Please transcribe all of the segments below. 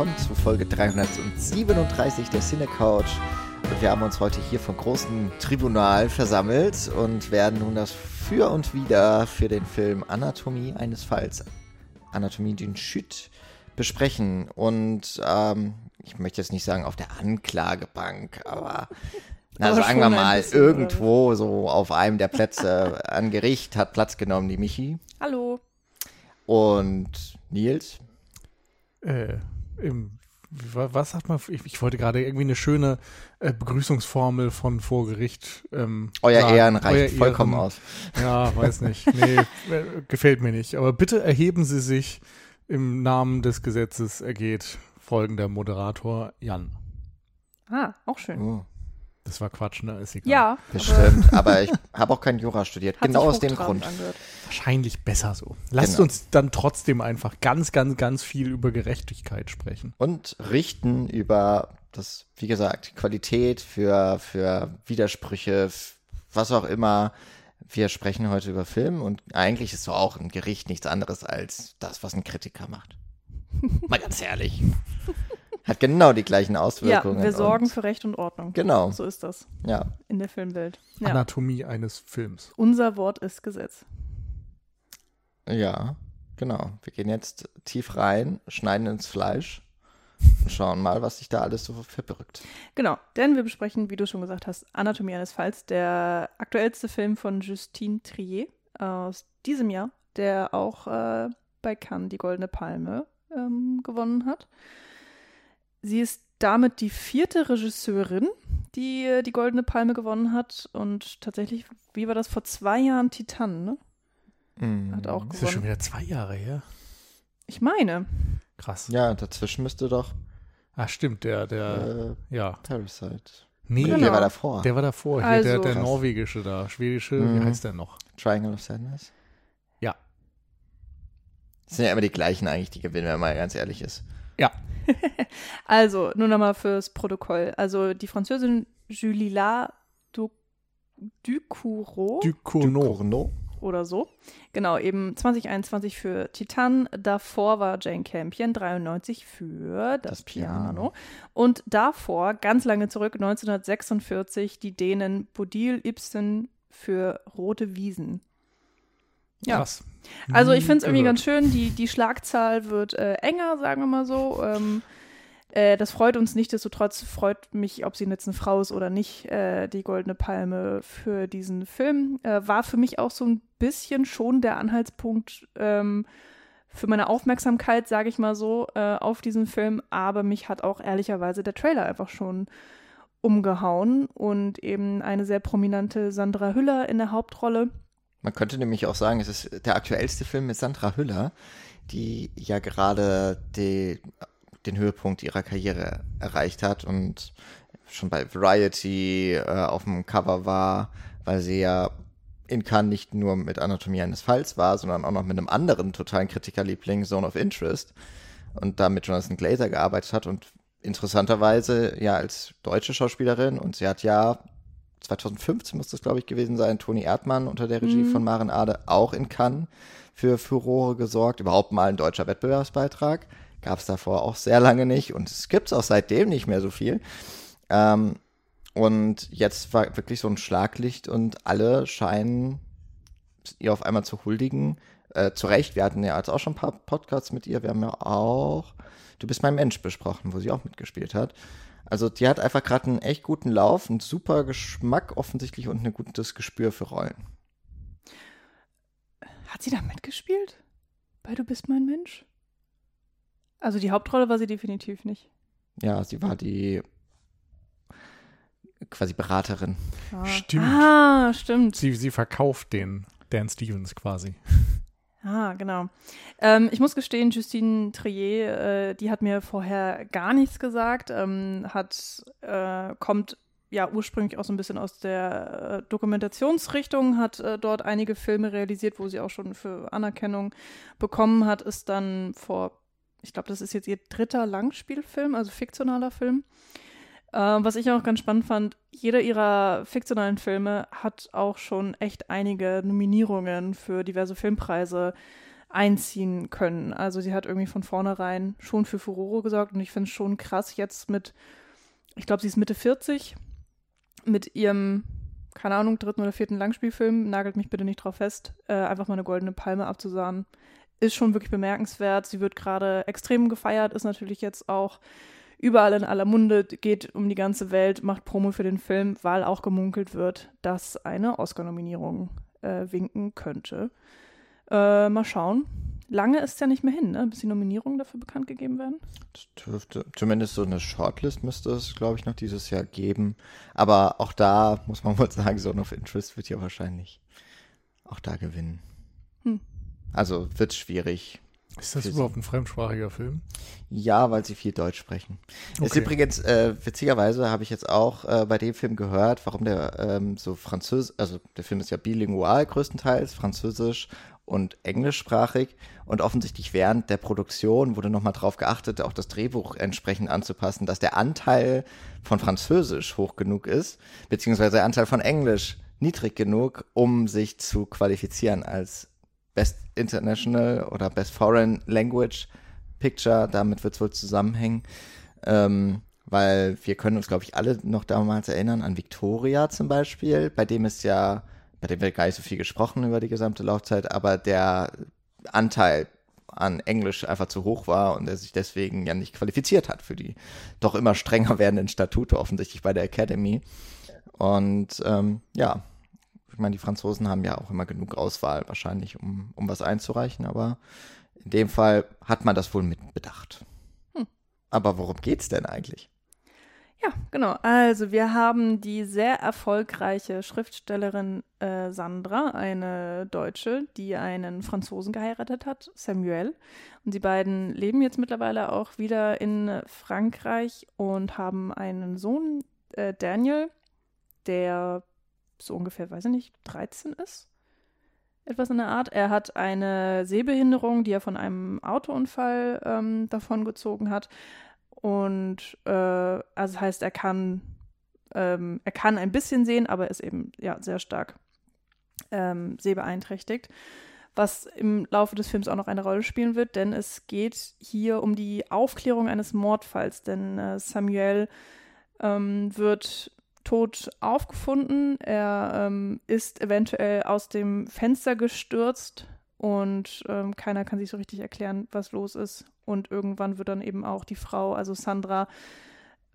willkommen zu Folge 337 der Cine Couch. Und wir haben uns heute hier vom großen Tribunal versammelt und werden nun das Für und Wider für den Film Anatomie eines Falls, Anatomie d'une Chute, besprechen. Und ähm, ich möchte jetzt nicht sagen auf der Anklagebank, aber na, Aber sagen wir mal, bisschen, irgendwo so auf einem der Plätze an Gericht hat Platz genommen die Michi Hallo. und Nils. äh, im, wa- was sagt man? Ich, ich wollte gerade irgendwie eine schöne äh, Begrüßungsformel von vor Gericht. Ähm, Euer sagen. Ehren reicht Euer vollkommen Ehren. aus. Ja, weiß nicht. Nee, äh, gefällt mir nicht. Aber bitte erheben Sie sich im Namen des Gesetzes ergeht folgender Moderator Jan. Ah, auch schön. Oh, Das war Quatsch, ne? Ist egal. Ja, bestimmt, aber ich habe auch kein Jura studiert. hat genau aus dem Grund. Angehört. Wahrscheinlich besser so. Lasst Genau. uns dann trotzdem einfach ganz, ganz, ganz viel über Gerechtigkeit sprechen. Und richten über das, wie gesagt, Qualität für, für Widersprüche, was auch immer. Wir sprechen heute über Film und eigentlich ist so auch ein Gericht nichts anderes als das, was ein Kritiker macht. Mal ganz ehrlich. Hat genau die gleichen Ja, Auswirkungen. wir sorgen und, für Recht und Ordnung. Genau, So ist das ja. in der Filmwelt. Ja. Anatomie eines Films. Unser Wort ist Gesetz. Ja, genau. Wir gehen jetzt tief rein, schneiden ins Fleisch und schauen mal, was sich da alles so verbirgt. Genau, denn wir besprechen, wie du schon gesagt hast, Anatomie eines Falls, der aktuellste Film von Justine Trier aus diesem Jahr, der auch äh, bei Cannes die Goldene Palme ähm, gewonnen hat. Sie ist damit die vierte Regisseurin, die äh, die Goldene Palme gewonnen hat. Und tatsächlich, wie war das vor zwei Jahren Titan, ne? Mhm. Hat auch Das ist ja schon gewonnen. wieder zwei Jahre her. Ich meine. Krass. Ja, dazwischen müsste doch Ah, stimmt, der, der, äh, ja. Parasite. Nee, Genau. Der war davor. der war davor. Hier, Also- der, der Krass. norwegische da, schwedische, wie Mhm. heißt der noch? Triangle of Sadness. Ja. Das sind ja immer die gleichen eigentlich, die gewinnen, wenn man ganz ehrlich ist. Also, nur nochmal fürs Protokoll. Also, die Französin Julila Du- Ducourau Ducournau. Cournot. oder so. Genau, eben 2021 für Titan. Davor war Jane Campion 93 für das, Das Piano. Piano. Und davor, ganz lange zurück, 1946, die Dänen Bodil Ibsen für Rote Wiesen. Ja. Krass. Also ich Nie finde es irgendwie ganz schön, die, die Schlagzahl wird äh, enger, sagen wir mal so. Ähm, äh, das freut uns nichtsdestotrotz, freut mich, ob sie jetzt eine Frau ist oder nicht, äh, die Goldene Palme für diesen Film. Äh, war für mich auch so ein bisschen schon der Anhaltspunkt ähm, für meine Aufmerksamkeit, sage ich mal so, äh, auf diesen Film. Aber mich hat auch ehrlicherweise der Trailer einfach schon umgehauen und eben eine sehr prominente Sandra Hüller in der Hauptrolle. Man könnte nämlich auch sagen, es ist der aktuellste Film mit Sandra Hüller, die ja gerade die, den Höhepunkt ihrer Karriere erreicht hat und schon bei Variety äh, auf dem Cover war, weil sie ja in Cannes nicht nur mit Anatomie eines Falls war, sondern auch noch mit einem anderen totalen Kritikerliebling, Zone of Interest, und da mit Jonathan Glazer gearbeitet hat und interessanterweise ja als deutsche Schauspielerin und sie hat ja 2015 muss das, glaube ich, gewesen sein, Toni Erdmann unter der Regie Mhm. von Maren Ade auch in Cannes für Furore gesorgt. Überhaupt mal ein deutscher Wettbewerbsbeitrag. Gab es davor auch sehr lange nicht und es gibt es auch seitdem nicht mehr so viel. Ähm, und jetzt war wirklich so ein Schlaglicht und alle scheinen ihr auf einmal zu huldigen. Äh, zu Recht, wir hatten ja jetzt auch schon ein paar Podcasts mit ihr. Wir haben ja auch Du bist mein Mensch besprochen, wo sie auch mitgespielt hat. Also die hat einfach gerade einen echt guten Lauf, einen super Geschmack offensichtlich und ein gutes Gespür für Rollen. Hat sie da mitgespielt? Bei Du bist mein Mensch? Also die Hauptrolle war sie definitiv nicht. Ja, sie war die quasi Beraterin. Ah. Stimmt. Ah, stimmt. Sie, sie verkauft den Dan Stevens quasi. Ah, genau. Ähm, ich muss gestehen, Justine Trier, äh, die hat mir vorher gar nichts gesagt, ähm, hat, äh, kommt ja ursprünglich auch so ein bisschen aus der äh, Dokumentationsrichtung, hat äh, dort einige Filme realisiert, wo sie auch schon für Anerkennung bekommen hat, ist dann vor, ich glaube, das ist jetzt ihr dritter Langspielfilm, also fiktionaler Film. Ähm, was ich auch ganz spannend fand, jeder ihrer fiktionalen Filme hat auch schon echt einige Nominierungen für diverse Filmpreise einziehen können. Also sie hat irgendwie von vornherein schon für Furore gesorgt und ich finde es schon krass jetzt mit, ich glaube, sie ist Mitte 40, mit ihrem, keine Ahnung, dritten oder vierten Langspielfilm, nagelt mich bitte nicht drauf fest, äh, einfach mal eine goldene Palme abzusahnen. Ist schon wirklich bemerkenswert. Sie wird gerade extrem gefeiert, ist natürlich jetzt auch überall in aller Munde, geht um die ganze Welt, macht Promo für den Film, weil auch gemunkelt wird, dass eine Oscar-Nominierung äh, winken könnte. Äh, mal schauen. Lange ist ja nicht mehr hin, ne? bis die Nominierungen dafür bekannt gegeben werden. Das dürfte, zumindest so eine Shortlist müsste es, glaube ich, noch dieses Jahr geben. Aber auch da muss man wohl sagen, Zone of Interest wird ja wahrscheinlich auch da gewinnen. Hm. Also wird schwierig. Ist das überhaupt ein fremdsprachiger Film? Ja, weil sie viel Deutsch sprechen. Okay. Ist übrigens, äh, witzigerweise habe ich jetzt auch äh, bei dem Film gehört, warum der ähm, so französisch, also der Film ist ja bilingual größtenteils, französisch und englischsprachig und offensichtlich während der Produktion wurde nochmal darauf geachtet, auch das Drehbuch entsprechend anzupassen, dass der Anteil von Französisch hoch genug ist, beziehungsweise der Anteil von Englisch niedrig genug, um sich zu qualifizieren als Best International oder Best Foreign Language Picture. Damit wird es wohl zusammenhängen. Ähm, weil wir können uns, glaube ich, alle noch damals erinnern an Victoria zum Beispiel, bei dem ist ja, bei dem wird gar nicht so viel gesprochen über die gesamte Laufzeit, aber der Anteil an Englisch einfach zu hoch war und er sich deswegen ja nicht qualifiziert hat für die doch immer strenger werdenden Statute offensichtlich bei der Academy. Und ähm, ja, meine, die Franzosen haben ja auch immer genug Auswahl wahrscheinlich, um, um was einzureichen, aber in dem Fall hat man das wohl mit bedacht. Hm. Aber worum geht's denn eigentlich? Ja, genau. Also wir haben die sehr erfolgreiche Schriftstellerin äh, Sandra, eine Deutsche, die einen Franzosen geheiratet hat, Samuel. Und die beiden leben jetzt mittlerweile auch wieder in Frankreich und haben einen Sohn, äh, Daniel, der so ungefähr, weiß ich nicht, 13 ist. Etwas in der Art. Er hat eine Sehbehinderung, die er von einem Autounfall ähm, davongezogen hat. Und äh, also das heißt, er kann, ähm, er kann ein bisschen sehen, aber ist eben ja sehr stark ähm, sehbeeinträchtigt. Was im Laufe des Films auch noch eine Rolle spielen wird, denn es geht hier um die Aufklärung eines Mordfalls. Denn äh, Samuel ähm, wird tot aufgefunden. Er ähm, ist eventuell aus dem Fenster gestürzt und ähm, keiner kann sich so richtig erklären, was los ist. Und irgendwann wird dann eben auch die Frau, also Sandra,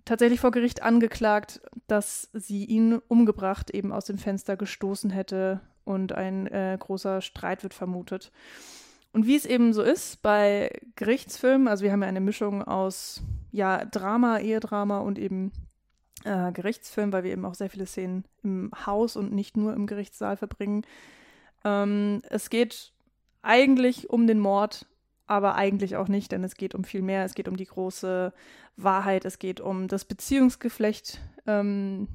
tatsächlich vor Gericht angeklagt, dass sie ihn umgebracht, eben aus dem Fenster gestoßen hätte und ein äh, großer Streit wird vermutet. Und wie es eben so ist bei Gerichtsfilmen, also wir haben ja eine Mischung aus ja, Drama, Ehedrama und eben äh, Gerichtsfilm, weil wir eben auch sehr viele Szenen im Haus und nicht nur im Gerichtssaal verbringen. Ähm, es geht eigentlich um den Mord, aber eigentlich auch nicht, denn es geht um viel mehr. Es geht um die große Wahrheit, es geht um das Beziehungsgeflecht ähm,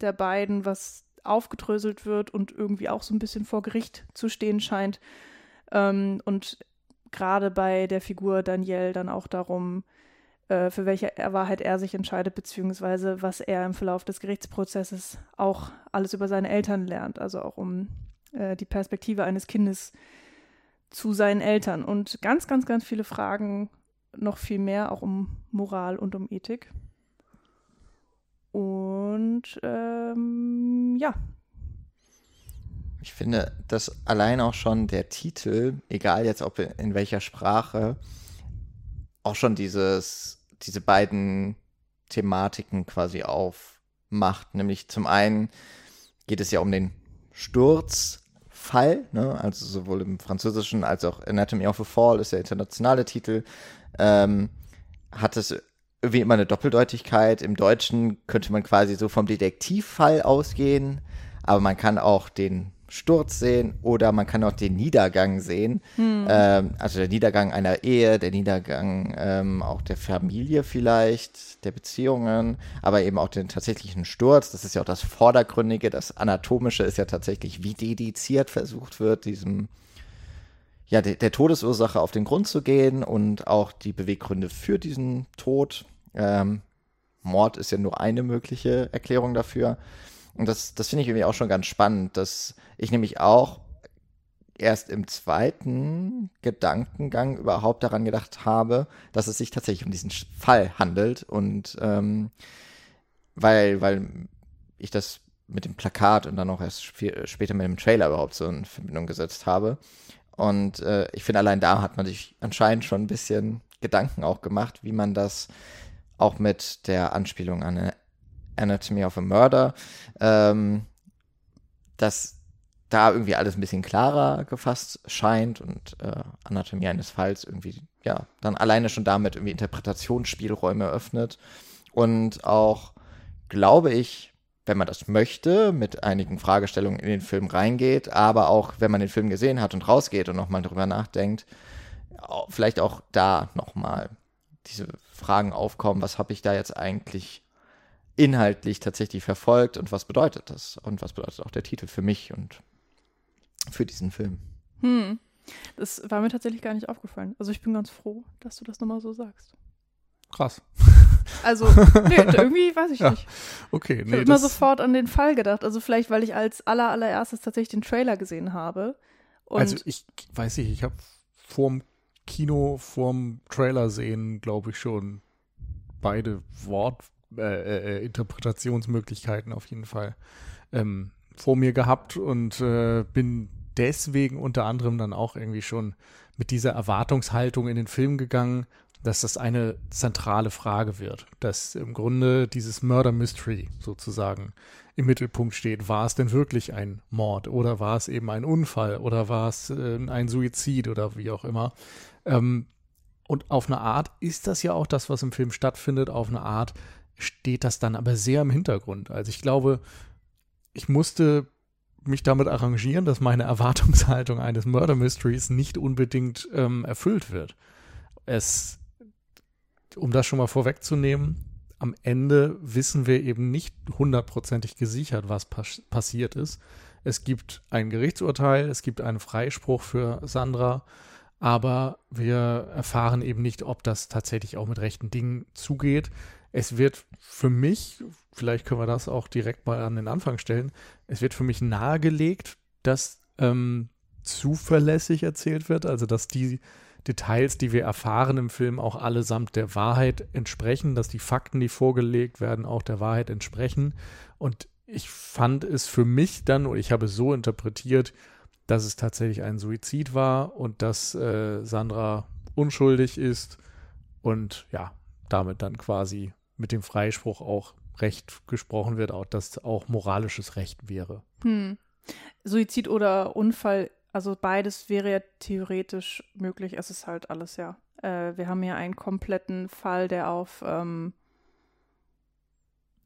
der beiden, was aufgedröselt wird und irgendwie auch so ein bisschen vor Gericht zu stehen scheint. Ähm, und gerade bei der Figur Danielle dann auch darum, äh, für welche Wahrheit er sich entscheidet, beziehungsweise was er im Verlauf des Gerichtsprozesses auch alles über seine Eltern lernt, also auch um äh, die Perspektive eines Kindes zu seinen Eltern und ganz, ganz, ganz viele Fragen, noch viel mehr, auch um Moral und um Ethik. Und ähm, ja. Ich finde, dass allein auch schon der Titel, egal jetzt ob in welcher Sprache, auch schon dieses diese beiden Thematiken quasi aufmacht. Nämlich zum einen geht es ja um den Sturzfall, ne? also sowohl im Französischen als auch Anatomy of a Fall ist der internationale Titel. Ähm, hat es irgendwie immer eine Doppeldeutigkeit. Im Deutschen könnte man quasi so vom Detektivfall ausgehen, aber man kann auch den Sturz sehen oder man kann auch den Niedergang sehen. Hm. Ähm, also der Niedergang einer Ehe, der Niedergang ähm, auch der Familie vielleicht, der Beziehungen, aber eben auch den tatsächlichen Sturz. Das ist ja auch das Vordergründige, das Anatomische ist ja tatsächlich, wie dediziert versucht wird, diesem, ja, de der Todesursache auf den Grund zu gehen und auch die Beweggründe für diesen Tod. Ähm, Mord ist ja nur eine mögliche Erklärung dafür. Und das, das finde ich irgendwie auch schon ganz spannend, dass ich nämlich auch erst im zweiten Gedankengang überhaupt daran gedacht habe, dass es sich tatsächlich um diesen Fall handelt und ähm, weil, weil ich das mit dem Plakat und dann auch erst sp später mit dem Trailer überhaupt so in Verbindung gesetzt habe. Und äh, ich finde, allein da hat man sich anscheinend schon ein bisschen Gedanken auch gemacht, wie man das auch mit der Anspielung an Anatomy of a Murder, ähm, dass da irgendwie alles ein bisschen klarer gefasst scheint und äh, Anatomie eines Falls irgendwie, ja, dann alleine schon damit irgendwie Interpretationsspielräume öffnet. Und auch, glaube ich, wenn man das möchte, mit einigen Fragestellungen in den Film reingeht, aber auch, wenn man den Film gesehen hat und rausgeht und nochmal drüber nachdenkt, vielleicht auch da nochmal diese Fragen aufkommen, was habe ich da jetzt eigentlich inhaltlich tatsächlich verfolgt und was bedeutet das? Und was bedeutet auch der Titel für mich und für diesen Film? Hm. Das war mir tatsächlich gar nicht aufgefallen. Also ich bin ganz froh, dass du das nochmal so sagst. Krass. Also, nee, irgendwie weiß ich Ja, nicht. Okay, Ich nee, habe immer sofort an den Fall gedacht. Also vielleicht, weil ich als aller, allererstes tatsächlich den Trailer gesehen habe. Und also ich weiß nicht, ich habe vorm Kino, vorm Trailer sehen, glaube ich schon beide Wort äh, äh, Interpretationsmöglichkeiten auf jeden Fall ähm, vor mir gehabt und äh, bin deswegen unter anderem dann auch irgendwie schon mit dieser Erwartungshaltung in den Film gegangen, dass das eine zentrale Frage wird, dass im Grunde dieses Murder Mystery sozusagen im Mittelpunkt steht. War es denn wirklich ein Mord oder war es eben ein Unfall oder war es äh, ein Suizid oder wie auch immer? Ähm, und auf eine Art ist das ja auch das, was im Film stattfindet. Auf eine Art steht das dann aber sehr im Hintergrund. Also ich glaube, ich musste mich damit arrangieren, dass meine Erwartungshaltung eines Murder Mysteries nicht unbedingt ähm, erfüllt wird. Es, um das schon mal vorwegzunehmen, am Ende wissen wir eben nicht hundertprozentig gesichert, was pas passiert ist. Es gibt ein Gerichtsurteil, es gibt einen Freispruch für Sandra, aber wir erfahren eben nicht, ob das tatsächlich auch mit rechten Dingen zugeht. Es wird für mich, vielleicht können wir das auch direkt mal an den Anfang stellen, es wird für mich nahegelegt, dass ähm, zuverlässig erzählt wird, also dass die Details, die wir erfahren im Film, auch allesamt der Wahrheit entsprechen, dass die Fakten, die vorgelegt werden, auch der Wahrheit entsprechen. Und ich fand es für mich dann, oder ich habe es so interpretiert, dass es tatsächlich ein Suizid war und dass äh, Sandra unschuldig ist und ja, damit dann quasi mit dem Freispruch auch Recht gesprochen wird, auch dass auch moralisches Recht wäre. hm. Suizid oder Unfall, also beides wäre ja theoretisch möglich. Es ist halt alles ja. Äh, wir haben ja einen kompletten Fall, der auf ähm,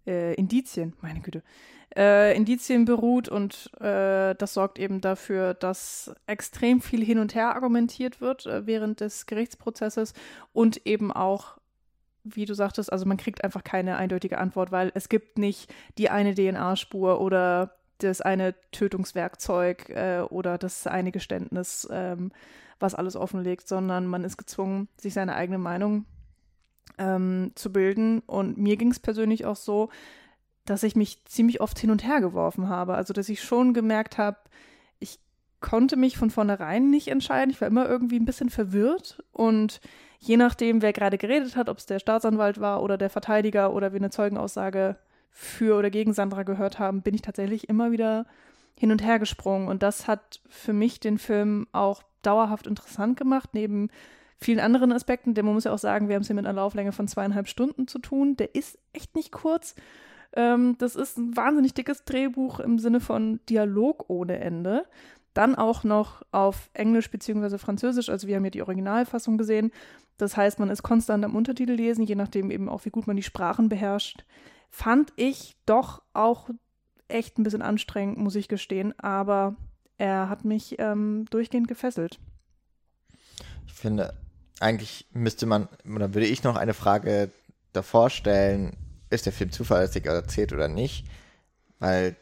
äh, Indizien, meine Güte, äh, Indizien beruht und äh, das sorgt eben dafür, dass extrem viel hin und her argumentiert wird äh, während des Gerichtsprozesses und eben auch, wie du sagtest, also man kriegt einfach keine eindeutige Antwort, weil es gibt nicht die eine DNA-Spur oder das eine Tötungswerkzeug äh, oder das eine Geständnis, ähm, was alles offenlegt, sondern man ist gezwungen, sich seine eigene Meinung ähm, zu bilden. Und mir ging es persönlich auch so, dass ich mich ziemlich oft hin und her geworfen habe. Also, dass ich schon gemerkt habe, ich konnte mich von vornherein nicht entscheiden. Ich war immer irgendwie ein bisschen verwirrt. Und je nachdem, wer gerade geredet hat, ob es der Staatsanwalt war oder der Verteidiger oder wir eine Zeugenaussage für oder gegen Sandra gehört haben, bin ich tatsächlich immer wieder hin und her gesprungen. Und das hat für mich den Film auch dauerhaft interessant gemacht, neben vielen anderen Aspekten. Denn man muss ja auch sagen, wir haben es hier mit einer Lauflänge von zweieinhalb Stunden zu tun. Der ist echt nicht kurz. Ähm, das ist ein wahnsinnig dickes Drehbuch im Sinne von Dialog ohne Ende. Dann auch noch auf Englisch bzw. Französisch. Also wir haben ja die Originalfassung gesehen. Das heißt, man ist konstant am Untertitel lesen, je nachdem eben auch, wie gut man die Sprachen beherrscht. Fand ich doch auch echt ein bisschen anstrengend, muss ich gestehen. Aber er hat mich ähm, durchgehend gefesselt. Ich finde, eigentlich müsste man, oder würde ich noch eine Frage davor stellen, ist der Film zuverlässig erzählt oder nicht? Weil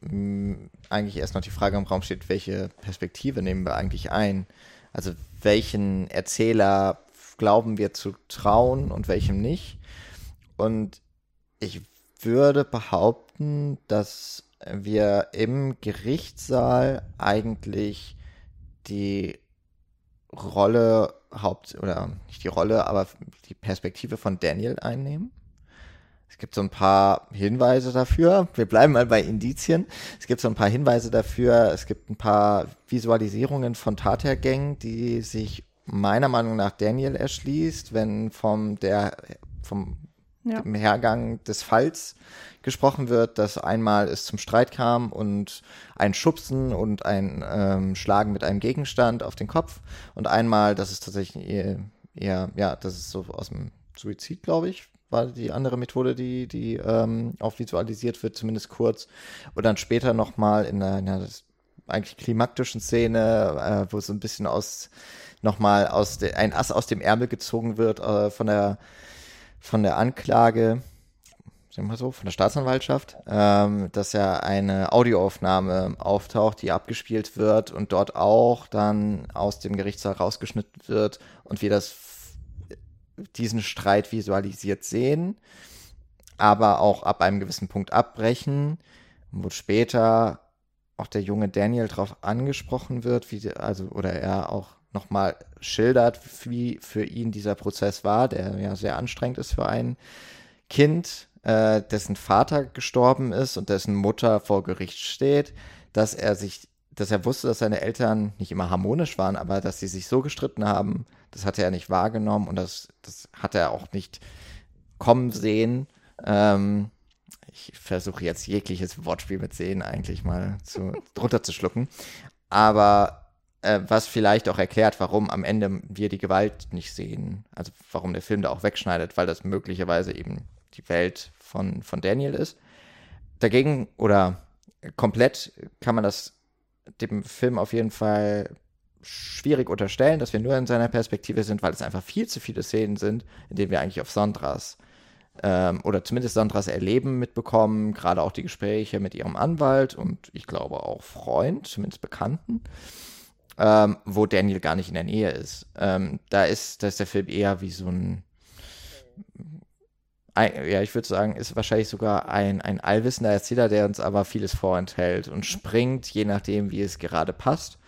mh, eigentlich erst noch die Frage im Raum steht, welche Perspektive nehmen wir eigentlich ein? Also welchen Erzähler glauben wir zu trauen und welchem nicht? Und ich würde behaupten, dass wir im Gerichtssaal eigentlich die Rolle Haupt oder nicht die Rolle, aber die Perspektive von Daniel einnehmen. Es gibt so ein paar Hinweise dafür. Wir bleiben mal bei Indizien. Es gibt so ein paar Hinweise dafür. Es gibt ein paar Visualisierungen von Tatergängen, die sich meiner Meinung nach Daniel erschließt, wenn vom der vom ja. Hergang des Falls gesprochen wird, dass einmal es zum Streit kam und ein Schubsen und ein ähm, Schlagen mit einem Gegenstand auf den Kopf und einmal, dass es tatsächlich eher, eher ja, das ist so aus dem Suizid, glaube ich, war die andere Methode, die, die ähm, auch visualisiert wird, zumindest kurz. Und dann später nochmal in einer eigentlich klimaktischen Szene, äh, wo so ein bisschen aus nochmal aus de, ein Ass aus dem Ärmel gezogen wird äh, von der von der Anklage sagen wir so, von der Staatsanwaltschaft, ähm, dass ja eine Audioaufnahme auftaucht, die abgespielt wird und dort auch dann aus dem Gerichtssaal rausgeschnitten wird und wir das diesen Streit visualisiert sehen, aber auch ab einem gewissen Punkt abbrechen, wo später auch der junge Daniel darauf angesprochen wird, wie also oder er auch nochmal schildert, wie für ihn dieser Prozess war, der ja sehr anstrengend ist für ein Kind, äh, dessen Vater gestorben ist und dessen Mutter vor Gericht steht, dass er sich, dass er wusste, dass seine Eltern nicht immer harmonisch waren, aber dass sie sich so gestritten haben, das hatte er nicht wahrgenommen und das, das hat er auch nicht kommen sehen. Ähm, ich versuche jetzt jegliches Wortspiel mit sehen eigentlich mal zu, drunter zu schlucken. Aber äh, was vielleicht auch erklärt, warum am Ende wir die Gewalt nicht sehen. Also warum der Film da auch wegschneidet, weil das möglicherweise eben die Welt von, von Daniel ist. Dagegen oder komplett kann man das dem Film auf jeden Fall schwierig unterstellen, dass wir nur in seiner Perspektive sind, weil es einfach viel zu viele Szenen sind, in denen wir eigentlich auf Sondras ähm, oder zumindest Sondras Erleben mitbekommen, gerade auch die Gespräche mit ihrem Anwalt und ich glaube auch Freund, zumindest Bekannten, ähm, wo Daniel gar nicht in der Nähe ist. Ähm, da ist, da ist der Film eher wie so ein ja, ich würde sagen, ist wahrscheinlich sogar ein, ein allwissender Erzähler, der uns aber vieles vorenthält und springt, je nachdem, wie es gerade passt.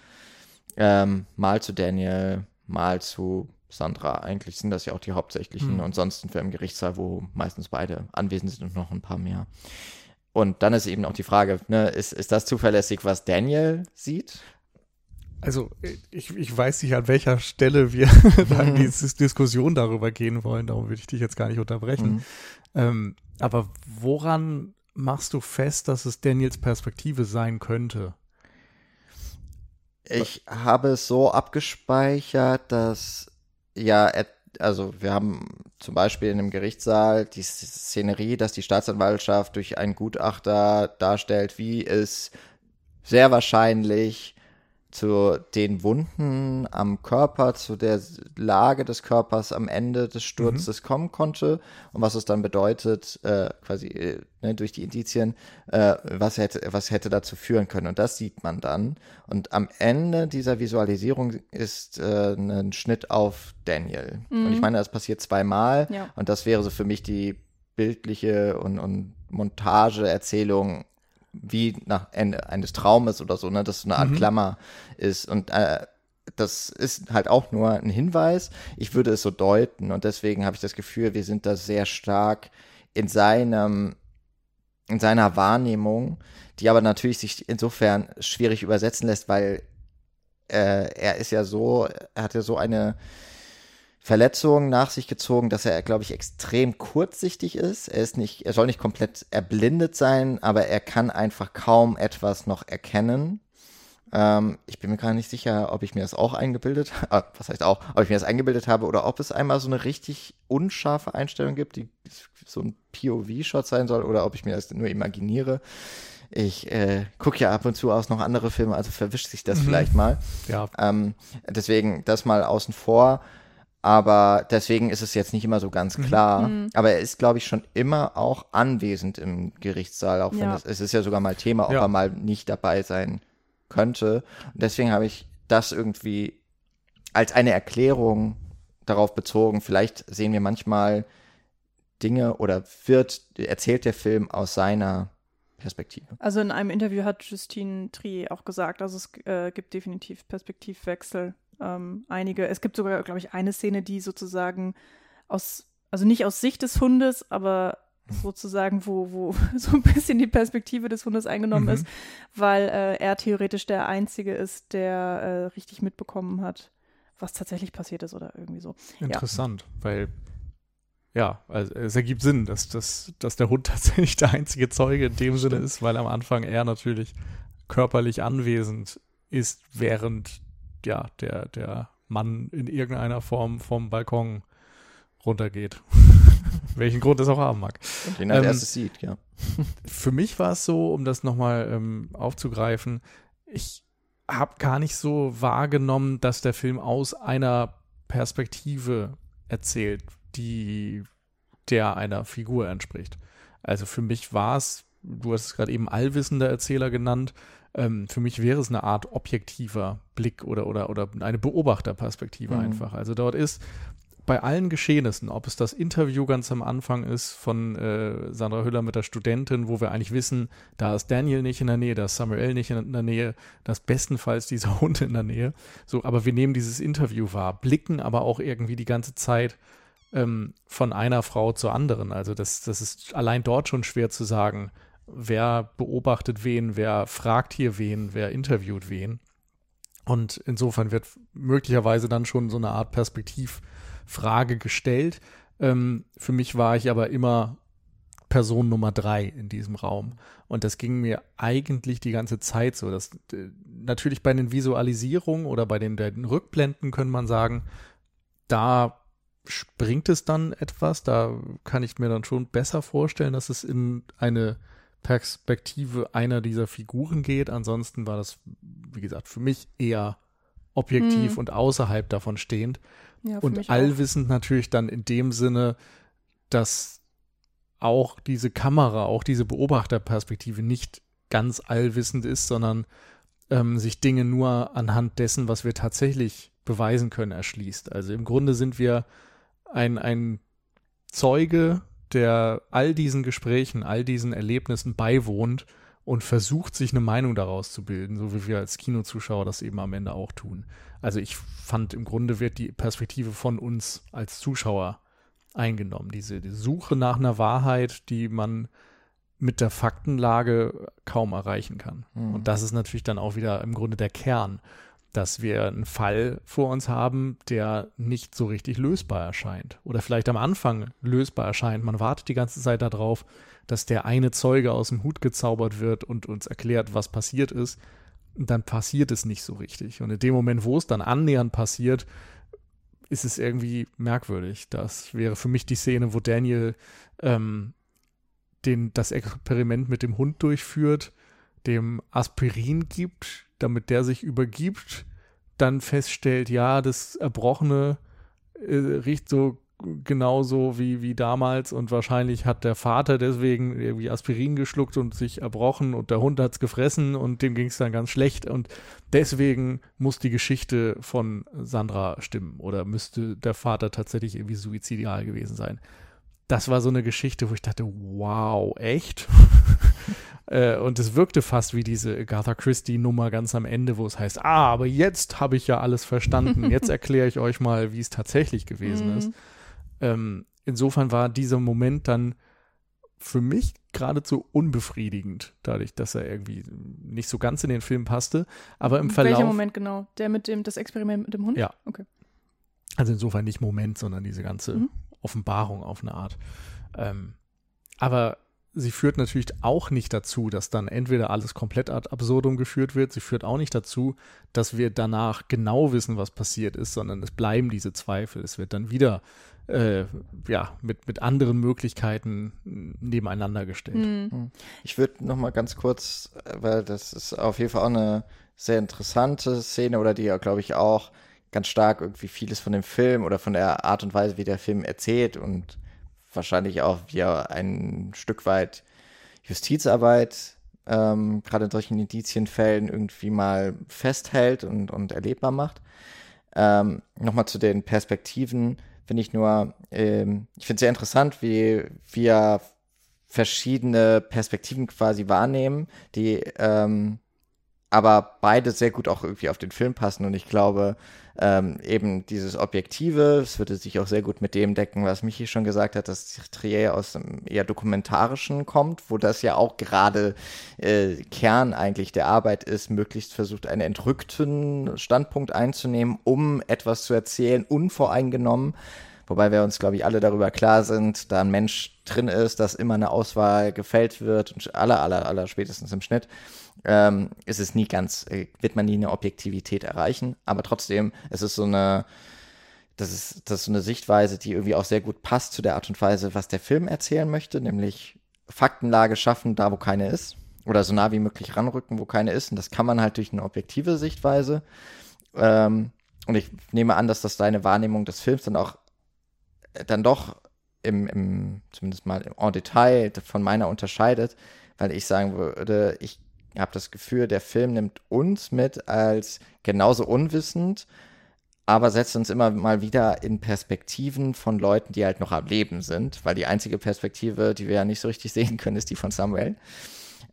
Ähm, mal zu Daniel, mal zu Sandra. Eigentlich sind das ja auch die hauptsächlichen mhm. und sonst ein Film Gerichtssaal, wo meistens beide anwesend sind und noch ein paar mehr. Und dann ist eben auch die Frage, ne, ist, ist das zuverlässig, was Daniel sieht? Also ich, ich weiß nicht, an welcher Stelle wir dann diese Diskussion darüber gehen wollen, darum würde ich dich jetzt gar nicht unterbrechen. Mhm. Ähm, aber woran machst du fest, dass es Daniels Perspektive sein könnte? Ich habe es so abgespeichert, dass ja, also wir haben zum Beispiel in einem Gerichtssaal die Szenerie, dass die Staatsanwaltschaft durch einen Gutachter darstellt, wie es sehr wahrscheinlich zu den Wunden am Körper, zu der Lage des Körpers am Ende des Sturzes mhm. kommen konnte und was es dann bedeutet, äh, quasi äh, ne, durch die Indizien, äh, was, hätte, was hätte dazu führen können. Und das sieht man dann. Und am Ende dieser Visualisierung ist äh, ein Schnitt auf Daniel. Mhm. Und ich meine, das passiert zweimal ja. und das wäre so für mich die bildliche und, und Montage-Erzählung wie nach Ende eines Traumes oder so, ne, dass so eine Art mhm. Klammer ist. Und äh, das ist halt auch nur ein Hinweis. Ich würde es so deuten und deswegen habe ich das Gefühl, wir sind da sehr stark in seinem, in seiner Wahrnehmung, die aber natürlich sich insofern schwierig übersetzen lässt, weil äh, er ist ja so, er hat ja so eine Verletzungen nach sich gezogen, dass er, glaube ich, extrem kurzsichtig ist. Er ist nicht, er soll nicht komplett erblindet sein, aber er kann einfach kaum etwas noch erkennen. Ähm, ich bin mir gar nicht sicher, ob ich mir das auch eingebildet, äh, was heißt auch, ob ich mir das eingebildet habe oder ob es einmal so eine richtig unscharfe Einstellung gibt, die so ein POV-Shot sein soll oder ob ich mir das nur imaginiere. Ich äh, gucke ja ab und zu aus noch andere Filme, also verwischt sich das mhm. vielleicht mal. Ja. Ähm, deswegen das mal außen vor. Aber deswegen ist es jetzt nicht immer so ganz mhm. klar. Mhm. Aber er ist, glaube ich, schon immer auch anwesend im Gerichtssaal, auch wenn ja. es, es ist ja sogar mal Thema, ob ja. er mal nicht dabei sein könnte. Und deswegen habe ich das irgendwie als eine Erklärung darauf bezogen. Vielleicht sehen wir manchmal Dinge oder wird, erzählt der Film aus seiner Perspektive. Also in einem Interview hat Justine Trier auch gesagt, also es äh, gibt definitiv Perspektivwechsel. Ähm, einige, es gibt sogar, glaube ich, eine Szene, die sozusagen aus, also nicht aus Sicht des Hundes, aber sozusagen, wo, wo so ein bisschen die Perspektive des Hundes eingenommen Mhm. ist, weil äh, er theoretisch der Einzige ist, der äh, richtig mitbekommen hat, was tatsächlich passiert ist oder irgendwie so. Interessant, weil ja, also es ergibt Sinn, dass, dass, dass der Hund tatsächlich der einzige Zeuge in dem Sinne ist, weil am Anfang er natürlich körperlich anwesend ist, während ja, der, der Mann in irgendeiner Form vom Balkon runtergeht. Welchen Grund es auch haben mag. Und den als Ähm, erstes sieht, ja. Für mich war es so, um das nochmal ähm, aufzugreifen, ich habe gar nicht so wahrgenommen, dass der Film aus einer Perspektive erzählt, die der einer Figur entspricht. Also für mich war es, du hast es gerade eben allwissender Erzähler genannt, ähm, für mich wäre es eine Art objektiver Blick oder, oder, oder eine Beobachterperspektive Mhm. einfach. Also dort ist bei allen Geschehnissen, ob es das Interview ganz am Anfang ist von äh, Sandra Hüller mit der Studentin, wo wir eigentlich wissen, da ist Daniel nicht in der Nähe, da ist Samuel nicht in der Nähe, da ist bestenfalls dieser Hund in der Nähe. So, aber wir nehmen dieses Interview wahr, blicken aber auch irgendwie die ganze Zeit ähm, von einer Frau zur anderen. Also das, das ist allein dort schon schwer zu sagen, wer beobachtet wen, wer fragt hier wen, wer interviewt wen. Und insofern wird möglicherweise dann schon so eine Art Perspektivfrage gestellt. Ähm, für mich war ich aber immer Person Nummer drei in diesem Raum. Und das ging mir eigentlich die ganze Zeit so. Dass, äh, natürlich bei den Visualisierungen oder bei den, den Rückblenden können man sagen, da springt es dann etwas. Da kann ich mir dann schon besser vorstellen, dass es in eine Perspektive einer dieser Figuren geht. Ansonsten war das, wie gesagt, für mich eher objektiv Hm. und außerhalb davon stehend. Ja, Und mich auch. allwissend natürlich dann in dem Sinne, dass auch diese Kamera, auch diese Beobachterperspektive nicht ganz allwissend ist, sondern ähm, sich Dinge nur anhand dessen, was wir tatsächlich beweisen können, erschließt. Also im Grunde sind wir ein, ein Zeuge, der all diesen Gesprächen, all diesen Erlebnissen beiwohnt und versucht, sich eine Meinung daraus zu bilden, so wie wir als Kinozuschauer das eben am Ende auch tun. Also ich fand, im Grunde wird die Perspektive von uns als Zuschauer eingenommen. Diese, die Suche nach einer Wahrheit, die man mit der Faktenlage kaum erreichen kann. Mhm. Und das ist natürlich dann auch wieder im Grunde der Kern, dass wir einen Fall vor uns haben, der nicht so richtig lösbar erscheint. Oder vielleicht am Anfang lösbar erscheint. Man wartet die ganze Zeit darauf, dass der eine Zeuge aus dem Hut gezaubert wird und uns erklärt, was passiert ist. Und dann passiert es nicht so richtig. Und in dem Moment, wo es dann annähernd passiert, ist es irgendwie merkwürdig. Das wäre für mich die Szene, wo Daniel ähm, den, das Experiment mit dem Hund durchführt, dem Aspirin gibt, damit der sich übergibt, dann feststellt, ja, das Erbrochene äh, riecht so genauso wie, wie damals und wahrscheinlich hat der Vater deswegen irgendwie Aspirin geschluckt und sich erbrochen und der Hund hat es gefressen und dem ging es dann ganz schlecht und deswegen muss die Geschichte von Sandra stimmen oder müsste der Vater tatsächlich irgendwie suizidial gewesen sein. Das war so eine Geschichte, wo ich dachte, wow, echt? Äh, und es wirkte fast wie diese Agatha Christie-Nummer ganz am Ende, wo es heißt, ah, aber jetzt habe ich ja alles verstanden. Jetzt erkläre ich euch mal, wie es tatsächlich gewesen Mhm. ist. Ähm, insofern war dieser Moment dann für mich geradezu unbefriedigend, dadurch, dass er irgendwie nicht so ganz in den Film passte. Aber im Verlauf. Welcher Moment genau? Der mit dem, das Experiment mit dem Hund? Ja. Okay. Also insofern nicht Moment, sondern diese ganze Mhm. Offenbarung auf eine Art. Ähm, aber sie führt natürlich auch nicht dazu, dass dann entweder alles komplett ad absurdum geführt wird. Sie führt auch nicht dazu, dass wir danach genau wissen, was passiert ist, sondern es bleiben diese Zweifel. Es wird dann wieder äh, ja, mit, mit anderen Möglichkeiten nebeneinander gestellt. Mhm. Ich würde noch mal ganz kurz, äh, weil das ist auf jeden Fall auch eine sehr interessante Szene oder die ja, glaube ich, auch ganz stark irgendwie vieles von dem Film oder von der Art und Weise, wie der Film erzählt und wahrscheinlich auch, wie er ein Stück weit Justizarbeit ähm, gerade in solchen Indizienfällen irgendwie mal festhält und, und erlebbar macht. Ähm, Nochmal zu den Perspektiven finde ich nur, ähm, ich finde sehr interessant, wie, er verschiedene Perspektiven quasi wahrnehmen, die ähm, aber beide sehr gut auch irgendwie auf den Film passen. Und ich glaube, ähm, eben dieses Objektive, es würde sich auch sehr gut mit dem decken, was Michi schon gesagt hat, dass Trier aus dem eher dokumentarischen kommt, wo das ja auch gerade äh, Kern eigentlich der Arbeit ist, möglichst versucht, einen entrückten Standpunkt einzunehmen, um etwas zu erzählen, unvoreingenommen. Wobei wir uns, glaube ich, alle darüber klar sind, da ein Mensch drin ist, dass immer eine Auswahl gefällt wird und aller, aller, aller spätestens im Schnitt ähm, ist es nie ganz, äh, wird man nie eine Objektivität erreichen, aber trotzdem, es ist so eine, das ist, das ist so eine Sichtweise, die irgendwie auch sehr gut passt zu der Art und Weise, was der Film erzählen möchte, nämlich Faktenlage schaffen, da wo keine ist, oder so nah wie möglich ranrücken, wo keine ist, und das kann man halt durch eine objektive Sichtweise. Ähm, und ich nehme an, dass das deine Wahrnehmung des Films dann auch dann doch im, im zumindest mal en Detail von meiner unterscheidet, weil ich sagen würde, ich habe das Gefühl, der Film nimmt uns mit als genauso unwissend, aber setzt uns immer mal wieder in Perspektiven von Leuten, die halt noch am Leben sind, weil die einzige Perspektive, die wir ja nicht so richtig sehen können, ist die von Samuel.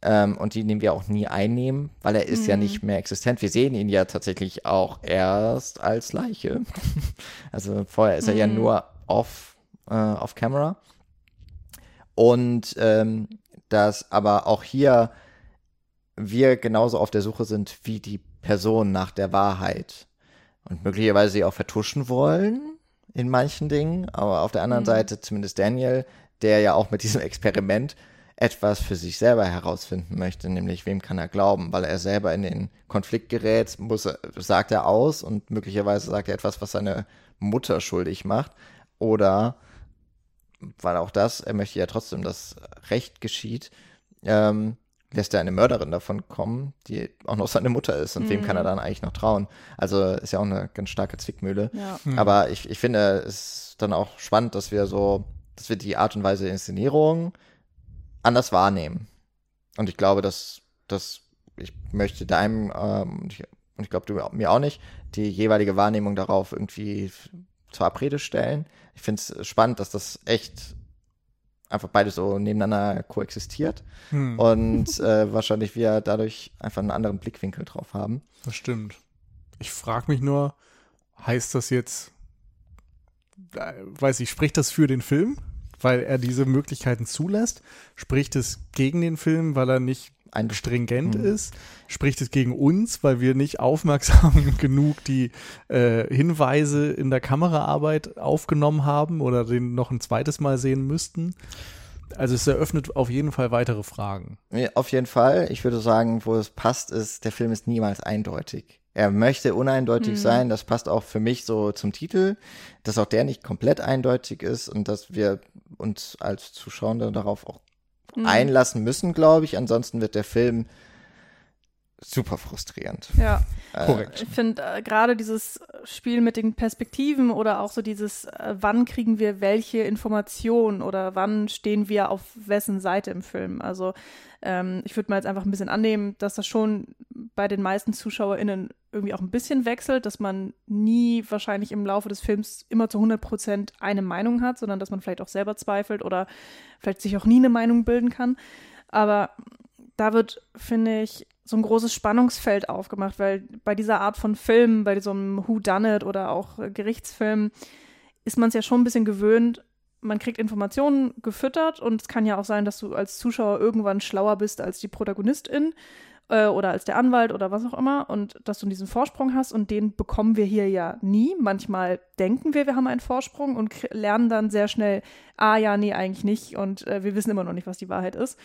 Ähm, und die nehmen wir auch nie einnehmen, weil er ist mhm. ja nicht mehr existent. Wir sehen ihn ja tatsächlich auch erst als Leiche. also vorher ist er ja mhm. nur off, äh, off camera. Und ähm, dass aber auch hier wir genauso auf der Suche sind wie die Person nach der Wahrheit und möglicherweise sie auch vertuschen wollen in manchen Dingen, aber auf der anderen mhm. Seite zumindest Daniel, der ja auch mit diesem Experiment etwas für sich selber herausfinden möchte, nämlich wem kann er glauben, weil er selber in den Konflikt gerät, muss er, sagt er aus und möglicherweise sagt er etwas, was seine Mutter schuldig macht oder weil auch das, er möchte ja trotzdem, dass Recht geschieht, ähm, lässt er eine Mörderin davon kommen, die auch noch seine Mutter ist. Und mhm. wem kann er mhm. dann eigentlich noch trauen? Also ist ja auch eine ganz starke Zwickmühle. Ja. Mhm. Aber ich, ich finde es ist dann auch spannend, dass wir so, dass wir die Art und Weise der Inszenierung anders wahrnehmen. Und ich glaube, dass, dass ich möchte deinem, ähm, und ich, ich glaube, du mir auch nicht, die jeweilige Wahrnehmung darauf irgendwie zur Abrede stellen. Ich finde es spannend, dass das echt einfach beides so nebeneinander koexistiert hm. und äh, wahrscheinlich wir dadurch einfach einen anderen Blickwinkel drauf haben. Das stimmt. Ich frage mich nur, heißt das jetzt, äh, weiß ich, spricht das für den Film, weil er diese Möglichkeiten zulässt? Spricht es gegen den Film, weil er nicht ein stringent mhm. ist, spricht es gegen uns, weil wir nicht aufmerksam genug die äh, Hinweise in der Kameraarbeit aufgenommen haben oder den noch ein zweites Mal sehen müssten. Also es eröffnet auf jeden Fall weitere Fragen. Ja, auf jeden Fall. Ich würde sagen, wo es passt, ist, der Film ist niemals eindeutig. Er möchte uneindeutig mhm. sein. Das passt auch für mich so zum Titel, dass auch der nicht komplett eindeutig ist und dass wir uns als Zuschauer darauf auch mhm. einlassen müssen, glaube ich. Ansonsten wird der Film super frustrierend. Ja, äh, korrekt. Ich finde äh, gerade dieses Spiel mit den Perspektiven oder auch so dieses, äh, wann kriegen wir welche Informationen oder wann stehen wir auf wessen Seite im Film. Also ähm, ich würde mal jetzt einfach ein bisschen annehmen, dass das schon bei den meisten ZuschauerInnen irgendwie auch ein bisschen wechselt, dass man nie wahrscheinlich im Laufe des Films immer zu 100 Prozent eine Meinung hat, sondern dass man vielleicht auch selber zweifelt oder vielleicht sich auch nie eine Meinung bilden kann. Aber da wird, finde ich, so ein großes Spannungsfeld aufgemacht, weil bei dieser Art von Film, bei so einem Who Done It oder auch Gerichtsfilm, ist man es ja schon ein bisschen gewöhnt, man kriegt Informationen gefüttert und es kann ja auch sein, dass du als Zuschauer irgendwann schlauer bist als die Protagonistin äh, oder als der Anwalt oder was auch immer und dass du diesen Vorsprung hast und den bekommen wir hier ja nie. Manchmal denken wir, wir haben einen Vorsprung und lernen dann sehr schnell, ah ja, nee, eigentlich nicht und äh, wir wissen immer noch nicht, was die Wahrheit ist.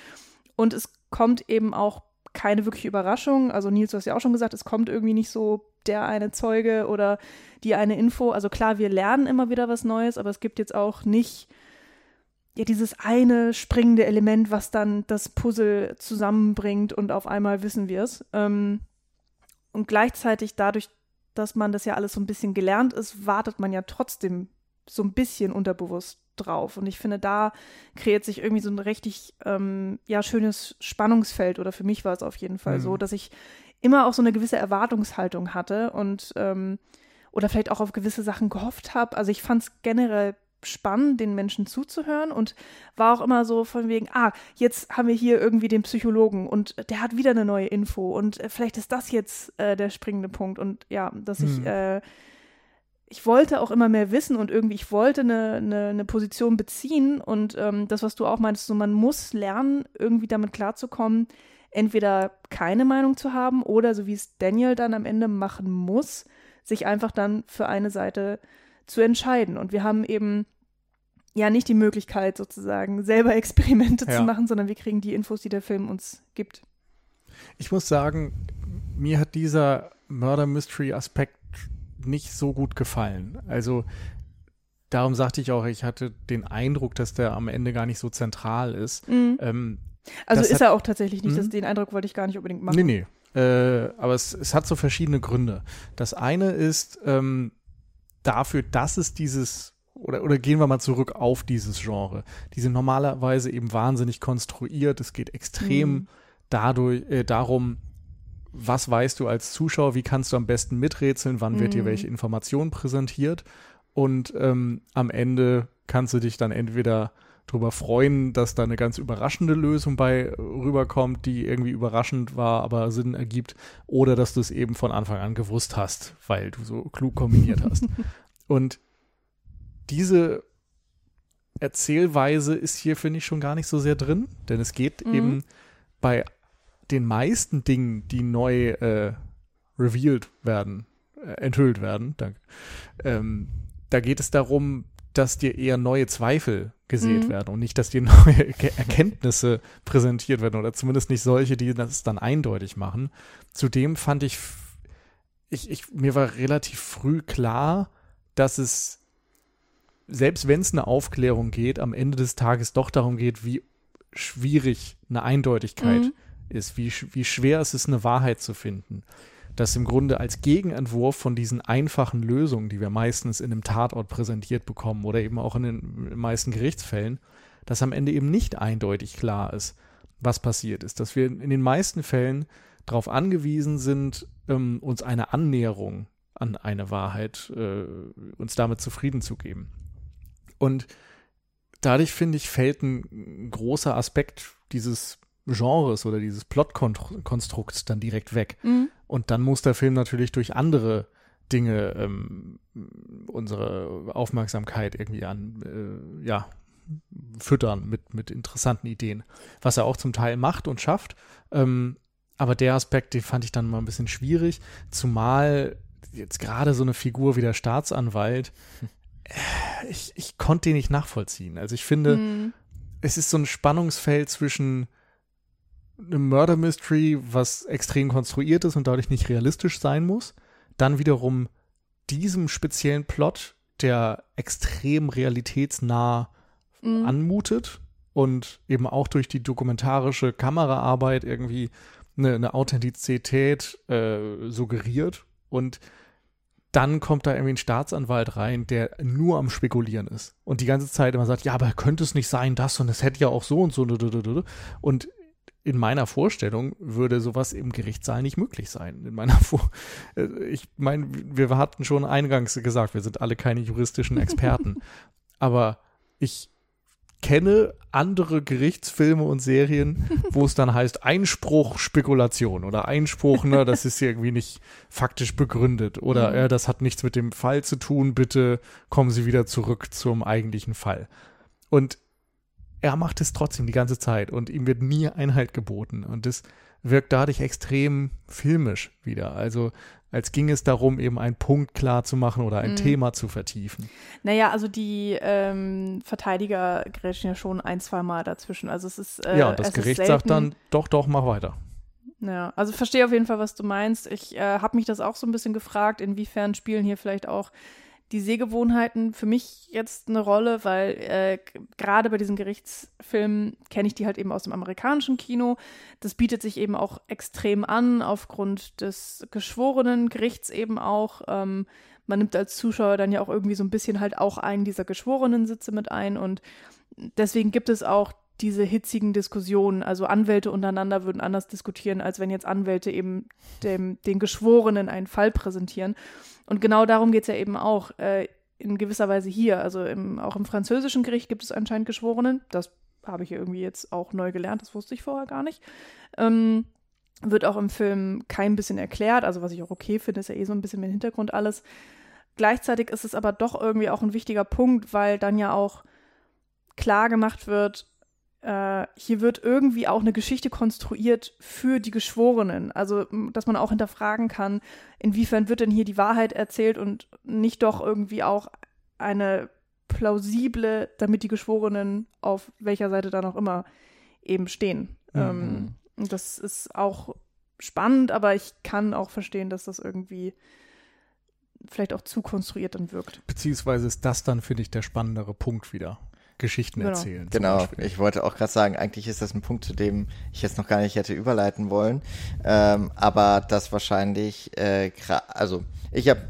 Und es kommt eben auch keine wirkliche Überraschung. Also Nils, du hast ja auch schon gesagt, es kommt irgendwie nicht so der eine Zeuge oder die eine Info. Also klar, wir lernen immer wieder was Neues, aber es gibt jetzt auch nicht ja dieses eine springende Element, was dann das Puzzle zusammenbringt und auf einmal wissen wir es. Ähm, und gleichzeitig dadurch, dass man das ja alles so ein bisschen gelernt ist, wartet man ja trotzdem so ein bisschen unterbewusst drauf. Und ich finde, da kreiert sich irgendwie so ein richtig ähm, ja, schönes Spannungsfeld. Oder für mich war es auf jeden Fall mhm. so, dass ich immer auch so eine gewisse Erwartungshaltung hatte und ähm, oder vielleicht auch auf gewisse Sachen gehofft habe. Also ich fand es generell spannend, den Menschen zuzuhören und war auch immer so von wegen, ah, jetzt haben wir hier irgendwie den Psychologen und der hat wieder eine neue Info und äh, vielleicht ist das jetzt äh, der springende Punkt und ja, dass hm. ich äh, ich wollte auch immer mehr wissen und irgendwie, ich wollte eine, eine, eine Position beziehen und ähm, das, was du auch meinst, so man muss lernen, irgendwie damit klarzukommen, entweder keine Meinung zu haben oder, so wie es Daniel dann am Ende machen muss, sich einfach dann für eine Seite zu entscheiden. Und wir haben eben ja nicht die Möglichkeit, sozusagen selber Experimente ja. zu machen, sondern wir kriegen die Infos, die der Film uns gibt. Ich muss sagen, mir hat dieser Murder Mystery Aspekt nicht so gut gefallen. Also darum sagte ich auch, ich hatte den Eindruck, dass der am Ende gar nicht so zentral ist. Mhm. Ähm, also ist hat, er auch tatsächlich nicht, das, mhm. den Eindruck wollte ich gar nicht unbedingt machen. Nee, nee. Äh, aber es, es hat so verschiedene Gründe. Das eine ist ähm, dafür, dass es dieses oder, oder gehen wir mal zurück auf dieses Genre. Die sind normalerweise eben wahnsinnig konstruiert. Es geht extrem mhm. dadurch, äh, darum, was weißt du als Zuschauer, wie kannst du am besten miträtseln, wann wird dir mhm. welche Information präsentiert und ähm, am Ende kannst du dich dann entweder darüber freuen, dass da eine ganz überraschende Lösung bei rüberkommt, die irgendwie überraschend war, aber Sinn ergibt, oder dass du es eben von Anfang an gewusst hast, weil du so klug kombiniert hast. und diese Erzählweise ist hier, finde ich, schon gar nicht so sehr drin, denn es geht mhm. eben bei den meisten Dingen, die neu äh, revealed werden, äh, enthüllt werden, danke, ähm, da geht es darum, dass dir eher neue Zweifel gesät mhm. werden und nicht, dass dir neue Erkenntnisse präsentiert werden oder zumindest nicht solche, die das dann eindeutig machen. Zudem fand ich, ich, ich mir war relativ früh klar, dass es selbst wenn es eine Aufklärung geht, am Ende des Tages doch darum geht, wie schwierig eine Eindeutigkeit mhm ist, wie, wie schwer es ist, eine Wahrheit zu finden. Dass im Grunde als Gegenentwurf von diesen einfachen Lösungen, die wir meistens in einem Tatort präsentiert bekommen oder eben auch in den meisten Gerichtsfällen, dass am Ende eben nicht eindeutig klar ist, was passiert ist. Dass wir in den meisten Fällen darauf angewiesen sind, ähm, uns eine Annäherung an eine Wahrheit, äh, uns damit zufrieden zu geben. Und dadurch, finde ich, fällt ein großer Aspekt dieses Genres oder dieses Plotkonstrukts dann direkt weg. Mhm. Und dann muss der Film natürlich durch andere Dinge ähm, unsere Aufmerksamkeit irgendwie an, äh, ja, füttern mit, mit interessanten Ideen. Was er auch zum Teil macht und schafft. Ähm, aber der Aspekt, den fand ich dann mal ein bisschen schwierig, zumal jetzt gerade so eine Figur wie der Staatsanwalt, äh, ich, ich konnte den nicht nachvollziehen. Also ich finde, mhm. es ist so ein Spannungsfeld zwischen einem Murder Mystery, was extrem konstruiert ist und dadurch nicht realistisch sein muss. Dann wiederum diesem speziellen Plot, der extrem realitätsnah mhm. anmutet und eben auch durch die dokumentarische Kameraarbeit irgendwie eine, eine Authentizität äh, suggeriert. Und dann kommt da irgendwie ein Staatsanwalt rein, der nur am Spekulieren ist und die ganze Zeit immer sagt, ja, aber könnte es nicht sein, das und es hätte ja auch so und so. Und in meiner Vorstellung würde sowas im Gerichtssaal nicht möglich sein. In meiner Vor äh, ich meine, wir hatten schon eingangs gesagt, wir sind alle keine juristischen Experten, aber ich kenne andere Gerichtsfilme und Serien, wo es dann heißt Einspruch Spekulation oder Einspruch, ne, das ist irgendwie nicht faktisch begründet oder mhm. äh, das hat nichts mit dem Fall zu tun, bitte kommen Sie wieder zurück zum eigentlichen Fall. Und er macht es trotzdem die ganze Zeit und ihm wird nie Einhalt geboten und das wirkt dadurch extrem filmisch wieder. Also als ging es darum, eben einen Punkt klar zu machen oder ein mhm. Thema zu vertiefen. Naja, also die ähm, Verteidiger grätschen ja schon ein, zwei Mal dazwischen. Also es ist äh, Ja, das Gericht sagt dann, doch, doch, mach weiter. Ja, also verstehe auf jeden Fall, was du meinst. Ich äh, habe mich das auch so ein bisschen gefragt, inwiefern spielen hier vielleicht auch die Sehgewohnheiten für mich jetzt eine Rolle, weil äh, gerade bei diesen Gerichtsfilmen kenne ich die halt eben aus dem amerikanischen Kino. Das bietet sich eben auch extrem an, aufgrund des geschworenen Gerichts eben auch. Ähm, man nimmt als Zuschauer dann ja auch irgendwie so ein bisschen halt auch einen dieser geschworenen Sitze mit ein und deswegen gibt es auch diese hitzigen Diskussionen. Also Anwälte untereinander würden anders diskutieren, als wenn jetzt Anwälte eben dem, den Geschworenen einen Fall präsentieren. Und genau darum geht es ja eben auch. Äh, in gewisser Weise hier. Also im, auch im französischen Gericht gibt es anscheinend Geschworenen. Das habe ich irgendwie jetzt auch neu gelernt, das wusste ich vorher gar nicht. Ähm, wird auch im Film kein bisschen erklärt, also was ich auch okay finde, ist ja eh so ein bisschen im Hintergrund alles. Gleichzeitig ist es aber doch irgendwie auch ein wichtiger Punkt, weil dann ja auch klar gemacht wird, äh, hier wird irgendwie auch eine Geschichte konstruiert für die Geschworenen. Also, dass man auch hinterfragen kann, inwiefern wird denn hier die Wahrheit erzählt und nicht doch irgendwie auch eine plausible, damit die Geschworenen auf welcher Seite dann auch immer eben stehen. Mhm. Ähm, das ist auch spannend, aber ich kann auch verstehen, dass das irgendwie vielleicht auch zu konstruiert dann wirkt. Beziehungsweise ist das dann, finde ich, der spannendere Punkt wieder. Geschichten genau. erzählen. Genau, ich wollte auch gerade sagen, eigentlich ist das ein Punkt, zu dem ich jetzt noch gar nicht hätte überleiten wollen. Ähm, aber das wahrscheinlich, äh, also ich habe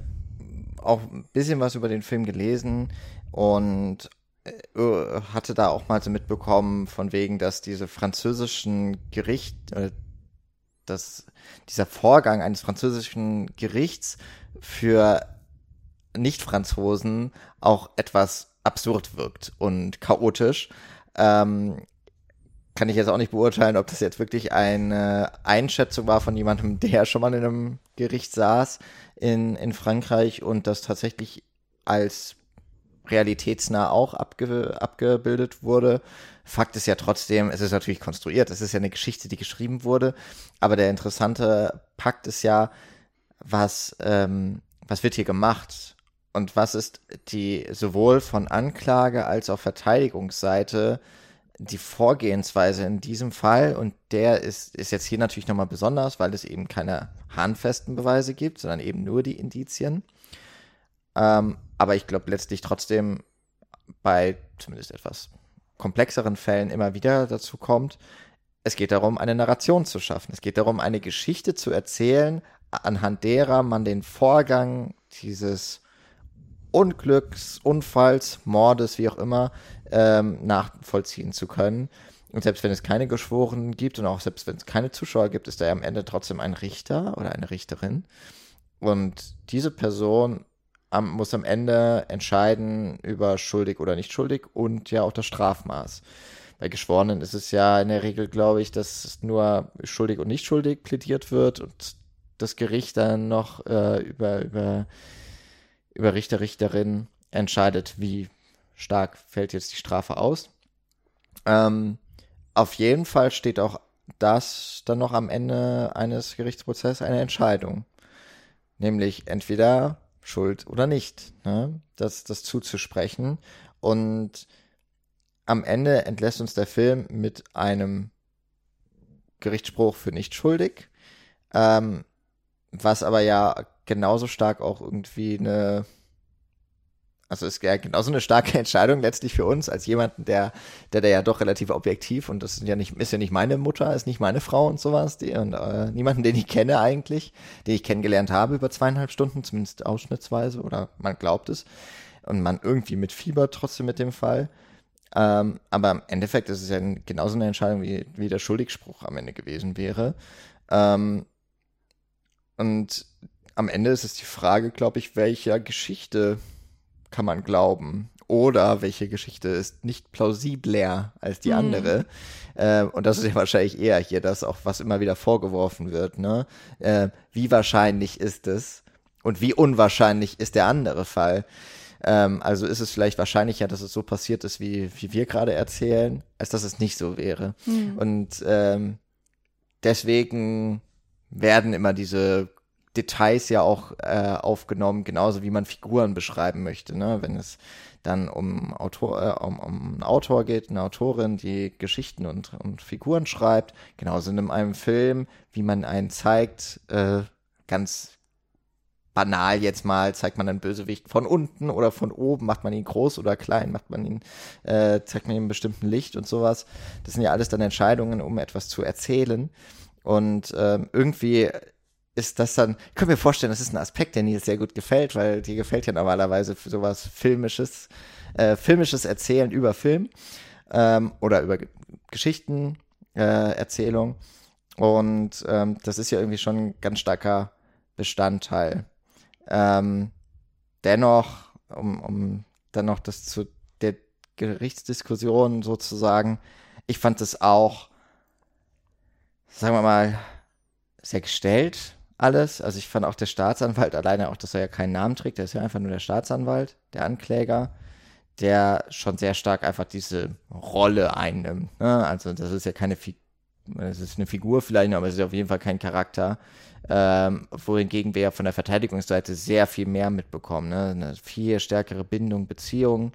auch ein bisschen was über den Film gelesen und äh, hatte da auch mal so mitbekommen, von wegen, dass diese französischen Gericht, äh, dass dieser Vorgang eines französischen Gerichts für Nicht-Franzosen auch etwas absurd wirkt und chaotisch. Ähm, kann ich jetzt auch nicht beurteilen, ob das jetzt wirklich eine Einschätzung war von jemandem, der schon mal in einem Gericht saß in, in Frankreich und das tatsächlich als realitätsnah auch abge abgebildet wurde. Fakt ist ja trotzdem, es ist natürlich konstruiert, es ist ja eine Geschichte, die geschrieben wurde, aber der interessante Pakt ist ja, was, ähm, was wird hier gemacht und was ist die sowohl von Anklage als auch Verteidigungsseite die Vorgehensweise in diesem Fall und der ist, ist jetzt hier natürlich nochmal besonders, weil es eben keine handfesten Beweise gibt, sondern eben nur die Indizien. Ähm, aber ich glaube letztlich trotzdem bei zumindest etwas komplexeren Fällen immer wieder dazu kommt, es geht darum, eine Narration zu schaffen. Es geht darum, eine Geschichte zu erzählen, anhand derer man den Vorgang dieses Unglücks, Unfalls, Mordes, wie auch immer, ähm, nachvollziehen zu können. Und selbst wenn es keine Geschworenen gibt und auch selbst wenn es keine Zuschauer gibt, ist da ja am Ende trotzdem ein Richter oder eine Richterin. Und diese Person am, muss am Ende entscheiden über schuldig oder nicht schuldig und ja auch das Strafmaß. Bei Geschworenen ist es ja in der Regel, glaube ich, dass nur schuldig und nicht schuldig plädiert wird und das Gericht dann noch äh, über, über, über Richter, Richterin entscheidet, wie stark fällt jetzt die Strafe aus. Ähm, auf jeden Fall steht auch das dann noch am Ende eines Gerichtsprozesses eine Entscheidung. Nämlich entweder schuld oder nicht, ne? das, das zuzusprechen. Und am Ende entlässt uns der Film mit einem Gerichtsspruch für nicht schuldig, ähm, was aber ja genauso stark auch irgendwie eine also ist ja genauso eine starke Entscheidung letztlich für uns als jemanden, der, der, der ja doch relativ objektiv und das ist ja nicht, ist ja nicht meine Mutter, ist nicht meine Frau und sowas, die, und äh, niemanden, den ich kenne eigentlich, den ich kennengelernt habe über zweieinhalb Stunden, zumindest ausschnittsweise oder man glaubt es und man irgendwie mit Fieber trotzdem mit dem Fall. Ähm, aber im Endeffekt ist es ja genauso eine Entscheidung, wie, wie der Schuldigspruch am Ende gewesen wäre. Ähm, und am Ende ist es die Frage, glaube ich, welcher Geschichte kann man glauben. Oder welche Geschichte ist nicht plausibler als die mhm. andere. Äh, und das ist ja wahrscheinlich eher hier das auch, was immer wieder vorgeworfen wird. Ne? Äh, wie wahrscheinlich ist es und wie unwahrscheinlich ist der andere Fall? Ähm, also ist es vielleicht wahrscheinlicher, dass es so passiert ist, wie, wie wir gerade erzählen, als dass es nicht so wäre. Mhm. Und ähm, deswegen werden immer diese Details ja auch äh, aufgenommen, genauso wie man Figuren beschreiben möchte. Ne? Wenn es dann um, Autor, äh, um, um einen Autor geht, eine Autorin, die Geschichten und, und Figuren schreibt, genauso in einem Film, wie man einen zeigt, äh, ganz banal jetzt mal, zeigt man einen Bösewicht von unten oder von oben, macht man ihn groß oder klein, macht man ihn, äh, zeigt man ihn in bestimmten Licht und sowas. Das sind ja alles dann Entscheidungen, um etwas zu erzählen. Und ähm, irgendwie ist das dann, ich kann mir vorstellen, das ist ein Aspekt, der Nils sehr gut gefällt, weil dir gefällt ja normalerweise sowas filmisches, äh, filmisches Erzählen über Film ähm, oder über Geschichten, äh, Erzählung. Und ähm, das ist ja irgendwie schon ein ganz starker Bestandteil. Ähm, dennoch um, um dann noch das zu der Gerichtsdiskussion sozusagen, ich fand es auch, sagen wir mal, sehr gestellt alles. Also ich fand auch der Staatsanwalt alleine auch, dass er ja keinen Namen trägt, der ist ja einfach nur der Staatsanwalt, der Ankläger, der schon sehr stark einfach diese Rolle einnimmt. Ne? Also das ist ja keine Figur, das ist eine Figur vielleicht, aber es ist auf jeden Fall kein Charakter. Ähm, wohingegen wir ja von der Verteidigungsseite sehr viel mehr mitbekommen. Ne? Eine viel stärkere Bindung, Beziehung.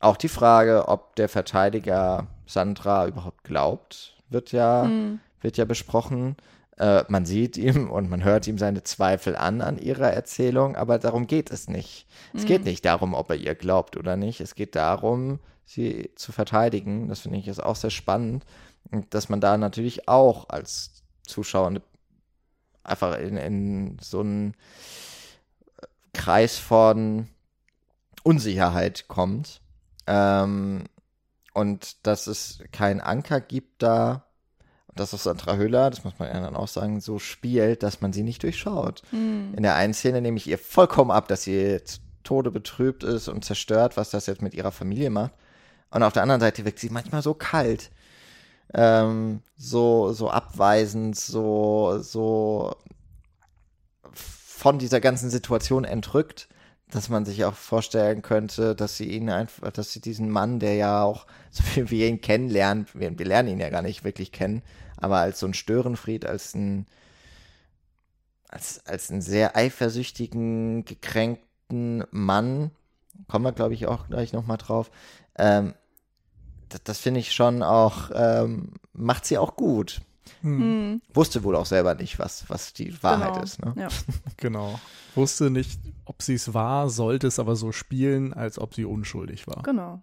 Auch die Frage, ob der Verteidiger Sandra überhaupt glaubt, wird ja, mhm. wird ja besprochen. Äh, man sieht ihm und man hört ihm seine Zweifel an an ihrer Erzählung, aber darum geht es nicht. Mhm. Es geht mhm. nicht darum, ob er ihr glaubt oder nicht. Es geht darum, sie zu verteidigen. Das finde ich ist auch sehr spannend. Und dass man da natürlich auch als Zuschauer einfach in, in so einen Kreis von Unsicherheit kommt. Ähm, und dass es keinen Anker gibt da, dass auch Sandra Hüller, das muss man ja dann auch sagen, so spielt, dass man sie nicht durchschaut. Mhm. In der einen Szene nehme ich ihr vollkommen ab, dass sie zu Tode betrübt ist und zerstört, was das jetzt mit ihrer Familie macht. Und auf der anderen Seite wirkt sie manchmal so kalt, ähm, so, so abweisend, so, so von dieser ganzen Situation entrückt, dass man sich auch vorstellen könnte, dass sie ihn einfach, dass sie diesen Mann, der ja auch, so viel wie wir ihn kennenlernen, wir, wir lernen ihn ja gar nicht wirklich kennen, aber als so ein Störenfried, als ein, als, als einen sehr eifersüchtigen, gekränkten Mann, kommen wir, glaube ich, auch gleich nochmal drauf, ähm, das, das finde ich schon auch, ähm, macht sie auch gut. Hm. Wusste wohl auch selber nicht, was, was die Wahrheit genau. ist. Ne? Ja. genau. Wusste nicht, ob sie es war, sollte es aber so spielen, als ob sie unschuldig war. Genau.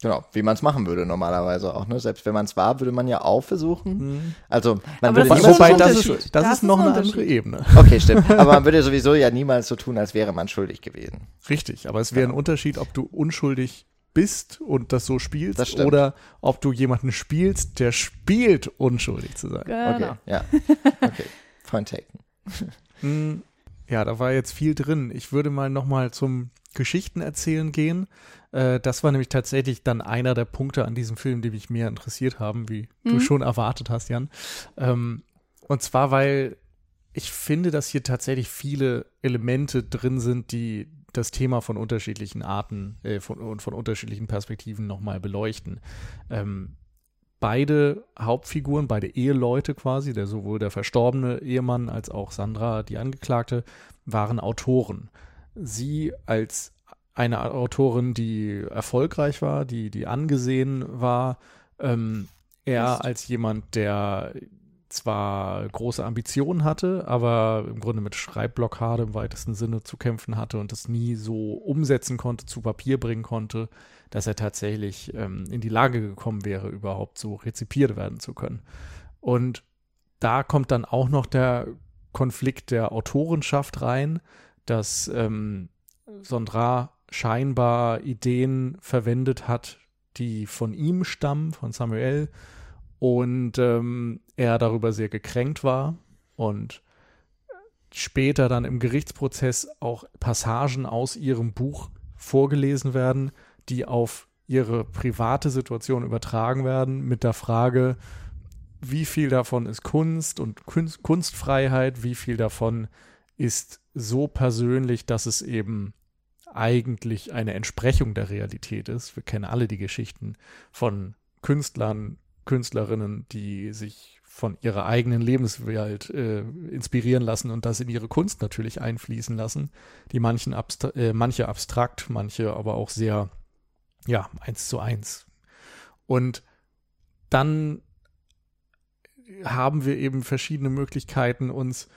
Genau, wie man es machen würde normalerweise auch. Ne? Selbst wenn man es war, würde man ja auch versuchen. Mhm. Also man aber würde das wobei das ist, das ist noch eine andere Ebene. Okay, stimmt. aber man würde sowieso ja niemals so tun, als wäre man schuldig gewesen. Richtig, aber es wäre genau. ein Unterschied, ob du unschuldig bist und das so spielst das oder ob du jemanden spielst, der spielt, unschuldig zu sein. Genau. Okay, ja. Okay, point taken. Hm, ja, da war jetzt viel drin. Ich würde mal nochmal zum Geschichten erzählen gehen. Äh, das war nämlich tatsächlich dann einer der Punkte an diesem Film, die mich mehr interessiert haben, wie mhm. du schon erwartet hast, Jan. Ähm, und zwar, weil ich finde, dass hier tatsächlich viele Elemente drin sind, die das Thema von unterschiedlichen Arten äh, von, und von unterschiedlichen Perspektiven nochmal beleuchten. Ähm, beide Hauptfiguren, beide Eheleute quasi, der sowohl der verstorbene Ehemann als auch Sandra, die Angeklagte, waren Autoren. Sie als eine Autorin, die erfolgreich war, die, die angesehen war, ähm, er als jemand, der zwar große Ambitionen hatte, aber im Grunde mit Schreibblockade im weitesten Sinne zu kämpfen hatte und das nie so umsetzen konnte, zu Papier bringen konnte, dass er tatsächlich ähm, in die Lage gekommen wäre, überhaupt so rezipiert werden zu können. Und da kommt dann auch noch der Konflikt der Autorenschaft rein, dass ähm, Sondra scheinbar Ideen verwendet hat, die von ihm stammen, von Samuel, und ähm, er darüber sehr gekränkt war und später dann im Gerichtsprozess auch Passagen aus ihrem Buch vorgelesen werden, die auf ihre private Situation übertragen werden mit der Frage, wie viel davon ist Kunst und Kunst, Kunstfreiheit, wie viel davon ist so persönlich, dass es eben eigentlich eine Entsprechung der Realität ist. Wir kennen alle die Geschichten von Künstlern, Künstlerinnen, die sich von ihrer eigenen Lebenswelt äh, inspirieren lassen und das in ihre Kunst natürlich einfließen lassen, die manchen abstra äh, manche abstrakt, manche aber auch sehr, ja, eins zu eins. Und dann haben wir eben verschiedene Möglichkeiten, uns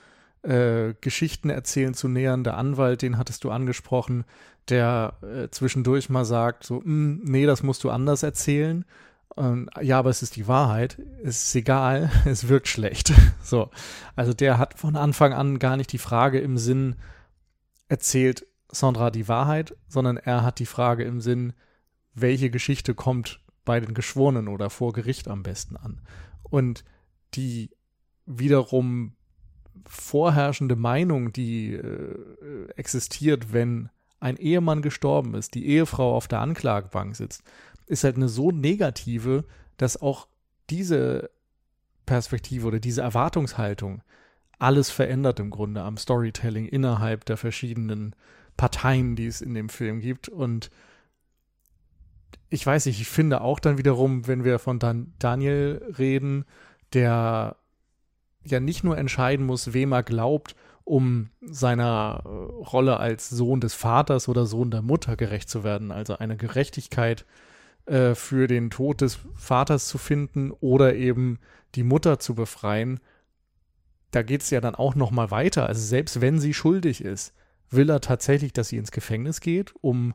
äh, Geschichten erzählen zu nähern. Der Anwalt, den hattest du angesprochen, der äh, zwischendurch mal sagt, so, hm, nee, das musst du anders erzählen. Und, ja, aber es ist die Wahrheit. Es ist egal, es wirkt schlecht. So. Also der hat von Anfang an gar nicht die Frage im Sinn, erzählt Sandra die Wahrheit, sondern er hat die Frage im Sinn, welche Geschichte kommt bei den Geschworenen oder vor Gericht am besten an. Und die wiederum vorherrschende Meinung, die äh, existiert, wenn ein Ehemann gestorben ist, die Ehefrau auf der Anklagebank sitzt, ist halt eine so negative, dass auch diese Perspektive oder diese Erwartungshaltung alles verändert im Grunde am Storytelling innerhalb der verschiedenen Parteien, die es in dem Film gibt. Und ich weiß nicht, ich finde auch dann wiederum, wenn wir von Dan Daniel reden, der ja nicht nur entscheiden muss, wem er glaubt, um seiner äh, Rolle als Sohn des Vaters oder Sohn der Mutter gerecht zu werden, also eine Gerechtigkeit äh, für den Tod des Vaters zu finden oder eben die Mutter zu befreien, da geht es ja dann auch noch mal weiter. Also selbst wenn sie schuldig ist, will er tatsächlich, dass sie ins Gefängnis geht, um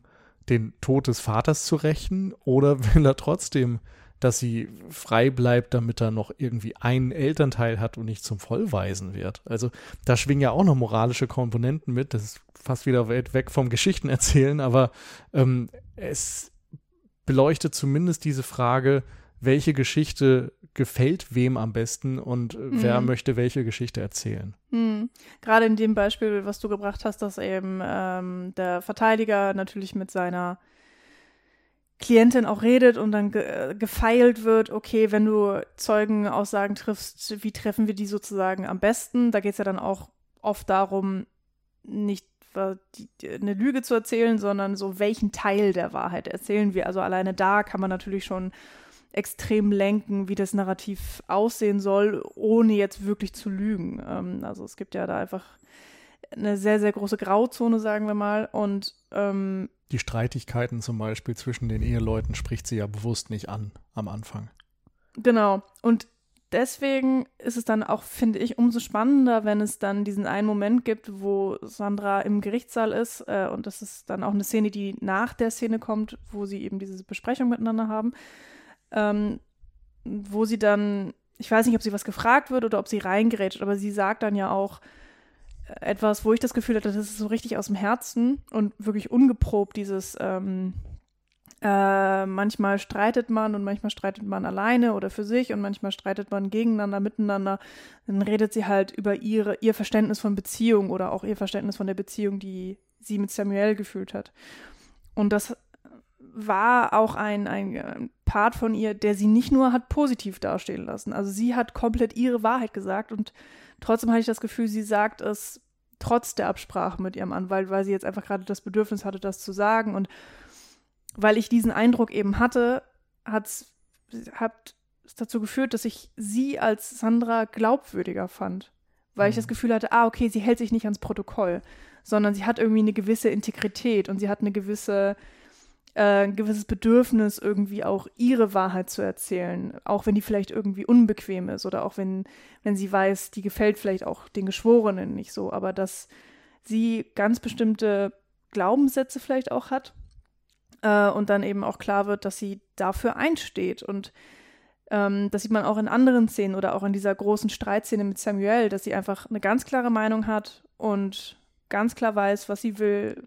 den Tod des Vaters zu rächen, oder will er trotzdem, dass sie frei bleibt, damit er noch irgendwie einen Elternteil hat und nicht zum Vollweisen wird? Also da schwingen ja auch noch moralische Komponenten mit. Das ist fast wieder weit weg vom Geschichten erzählen, aber ähm, es beleuchtet zumindest diese Frage, welche Geschichte gefällt wem am besten und äh, mhm. wer möchte welche Geschichte erzählen. Mhm. Gerade in dem Beispiel, was du gebracht hast, dass eben ähm, der Verteidiger natürlich mit seiner Klientin auch redet und dann ge gefeilt wird, okay, wenn du Zeugenaussagen triffst, wie treffen wir die sozusagen am besten? Da geht es ja dann auch oft darum, nicht eine Lüge zu erzählen, sondern so, welchen Teil der Wahrheit erzählen wir. Also alleine da kann man natürlich schon extrem lenken, wie das Narrativ aussehen soll, ohne jetzt wirklich zu lügen. Ähm, also es gibt ja da einfach eine sehr, sehr große Grauzone, sagen wir mal. Und ähm, die Streitigkeiten zum Beispiel zwischen den Eheleuten spricht sie ja bewusst nicht an am Anfang. Genau. Und deswegen ist es dann auch, finde ich, umso spannender, wenn es dann diesen einen Moment gibt, wo Sandra im Gerichtssaal ist. Äh, und das ist dann auch eine Szene, die nach der Szene kommt, wo sie eben diese Besprechung miteinander haben. Ähm, wo sie dann, ich weiß nicht, ob sie was gefragt wird oder ob sie reingerätscht, aber sie sagt dann ja auch etwas, wo ich das Gefühl hatte, das ist so richtig aus dem Herzen und wirklich ungeprobt, dieses ähm, äh, manchmal streitet man und manchmal streitet man alleine oder für sich und manchmal streitet man gegeneinander, miteinander. Dann redet sie halt über ihre, ihr Verständnis von Beziehung oder auch ihr Verständnis von der Beziehung, die sie mit Samuel gefühlt hat. Und das war auch ein, ein Part von ihr, der sie nicht nur hat positiv dastehen lassen. Also sie hat komplett ihre Wahrheit gesagt und trotzdem hatte ich das Gefühl, sie sagt es trotz der Absprache mit ihrem Anwalt, weil sie jetzt einfach gerade das Bedürfnis hatte, das zu sagen. Und weil ich diesen Eindruck eben hatte, hat es dazu geführt, dass ich sie als Sandra glaubwürdiger fand. Weil mhm. ich das Gefühl hatte, ah, okay, sie hält sich nicht ans Protokoll, sondern sie hat irgendwie eine gewisse Integrität und sie hat eine gewisse, äh, ein gewisses Bedürfnis, irgendwie auch ihre Wahrheit zu erzählen, auch wenn die vielleicht irgendwie unbequem ist oder auch wenn, wenn sie weiß, die gefällt vielleicht auch den Geschworenen nicht so, aber dass sie ganz bestimmte Glaubenssätze vielleicht auch hat äh, und dann eben auch klar wird, dass sie dafür einsteht. Und ähm, das sieht man auch in anderen Szenen oder auch in dieser großen Streitszene mit Samuel, dass sie einfach eine ganz klare Meinung hat und ganz klar weiß, was sie will,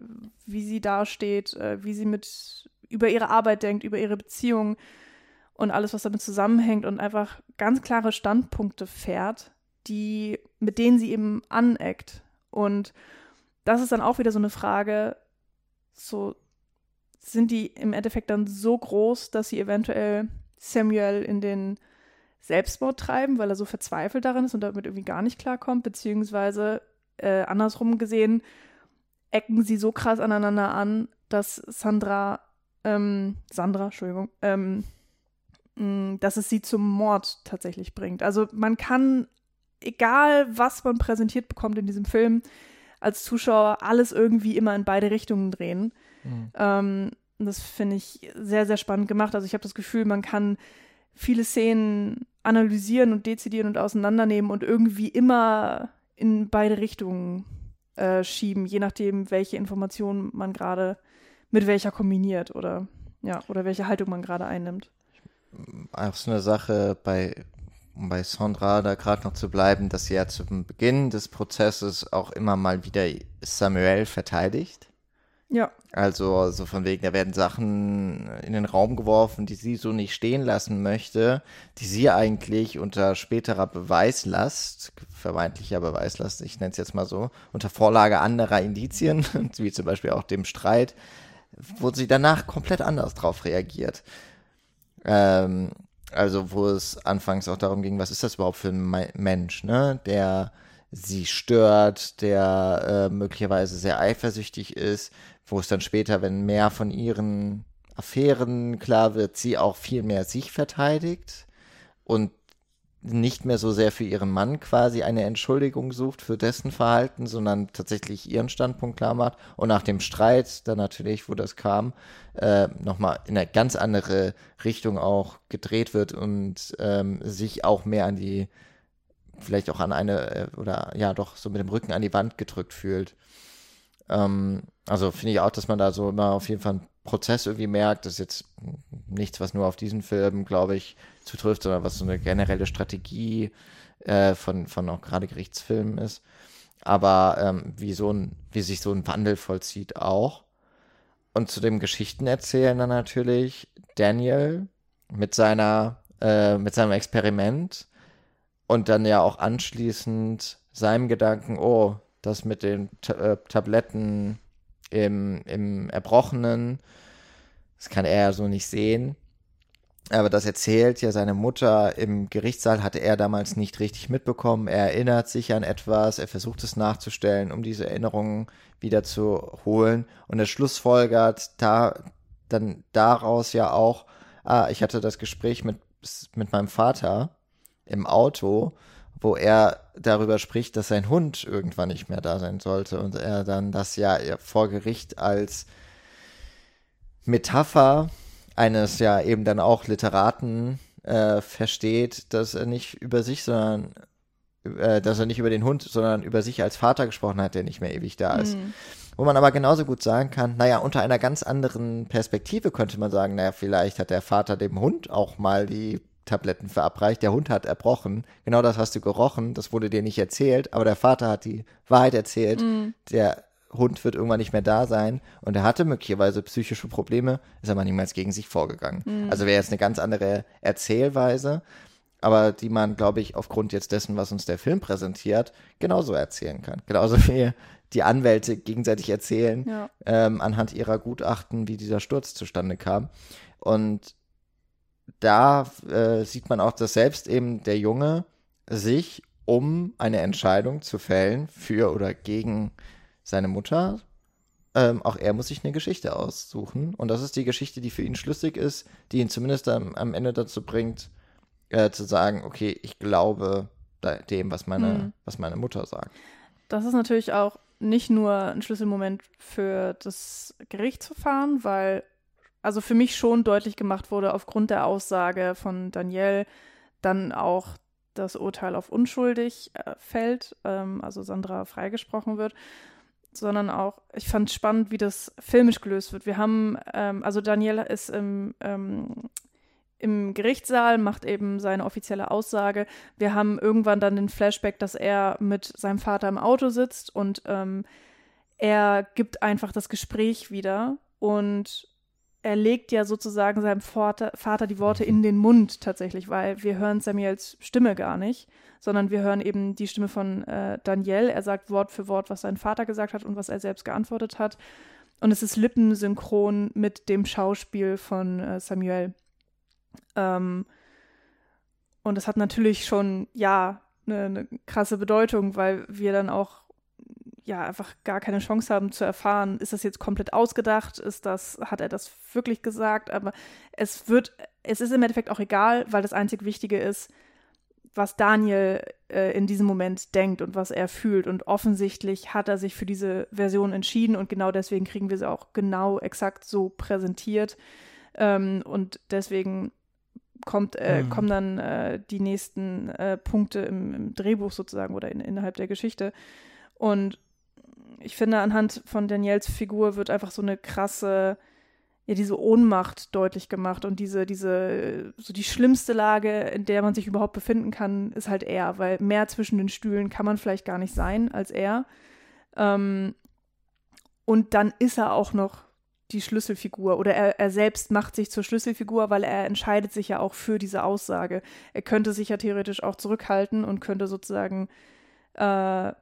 wie sie dasteht, äh, wie sie mit über ihre Arbeit denkt, über ihre Beziehung und alles, was damit zusammenhängt und einfach ganz klare Standpunkte fährt, die, mit denen sie eben aneckt. Und das ist dann auch wieder so eine Frage, so sind die im Endeffekt dann so groß, dass sie eventuell Samuel in den Selbstmord treiben, weil er so verzweifelt daran ist und damit irgendwie gar nicht klarkommt, beziehungsweise äh, andersrum gesehen, ecken sie so krass aneinander an, dass Sandra, ähm, Sandra, Entschuldigung, ähm, mh, dass es sie zum Mord tatsächlich bringt. Also man kann, egal was man präsentiert bekommt in diesem Film, als Zuschauer alles irgendwie immer in beide Richtungen drehen. Mhm. Ähm, das finde ich sehr, sehr spannend gemacht. Also ich habe das Gefühl, man kann viele Szenen analysieren und dezidieren und auseinandernehmen und irgendwie immer in beide Richtungen äh, schieben, je nachdem, welche Informationen man gerade mit welcher kombiniert oder ja, oder welche Haltung man gerade einnimmt. Auch so eine Sache bei, um bei Sandra da gerade noch zu bleiben, dass sie ja zum Beginn des Prozesses auch immer mal wieder Samuel verteidigt Ja. Also so von wegen, da werden Sachen in den Raum geworfen, die sie so nicht stehen lassen möchte, die sie eigentlich unter späterer Beweislast, vermeintlicher Beweislast, ich nenne es jetzt mal so, unter Vorlage anderer Indizien, wie zum Beispiel auch dem Streit, wo sie danach komplett anders drauf reagiert. Ähm, also wo es anfangs auch darum ging, was ist das überhaupt für ein Mensch, ne, der sie stört, der äh, möglicherweise sehr eifersüchtig ist, wo es dann später, wenn mehr von ihren Affären klar wird, sie auch viel mehr sich verteidigt und nicht mehr so sehr für ihren Mann quasi eine Entschuldigung sucht für dessen Verhalten, sondern tatsächlich ihren Standpunkt klar macht und nach dem Streit dann natürlich, wo das kam, äh, nochmal in eine ganz andere Richtung auch gedreht wird und ähm, sich auch mehr an die, vielleicht auch an eine, äh, oder ja doch so mit dem Rücken an die Wand gedrückt fühlt. Ähm, also finde ich auch, dass man da so immer auf jeden Fall einen Prozess irgendwie merkt. Das ist jetzt nichts, was nur auf diesen Film, glaube ich, zutrifft, sondern was so eine generelle Strategie äh, von, von auch gerade Gerichtsfilmen ist. Aber ähm, wie, so ein, wie sich so ein Wandel vollzieht auch. Und zu dem Geschichtenerzählen dann natürlich Daniel mit seiner, äh, mit seinem Experiment und dann ja auch anschließend seinem Gedanken, oh, das mit den Ta äh, Tabletten im, im Erbrochenen, das kann er ja so nicht sehen. Aber das erzählt ja seine Mutter im Gerichtssaal, hatte er damals nicht richtig mitbekommen. Er erinnert sich an etwas, er versucht es nachzustellen, um diese Erinnerungen wieder zu holen. Und er schlussfolgert da, dann daraus ja auch, ah, ich hatte das Gespräch mit, mit meinem Vater im Auto wo er darüber spricht, dass sein Hund irgendwann nicht mehr da sein sollte und er dann das ja vor Gericht als Metapher eines ja eben dann auch Literaten äh, versteht, dass er nicht über sich, sondern äh, dass er nicht über den Hund, sondern über sich als Vater gesprochen hat, der nicht mehr ewig da ist. Mhm. Wo man aber genauso gut sagen kann, naja, unter einer ganz anderen Perspektive könnte man sagen, naja, vielleicht hat der Vater dem Hund auch mal die Tabletten verabreicht. Der Hund hat erbrochen. Genau das hast du gerochen. Das wurde dir nicht erzählt, aber der Vater hat die Wahrheit erzählt. Mhm. Der Hund wird irgendwann nicht mehr da sein und er hatte möglicherweise psychische Probleme, ist aber niemals gegen sich vorgegangen. Mhm. Also wäre jetzt eine ganz andere Erzählweise, aber die man, glaube ich, aufgrund jetzt dessen, was uns der Film präsentiert, genauso erzählen kann. Genauso wie die Anwälte gegenseitig erzählen, ja. ähm, anhand ihrer Gutachten, wie dieser Sturz zustande kam. Und da äh, sieht man auch, dass selbst eben der Junge sich, um eine Entscheidung zu fällen für oder gegen seine Mutter, ähm, auch er muss sich eine Geschichte aussuchen. Und das ist die Geschichte, die für ihn schlüssig ist, die ihn zumindest am, am Ende dazu bringt, äh, zu sagen, okay, ich glaube dem, was meine, mhm. was meine Mutter sagt. Das ist natürlich auch nicht nur ein Schlüsselmoment für das Gerichtsverfahren, weil also für mich schon deutlich gemacht wurde, aufgrund der Aussage von Danielle dann auch das Urteil auf unschuldig äh, fällt, ähm, also Sandra freigesprochen wird, sondern auch, ich fand spannend, wie das filmisch gelöst wird. Wir haben, ähm, also Danielle ist im, ähm, im Gerichtssaal, macht eben seine offizielle Aussage. Wir haben irgendwann dann den Flashback, dass er mit seinem Vater im Auto sitzt und ähm, er gibt einfach das Gespräch wieder und er legt ja sozusagen seinem Vater, Vater die Worte in den Mund tatsächlich, weil wir hören Samuels Stimme gar nicht, sondern wir hören eben die Stimme von äh, Daniel. Er sagt Wort für Wort, was sein Vater gesagt hat und was er selbst geantwortet hat. Und es ist lippensynchron mit dem Schauspiel von äh, Samuel. Ähm, und das hat natürlich schon, ja, eine, eine krasse Bedeutung, weil wir dann auch ja einfach gar keine Chance haben zu erfahren, ist das jetzt komplett ausgedacht, ist das, hat er das wirklich gesagt, aber es wird, es ist im Endeffekt auch egal, weil das einzig Wichtige ist, was Daniel äh, in diesem Moment denkt und was er fühlt. Und offensichtlich hat er sich für diese Version entschieden und genau deswegen kriegen wir sie auch genau exakt so präsentiert. Ähm, und deswegen kommt, äh, mhm. kommen dann äh, die nächsten äh, Punkte im, im, Drehbuch sozusagen oder in, innerhalb der Geschichte. Und ich finde, anhand von Daniels Figur wird einfach so eine krasse, ja, diese Ohnmacht deutlich gemacht und diese, diese, so die schlimmste Lage, in der man sich überhaupt befinden kann, ist halt er, weil mehr zwischen den Stühlen kann man vielleicht gar nicht sein als er. Ähm, und dann ist er auch noch die Schlüsselfigur oder er, er selbst macht sich zur Schlüsselfigur, weil er entscheidet sich ja auch für diese Aussage. Er könnte sich ja theoretisch auch zurückhalten und könnte sozusagen äh,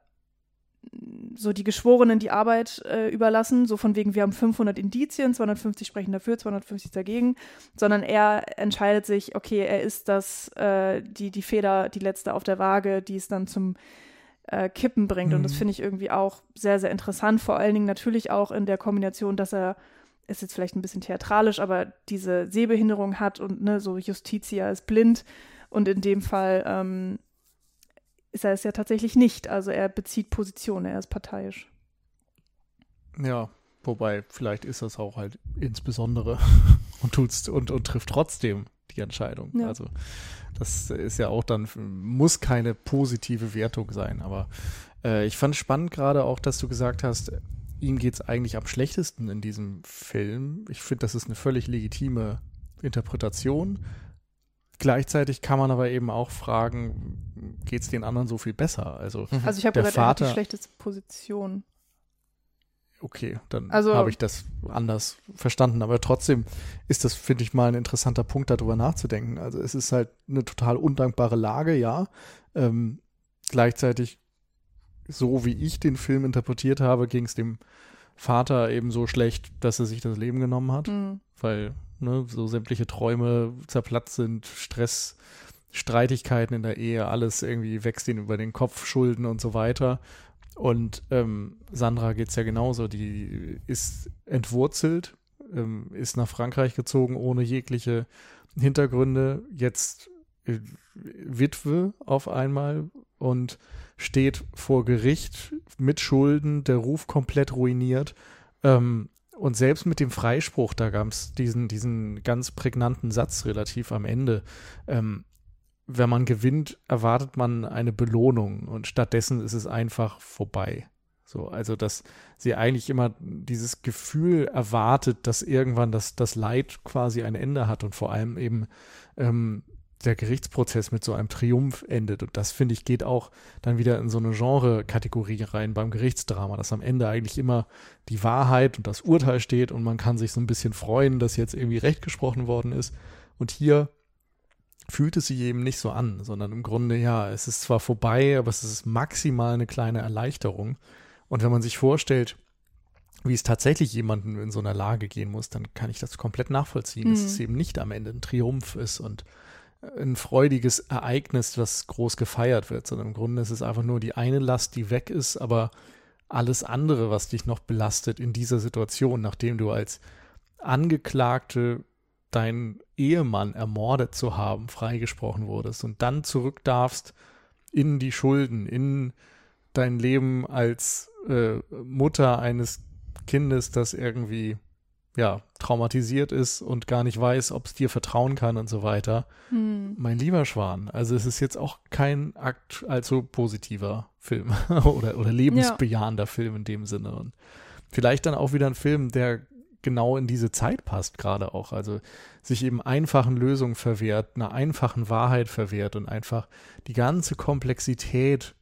so die Geschworenen die Arbeit äh, überlassen, so von wegen, wir haben 500 Indizien, 250 sprechen dafür, 250 dagegen, sondern er entscheidet sich, okay, er ist das, äh, die, die Feder, die letzte auf der Waage, die es dann zum äh, Kippen bringt. Mhm. Und das mhm. finde ich irgendwie auch sehr, sehr interessant, vor allen Dingen natürlich auch in der Kombination, dass er ist jetzt vielleicht ein bisschen theatralisch, aber diese Sehbehinderung hat und ne, so Justitia ist blind und in dem Fall ähm, ist er es ja tatsächlich nicht. Also er bezieht Position, er ist parteiisch. Ja, wobei vielleicht ist das auch halt insbesondere und tut's und, und trifft trotzdem die Entscheidung. Ja. Also das ist ja auch dann, muss keine positive Wertung sein. Aber äh, ich fand spannend gerade auch, dass du gesagt hast, ihm geht es eigentlich am schlechtesten in diesem Film. Ich finde, das ist eine völlig legitime Interpretation. Gleichzeitig kann man aber eben auch fragen, geht es den anderen so viel besser? Also, mhm. also ich habe gesagt, Vater, er hat die schlechteste Position. Okay, dann also, habe ich das anders verstanden. Aber trotzdem ist das, finde ich, mal ein interessanter Punkt, darüber nachzudenken. Also es ist halt eine total undankbare Lage, ja. Ähm, gleichzeitig, so wie ich den Film interpretiert habe, ging es dem Vater eben so schlecht, dass er sich das Leben genommen hat. Mhm. Weil ne, so sämtliche Träume zerplatzt sind, Stress, Streitigkeiten in der Ehe, alles irgendwie wächst ihnen über den Kopf, Schulden und so weiter. Und ähm, Sandra geht es ja genauso, die ist entwurzelt, ähm, ist nach Frankreich gezogen ohne jegliche Hintergründe, jetzt äh, Witwe auf einmal und steht vor Gericht mit Schulden, der Ruf komplett ruiniert. Ähm, und selbst mit dem Freispruch, da gab es diesen, diesen ganz prägnanten Satz relativ am Ende. Ähm, wenn man gewinnt, erwartet man eine Belohnung und stattdessen ist es einfach vorbei. So, also dass sie eigentlich immer dieses Gefühl erwartet, dass irgendwann das, das Leid quasi ein Ende hat und vor allem eben ähm, der Gerichtsprozess mit so einem Triumph endet. Und das, finde ich, geht auch dann wieder in so eine Genre-Kategorie rein beim Gerichtsdrama, dass am Ende eigentlich immer die Wahrheit und das Urteil steht und man kann sich so ein bisschen freuen, dass jetzt irgendwie Recht gesprochen worden ist. Und hier fühlt es sich eben nicht so an, sondern im Grunde, ja, es ist zwar vorbei, aber es ist maximal eine kleine Erleichterung. Und wenn man sich vorstellt, wie es tatsächlich jemandem in so einer Lage gehen muss, dann kann ich das komplett nachvollziehen, mhm. dass es eben nicht am Ende ein Triumph ist und ein freudiges Ereignis, was groß gefeiert wird, sondern im Grunde ist es einfach nur die eine Last, die weg ist, aber alles andere, was dich noch belastet in dieser Situation, nachdem du als Angeklagte deinen Ehemann ermordet zu haben, freigesprochen wurdest und dann zurück darfst in die Schulden, in dein Leben als äh, Mutter eines Kindes, das irgendwie ja, traumatisiert ist und gar nicht weiß, ob es dir vertrauen kann und so weiter. Hm. Mein lieber Schwan, also es ist jetzt auch kein Akt allzu positiver Film oder, oder lebensbejahender ja. Film in dem Sinne. Und vielleicht dann auch wieder ein Film, der genau in diese Zeit passt, gerade auch. Also sich eben einfachen Lösungen verwehrt, einer einfachen Wahrheit verwehrt und einfach die ganze Komplexität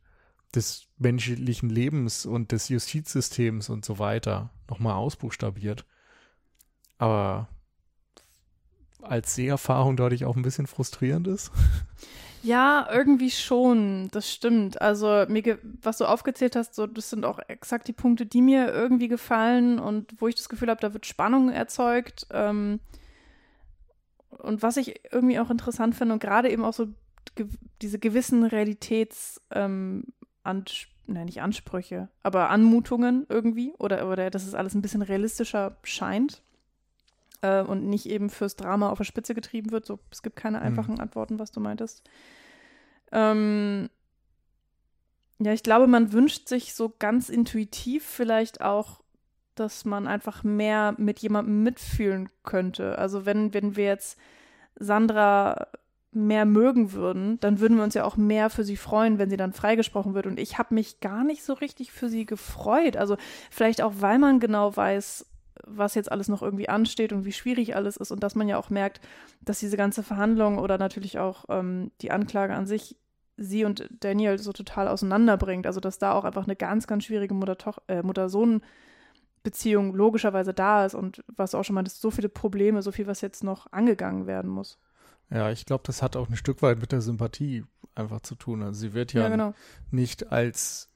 des menschlichen Lebens und des Justizsystems und so weiter nochmal ausbuchstabiert. Aber als Seherfahrung dadurch auch ein bisschen frustrierend ist. Ja, irgendwie schon, das stimmt. Also mir, was du aufgezählt hast, so, das sind auch exakt die Punkte, die mir irgendwie gefallen und wo ich das Gefühl habe, da wird Spannung erzeugt. Ähm, und was ich irgendwie auch interessant finde und gerade eben auch so ge diese gewissen Realitäts, ähm, nein, nicht Ansprüche, aber Anmutungen irgendwie oder, oder dass es alles ein bisschen realistischer scheint äh, und nicht eben fürs Drama auf der Spitze getrieben wird. So, es gibt keine einfachen mhm. Antworten, was du meintest. Ähm, ja, ich glaube, man wünscht sich so ganz intuitiv vielleicht auch, dass man einfach mehr mit jemandem mitfühlen könnte. Also wenn, wenn wir jetzt Sandra mehr mögen würden, dann würden wir uns ja auch mehr für sie freuen, wenn sie dann freigesprochen wird. Und ich habe mich gar nicht so richtig für sie gefreut. Also vielleicht auch, weil man genau weiß, was jetzt alles noch irgendwie ansteht und wie schwierig alles ist und dass man ja auch merkt, dass diese ganze Verhandlung oder natürlich auch ähm, die Anklage an sich sie und Daniel so total auseinanderbringt. Also dass da auch einfach eine ganz, ganz schwierige Mutter-Sohn- Beziehung logischerweise da ist und was auch schon mal, so viele Probleme, so viel, was jetzt noch angegangen werden muss. Ja, ich glaube, das hat auch ein Stück weit mit der Sympathie einfach zu tun. Also sie wird ja, Ja, genau. nicht als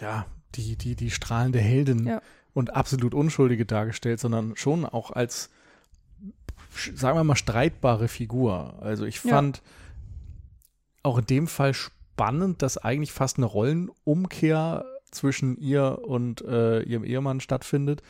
ja, die, die, die strahlende Heldin Ja. Und absolut Unschuldige dargestellt, sondern schon auch als, sagen wir mal, streitbare Figur. Also ich Ja. fand auch in dem Fall spannend, dass eigentlich fast eine Rollenumkehr zwischen ihr und äh, ihrem Ehemann stattfindet.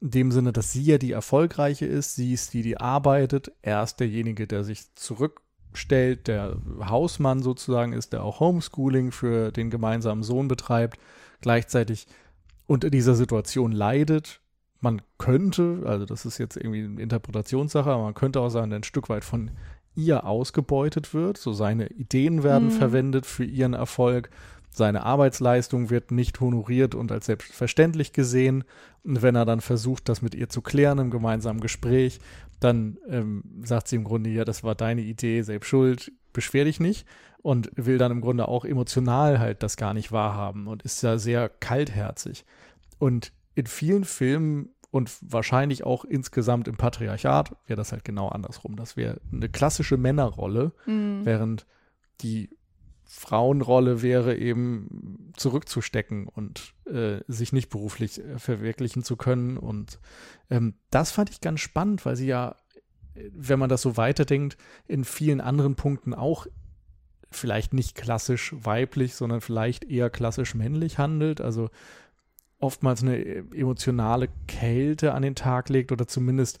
In dem Sinne, dass sie ja die Erfolgreiche ist, sie ist die, die arbeitet, er ist derjenige, der sich zurückstellt, der Hausmann sozusagen ist, der auch Homeschooling für den gemeinsamen Sohn betreibt, gleichzeitig unter dieser Situation leidet. Man könnte, also das ist jetzt irgendwie eine Interpretationssache, aber man könnte auch sagen, ein Stück weit von ihr ausgebeutet wird. So seine Ideen werden Mhm. verwendet für ihren Erfolg. Seine Arbeitsleistung wird nicht honoriert und als selbstverständlich gesehen. Und wenn er dann versucht, das mit ihr zu klären im gemeinsamen Gespräch, dann ähm, sagt sie im Grunde, ja, das war deine Idee, selbst schuld, beschwer dich nicht. Und will dann im Grunde auch emotional halt das gar nicht wahrhaben und ist da sehr kaltherzig. Und in vielen Filmen und wahrscheinlich auch insgesamt im Patriarchat wäre das halt genau andersrum. Das wäre eine klassische Männerrolle, Mhm. während die Frauenrolle wäre eben zurückzustecken und äh, sich nicht beruflich äh, verwirklichen zu können. Und ähm, das fand ich ganz spannend, weil sie ja, äh, wenn man das so weiterdenkt, in vielen anderen Punkten auch vielleicht nicht klassisch weiblich, sondern vielleicht eher klassisch männlich handelt. Also oftmals eine äh, emotionale Kälte an den Tag legt oder zumindest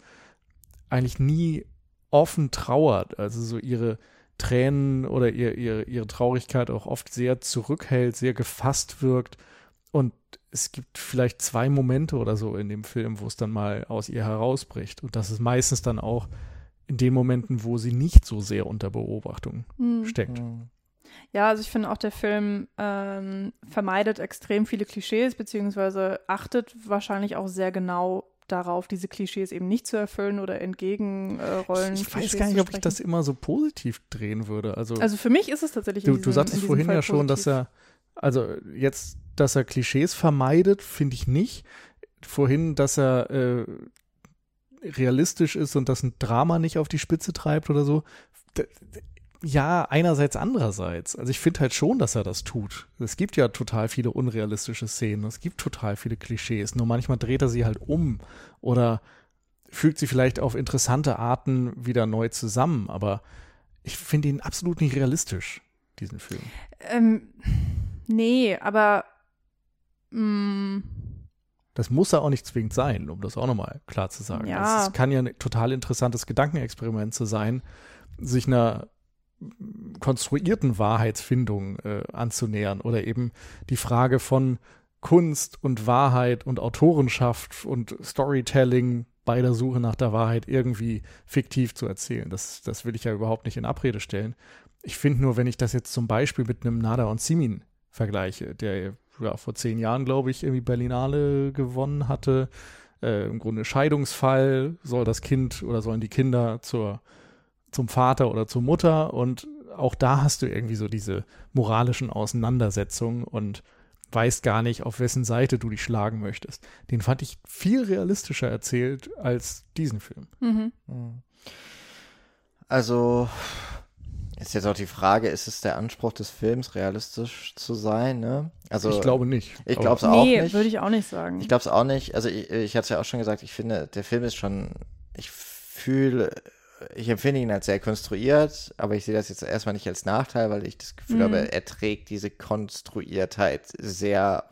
eigentlich nie offen trauert. Also so ihre Tränen oder ihr, ihr, ihre Traurigkeit auch oft sehr zurückhält, sehr gefasst wirkt. Und es gibt vielleicht zwei Momente oder so in dem Film, wo es dann mal aus ihr herausbricht. Und das ist meistens dann auch in den Momenten, wo sie nicht so sehr unter Beobachtung Mhm. steckt. Mhm. Ja, also ich finde auch, der Film ähm, vermeidet extrem viele Klischees, beziehungsweise achtet wahrscheinlich auch sehr genau darauf, diese Klischees eben nicht zu erfüllen oder entgegen äh. Ich, ich weiß gar nicht, ob ich das immer so positiv drehen würde. Also, Also für mich ist es tatsächlich. du, in du diesem- sagtest in diesem vorhin Fall ja schon, dass positiv. er, also jetzt, dass er Klischees vermeidet, finde ich nicht. Vorhin, dass er äh, realistisch ist und das ein Drama nicht auf die Spitze treibt oder so. Ja, einerseits, andererseits. Also ich finde halt schon, dass er das tut. Es gibt ja total viele unrealistische Szenen. Es gibt total viele Klischees. Nur manchmal dreht er sie halt um oder fügt sie vielleicht auf interessante Arten wieder neu zusammen. Aber ich finde ihn absolut nicht realistisch, diesen Film. Ähm, nee, aber mm, Das muss er auch nicht zwingend sein, um das auch nochmal klar zu sagen. Ja. Es, es kann ja ein total interessantes Gedankenexperiment zu sein, sich einer konstruierten Wahrheitsfindung äh, anzunähern oder eben die Frage von Kunst und Wahrheit und Autorenschaft und Storytelling bei der Suche nach der Wahrheit irgendwie fiktiv zu erzählen. Das, das will ich ja überhaupt nicht in Abrede stellen. Ich finde nur, wenn ich das jetzt zum Beispiel mit einem Nada und Simin vergleiche, der ja, vor zehn Jahren, glaube ich, irgendwie Berlinale gewonnen hatte, äh, im Grunde Scheidungsfall, soll das Kind oder sollen die Kinder zur, zum Vater oder zur Mutter und auch da hast du irgendwie so diese moralischen Auseinandersetzungen und weißt gar nicht, auf wessen Seite du dich schlagen möchtest. Den fand ich viel realistischer erzählt als diesen Film. mhm. Mhm. Also ist jetzt auch die Frage, ist es der Anspruch des Films, realistisch zu sein? Ne? Also ich glaube nicht. ich glaube es auch Nee, nicht. würde ich auch nicht sagen. Ich glaube es auch nicht. Also ich, ich hatte es ja auch schon gesagt, ich finde, der Film ist schon, ich fühle, ich empfinde ihn als sehr konstruiert, aber ich sehe das jetzt erstmal nicht als Nachteil, weil ich das Gefühl Mhm. habe, er trägt diese Konstruiertheit sehr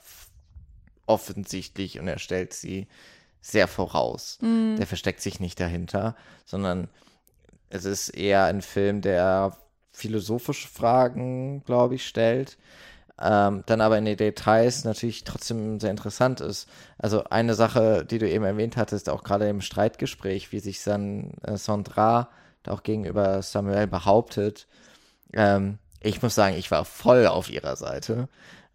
offensichtlich und er stellt sie sehr voraus. Mhm. Der versteckt sich nicht dahinter, sondern es ist eher ein Film, der philosophische Fragen, glaube ich, stellt. Ähm, dann aber in den Details natürlich trotzdem sehr interessant ist. Also eine Sache, die du eben erwähnt hattest, auch gerade im Streitgespräch, wie sich San, äh, Sandra auch gegenüber Samuel behauptet. Ähm, ich muss sagen, ich war voll auf ihrer Seite.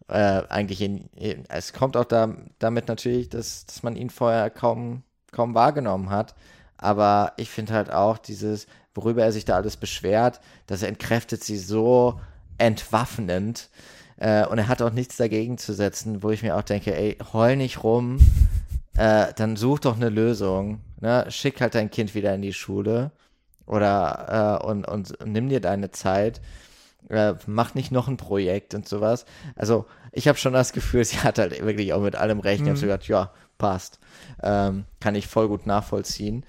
Äh, eigentlich in, in, es kommt auch da, damit natürlich, dass, dass man ihn vorher kaum, kaum wahrgenommen hat. Aber ich finde halt auch dieses, worüber er sich da alles beschwert, das entkräftet sie so entwaffnend. Äh, und er hat auch nichts dagegen zu setzen, wo ich mir auch denke, ey, heul nicht rum. äh, dann such doch eine Lösung. Ne? Schick halt dein Kind wieder in die Schule oder äh, und, und nimm dir deine Zeit. Äh, mach nicht noch ein Projekt und sowas. Also ich habe schon das Gefühl, sie hat halt wirklich auch mit allem recht. Mhm. Ich habe so gedacht, ja, passt. Ähm, kann ich voll gut nachvollziehen.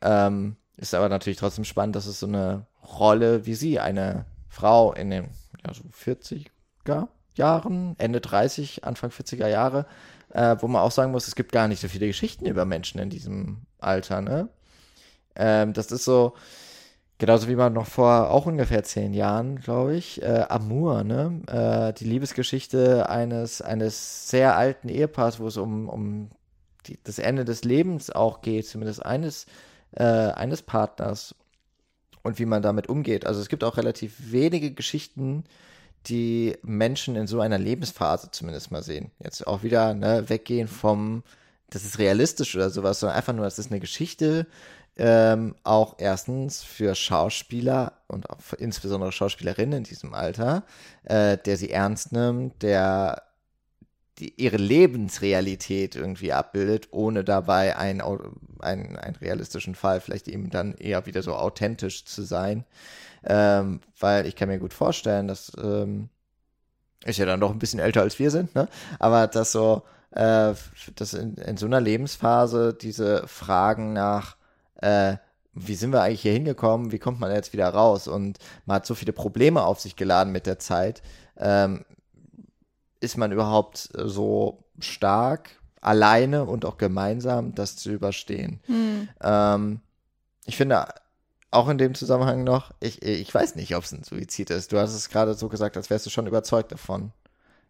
Ähm, ist aber natürlich trotzdem spannend, dass es so eine Rolle wie sie, eine Frau in den ja, so 40er Jahren, Ende 30, Anfang 40er Jahre, äh, wo man auch sagen muss, es gibt gar nicht so viele Geschichten über Menschen in diesem Alter, ne? Ähm, das ist so, genauso wie man noch vor auch ungefähr zehn Jahren, glaube ich, äh, Amour, ne? Äh, die Liebesgeschichte eines, eines sehr alten Ehepaars, wo es um, um die, das Ende des Lebens auch geht, zumindest eines, äh, eines Partners und wie man damit umgeht. Also es gibt auch relativ wenige Geschichten, die Menschen in so einer Lebensphase zumindest mal sehen. Jetzt auch wieder ne, weggehen vom, das ist realistisch oder sowas, sondern einfach nur, das ist eine Geschichte, ähm, auch erstens für Schauspieler und auch insbesondere Schauspielerinnen in diesem Alter, äh, der sie ernst nimmt, der die, ihre Lebensrealität irgendwie abbildet, ohne dabei einen, einen, einen realistischen Fall vielleicht eben dann eher wieder so authentisch zu sein. Ähm, weil ich kann mir gut vorstellen, dass ähm, ist ja dann doch ein bisschen älter als wir sind, ne? Aber dass so, äh, dass in, in so einer Lebensphase diese Fragen nach äh, wie sind wir eigentlich hier hingekommen, wie kommt man jetzt wieder raus? Und man hat so viele Probleme auf sich geladen mit der Zeit. Ähm, ist man überhaupt so stark, alleine und auch gemeinsam, das zu überstehen? Hm. Ähm, ich finde, auch in dem Zusammenhang noch, ich, ich weiß nicht, ob es ein Suizid ist. Du hast es gerade so gesagt, als wärst du schon überzeugt davon.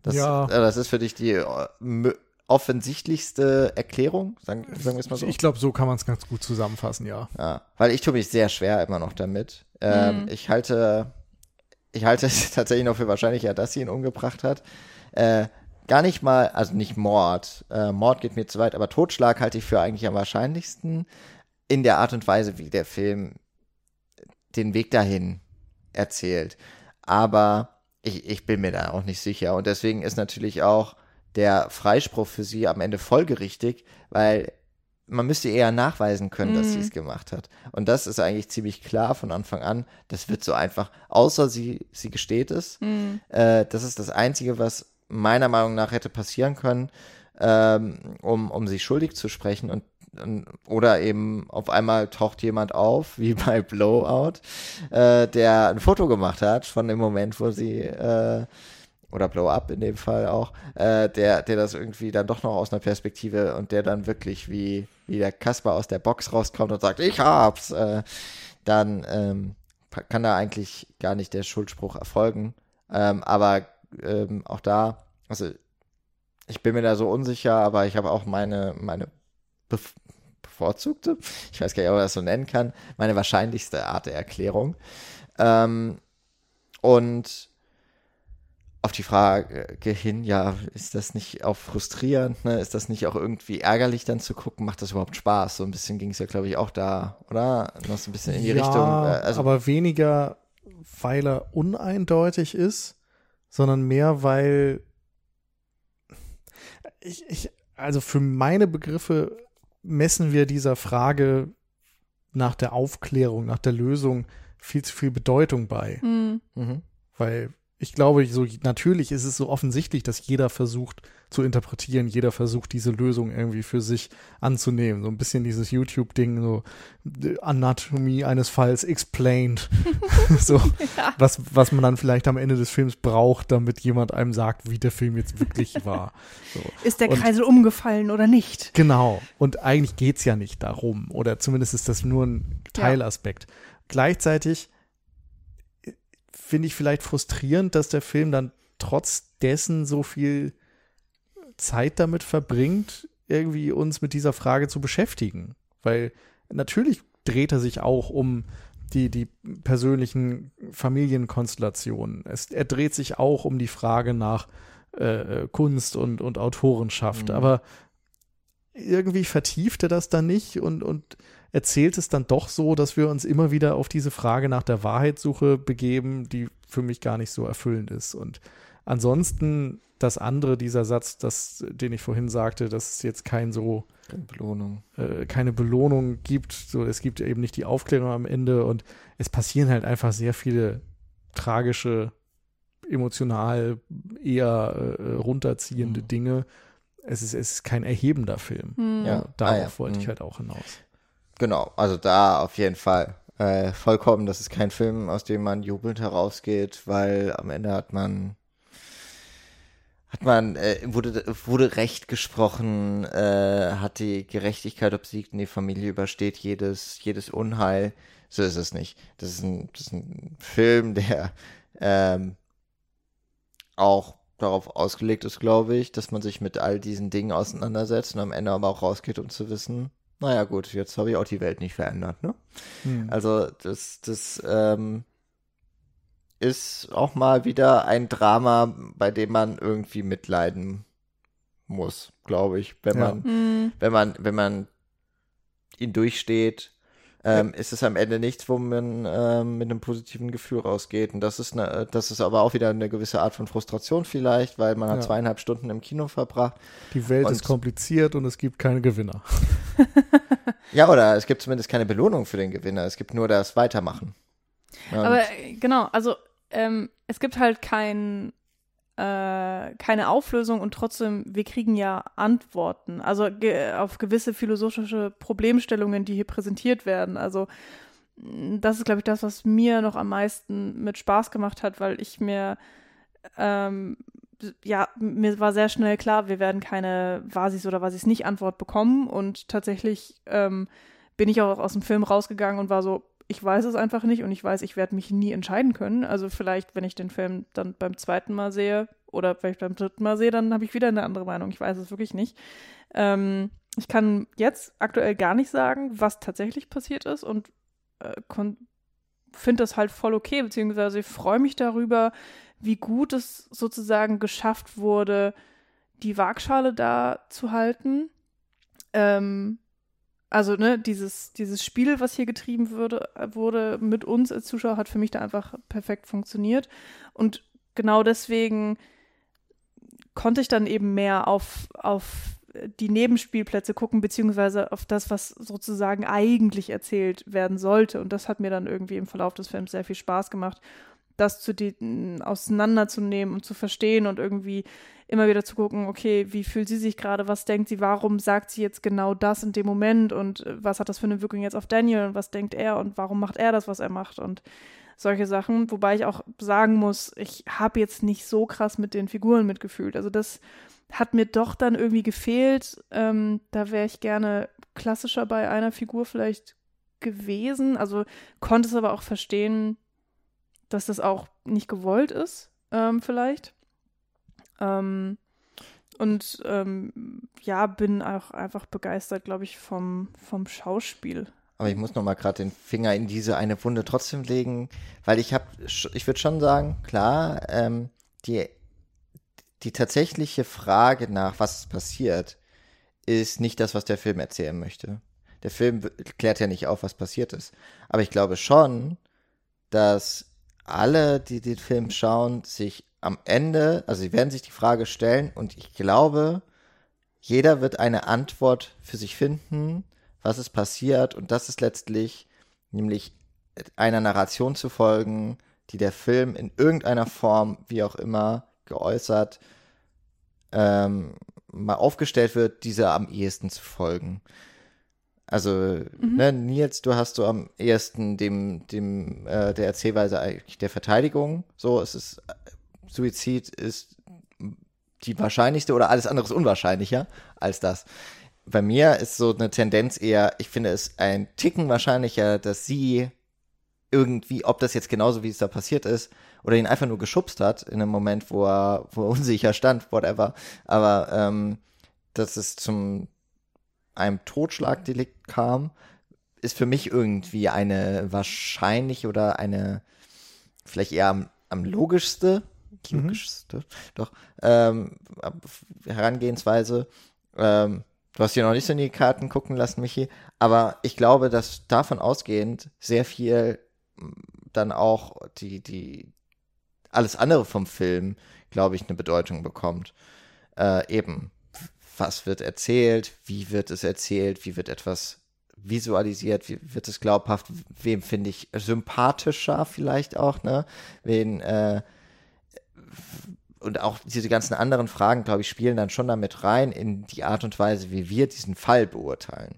Das, ja. Äh, das ist für dich die äh, offensichtlichste Erklärung, sagen, sagen wir es mal so. Ich glaube, so kann man es ganz gut zusammenfassen, ja. ja. Weil ich tue mich sehr schwer immer noch damit. Ähm, mhm. Ich halte, ich halte es tatsächlich noch für wahrscheinlicher, dass sie ihn umgebracht hat. Äh, gar nicht mal, also nicht Mord. Äh, Mord geht mir zu weit, aber Totschlag halte ich für eigentlich am wahrscheinlichsten in der Art und Weise, wie der Film den Weg dahin erzählt. Aber ich, ich bin mir da auch nicht sicher. Und deswegen ist natürlich auch der Freispruch für sie am Ende folgerichtig, weil man müsste eher nachweisen können, dass sie es mhm. gemacht hat. Und das ist eigentlich ziemlich klar von Anfang an. Das wird so einfach, außer sie, sie gesteht es. Mhm. Äh, das ist das Einzige, was meiner Meinung nach hätte passieren können, ähm, um, um sie schuldig zu sprechen. Und oder eben auf einmal taucht jemand auf, wie bei Blowout, äh, der ein Foto gemacht hat von dem Moment, wo sie äh, oder Blow Up in dem Fall auch, äh, der, der das irgendwie dann doch noch aus einer Perspektive und der dann wirklich wie, wie der Kasper aus der Box rauskommt und sagt, ich hab's, äh, dann ähm, kann da eigentlich gar nicht der Schuldspruch erfolgen. Ähm, aber ähm, auch da, also ich bin mir da so unsicher, aber ich habe auch meine, meine bevorzugte, ich weiß gar nicht, ob man das so nennen kann, meine wahrscheinlichste Art der Erklärung. Ähm, und auf die Frage hin, ja, ist das nicht auch frustrierend, ne? Ist das nicht auch irgendwie ärgerlich dann zu gucken? Macht das überhaupt Spaß? So ein bisschen ging es ja, glaube ich, auch da, oder? Noch so ein bisschen in die ja, Richtung. Äh, also aber weniger, weil er uneindeutig ist, sondern mehr, weil ich, ich, also für meine Begriffe messen wir dieser Frage nach der Aufklärung, nach der Lösung viel zu viel Bedeutung bei. Mhm. Mhm. Weil ich glaube, so natürlich ist es so offensichtlich, dass jeder versucht zu interpretieren, jeder versucht diese Lösung irgendwie für sich anzunehmen. So ein bisschen dieses YouTube-Ding, so Anatomie eines Falls explained. so ja. was, was man dann vielleicht am Ende des Films braucht, damit jemand einem sagt, wie der Film jetzt wirklich war. So. Ist der Kreisel Und, umgefallen oder nicht? Genau. Und eigentlich geht's ja nicht darum. Oder zumindest ist das nur ein Teilaspekt. Ja. Gleichzeitig finde ich vielleicht frustrierend, dass der Film dann trotz dessen so viel Zeit damit verbringt, irgendwie uns mit dieser Frage zu beschäftigen. Weil natürlich dreht er sich auch um die, die persönlichen Familienkonstellationen. Es, er dreht sich auch um die Frage nach äh, Kunst und, und Autorenschaft. Mhm. Aber irgendwie vertieft er das dann nicht und, und erzählt es dann doch so, dass wir uns immer wieder auf diese Frage nach der Wahrheitssuche begeben, die für mich gar nicht so erfüllend ist. Und ansonsten das andere, dieser Satz, das, den ich vorhin sagte, dass es jetzt kein so Keine Belohnung. äh, keine Belohnung gibt. So, es gibt eben nicht die Aufklärung am Ende und es passieren halt einfach sehr viele tragische, emotional eher äh, runterziehende Mhm. Dinge. Es ist, es ist kein erhebender Film. Hm. Ja. Darauf Ah, ja. wollte ich Mhm. halt auch hinaus. Genau, also da auf jeden Fall. Äh, vollkommen, das ist kein Film, aus dem man jubelnd herausgeht, weil am Ende hat man hat man, äh, wurde, wurde Recht gesprochen, äh, hat die Gerechtigkeit obsiegt und die Familie übersteht jedes, jedes Unheil. So ist es nicht. Das ist ein, das ist ein Film, der ähm, auch darauf ausgelegt ist, glaube ich, dass man sich mit all diesen Dingen auseinandersetzt und am Ende aber auch rausgeht, um zu wissen, naja gut, jetzt habe ich auch die Welt nicht verändert, ne? Hm. Also das, das ähm, ist auch mal wieder ein Drama, bei dem man irgendwie mitleiden muss, glaube ich. Wenn Ja. man, Hm. wenn man, wenn man ihn durchsteht, ähm, ist es am Ende nichts, wo man ähm, mit einem positiven Gefühl rausgeht. Und das ist eine, das ist aber auch wieder eine gewisse Art von Frustration vielleicht, weil man hat Ja. zweieinhalb Stunden im Kino verbracht. Die Welt ist kompliziert und es gibt keine Gewinner. Ja, oder es gibt zumindest keine Belohnung für den Gewinner. Es gibt nur das Weitermachen. Und- Aber äh, genau, also ähm, es gibt halt kein, äh, keine Auflösung und trotzdem, wir kriegen ja Antworten. Also ge auf gewisse philosophische Problemstellungen, die hier präsentiert werden. Also mh, das ist, glaube ich, das, was mir noch am meisten mit Spaß gemacht hat, weil ich mir ähm, ja, mir war sehr schnell klar, wir werden keine Wasis oder Wasis nicht Antwort bekommen und tatsächlich ähm, bin ich auch aus dem Film rausgegangen und war so, ich weiß es einfach nicht und ich weiß, ich werde mich nie entscheiden können. Also vielleicht, wenn ich den Film dann beim zweiten Mal sehe oder vielleicht beim dritten Mal sehe, dann habe ich wieder eine andere Meinung. Ich weiß es wirklich nicht. Ähm, ich kann jetzt aktuell gar nicht sagen, was tatsächlich passiert ist und äh, finde das halt voll okay, beziehungsweise ich freue mich darüber, wie gut es sozusagen geschafft wurde, die Waagschale da zu halten. Ähm, also, ne, dieses, dieses Spiel, was hier getrieben würde, wurde mit uns als Zuschauer, hat für mich da einfach perfekt funktioniert. Und genau deswegen konnte ich dann eben mehr auf, auf die Nebenspielplätze gucken, beziehungsweise auf das, was sozusagen eigentlich erzählt werden sollte. Und das hat mir dann irgendwie im Verlauf des Films sehr viel Spaß gemacht, das zu die, auseinanderzunehmen und zu verstehen und irgendwie immer wieder zu gucken, okay, wie fühlt sie sich gerade, was denkt sie, warum sagt sie jetzt genau das in dem Moment und äh, was hat das für eine Wirkung jetzt auf Daniel und was denkt er und warum macht er das, was er macht und solche Sachen, wobei ich auch sagen muss, ich habe jetzt nicht so krass mit den Figuren mitgefühlt. Also das hat mir doch dann irgendwie gefehlt. Ähm, da wäre ich gerne klassischer bei einer Figur vielleicht gewesen. Also konnte es aber auch verstehen, dass das auch nicht gewollt ist, ähm, vielleicht. Ähm, und ähm, ja, bin auch einfach begeistert, glaube ich, vom, vom Schauspiel. Aber ich muss noch mal gerade den Finger in diese eine Wunde trotzdem legen, weil ich habe, ich würde schon sagen, klar, ähm, die, die tatsächliche Frage nach, was passiert, ist nicht das, was der Film erzählen möchte. Der Film klärt ja nicht auf, was passiert ist. Aber ich glaube schon, dass alle, die den Film schauen, sich am Ende, also sie werden sich die Frage stellen und ich glaube, jeder wird eine Antwort für sich finden, was ist passiert und das ist letztlich nämlich einer Narration zu folgen, die der Film in irgendeiner Form, wie auch immer, geäußert, ähm, mal aufgestellt wird, dieser am ehesten zu folgen. Also, Mhm. ne, Nils, du hast so am ehesten dem, dem, äh, der Erzählweise eigentlich der Verteidigung. So, es ist, äh, Suizid ist die wahrscheinlichste oder alles andere ist unwahrscheinlicher als das. Bei mir ist so eine Tendenz eher, ich finde es ein Ticken wahrscheinlicher, dass sie irgendwie, ob das jetzt genauso wie es da passiert ist, oder ihn einfach nur geschubst hat in einem Moment, wo er, wo er unsicher stand, whatever. Aber ähm, dass es zum einem Totschlagdelikt kam, ist für mich irgendwie eine wahrscheinlich oder eine vielleicht eher am, am logischste, Mhm. logischste, doch, ähm, Herangehensweise. Ähm, du hast hier noch nicht so in die Karten gucken lassen, Michi, aber ich glaube, dass davon ausgehend sehr viel dann auch die, die, alles andere vom Film glaube ich, eine Bedeutung bekommt. Äh, eben, was wird erzählt, wie wird es erzählt, wie wird etwas visualisiert, wie wird es glaubhaft, wem finde ich sympathischer vielleicht auch, ne? Wen, äh, und auch diese ganzen anderen Fragen, glaube ich, spielen dann schon damit rein in die Art und Weise, wie wir diesen Fall beurteilen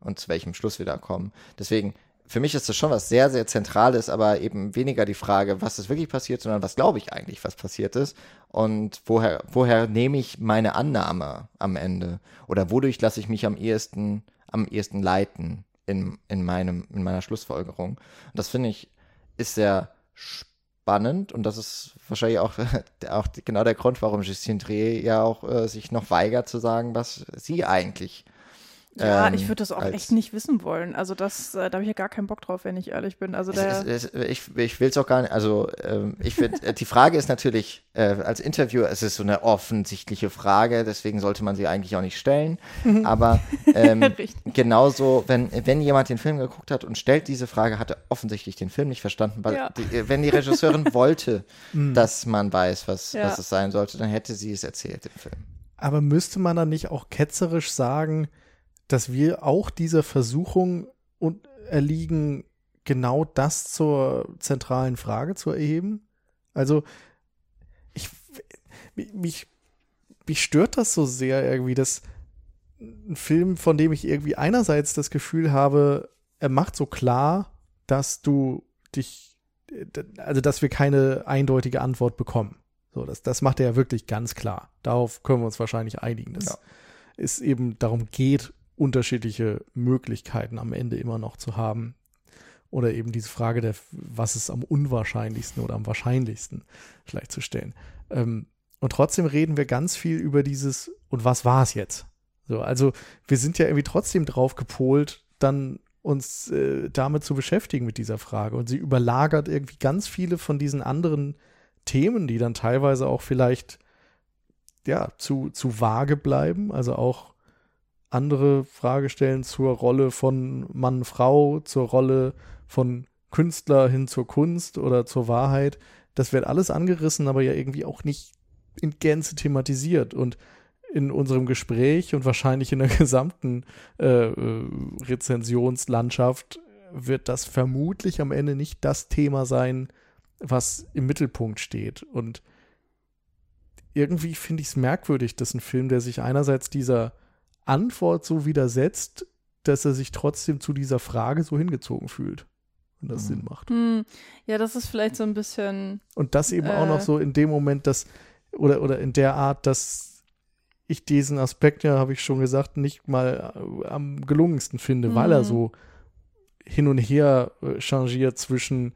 und zu welchem Schluss wir da kommen. Deswegen, für mich ist das schon was sehr, sehr Zentrales, aber eben weniger die Frage, was ist wirklich passiert, sondern was glaube ich eigentlich, was passiert ist und woher, woher nehme ich meine Annahme am Ende oder wodurch lasse ich mich am ehesten, am ehesten leiten in, in meinem, in meiner Schlussfolgerung. Und das finde ich, ist sehr spannend und das ist wahrscheinlich auch, auch genau der Grund, warum Justine Dreh ja auch äh, sich noch weigert zu sagen, was sie eigentlich ja, ähm, ich würde das auch echt nicht wissen wollen. Also das, äh, da habe ich ja gar keinen Bock drauf, wenn ich ehrlich bin. Also der es, es, ich, ich will es auch gar nicht. Also ähm, ich finde, äh, die Frage ist natürlich äh, als Interviewer, es ist so eine offensichtliche Frage, deswegen sollte man sie eigentlich auch nicht stellen. Aber ähm, genauso, wenn wenn jemand den Film geguckt hat und stellt diese Frage, hat er offensichtlich den Film nicht verstanden, weil ja. die, wenn die Regisseurin wollte, hm. dass man weiß, was ja. was es sein sollte, dann hätte sie es erzählt im Film. Aber müsste man dann nicht auch ketzerisch sagen? Dass wir auch dieser Versuchung erliegen, genau das zur zentralen Frage zu erheben? Also, ich, mich, mich stört das so sehr irgendwie, dass ein Film, von dem ich irgendwie einerseits das Gefühl habe, er macht so klar, dass du dich, also dass wir keine eindeutige Antwort bekommen. So, das, das macht er ja wirklich ganz klar. Darauf können wir uns wahrscheinlich einigen, dass ja. es eben darum geht, unterschiedliche Möglichkeiten am Ende immer noch zu haben. Oder eben diese Frage der, was ist am unwahrscheinlichsten oder am wahrscheinlichsten vielleicht zu stellen. Ähm, und trotzdem reden wir ganz viel über dieses, und was war es jetzt? So, also wir sind ja irgendwie trotzdem drauf gepolt, dann uns äh, damit zu beschäftigen mit dieser Frage. Und sie überlagert irgendwie ganz viele von diesen anderen Themen, die dann teilweise auch vielleicht ja zu, zu vage bleiben. Also auch andere Frage stellen zur Rolle von Mann, Frau, zur Rolle von Künstler hin zur Kunst oder zur Wahrheit. Das wird alles angerissen, aber ja irgendwie auch nicht in Gänze thematisiert. Und in unserem Gespräch und wahrscheinlich in der gesamten äh, äh Rezensionslandschaft wird das vermutlich am Ende nicht das Thema sein, was im Mittelpunkt steht. Und irgendwie finde ich es merkwürdig, dass ein Film, der sich einerseits dieser Antwort so widersetzt, dass er sich trotzdem zu dieser Frage so hingezogen fühlt. Und das mhm. Sinn macht. Hm. Ja, das ist vielleicht so ein bisschen. Und das eben äh, auch noch äh, so in dem Moment, dass, oder, oder in der Art, dass ich diesen Aspekt, ja, habe ich schon gesagt, nicht mal äh, am gelungensten finde, mhm. weil er mhm. so hin und her äh, changiert zwischen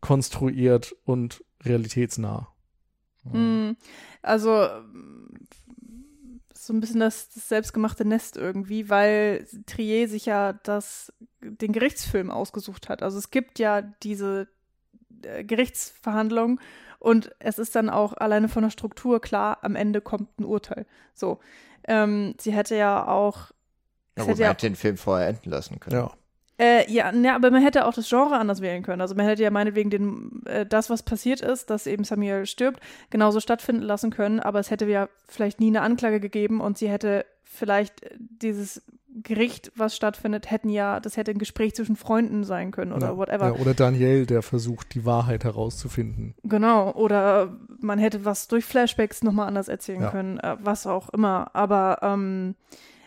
konstruiert und realitätsnah. Mhm. Also so ein bisschen das, das, selbstgemachte Nest irgendwie, weil Trier sich ja das, den Gerichtsfilm ausgesucht hat. Also es gibt ja diese äh, Gerichtsverhandlung und es ist dann auch alleine von der Struktur klar, am Ende kommt ein Urteil. So. Ähm, sie hätte ja auch. Ja, gut, man ja, hätte den Film vorher enden lassen können. Ja. Äh, ja, ne, aber man hätte auch das Genre anders wählen können. Also man hätte ja meinetwegen den, äh, das, was passiert ist, dass eben Samuel stirbt, genauso stattfinden lassen können, aber es hätte ja vielleicht nie eine Anklage gegeben und sie hätte vielleicht dieses Gericht, was stattfindet, hätten ja, das hätte ein Gespräch zwischen Freunden sein können oder ja, whatever. Ja, oder Daniel, der versucht, die Wahrheit herauszufinden. Genau, oder man hätte was durch Flashbacks nochmal anders erzählen ja. können, äh, was auch immer. Aber ähm,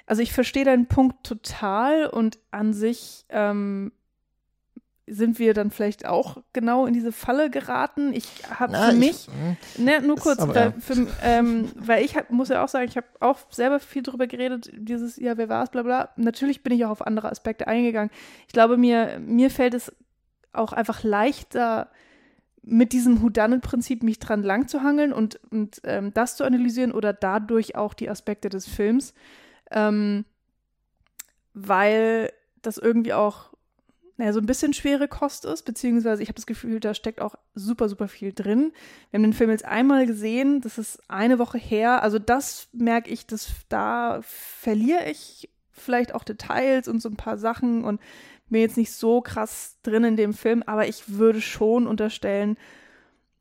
also ich verstehe deinen Punkt total und an sich ähm, sind wir dann vielleicht auch genau in diese Falle geraten. Ich habe für ich, mich, hm. ne, nur kurz, weil, für, ähm, weil ich hab, muss ja auch sagen, ich habe auch selber viel darüber geredet, dieses, ja, wer war es, bla bla. Natürlich bin ich auch auf andere Aspekte eingegangen. Ich glaube, mir, mir fällt es auch einfach leichter, mit diesem Houdanet-Prinzip mich dran lang zu hangeln und, und ähm, das zu analysieren oder dadurch auch die Aspekte des Films ähm, weil das irgendwie auch naja, so ein bisschen schwere Kost ist, beziehungsweise ich habe das Gefühl, da steckt auch super, super viel drin. Wir haben den Film jetzt einmal gesehen, das ist eine Woche her, also das merke ich, dass da verliere ich vielleicht auch Details und so ein paar Sachen und bin jetzt nicht so krass drin in dem Film, aber ich würde schon unterstellen,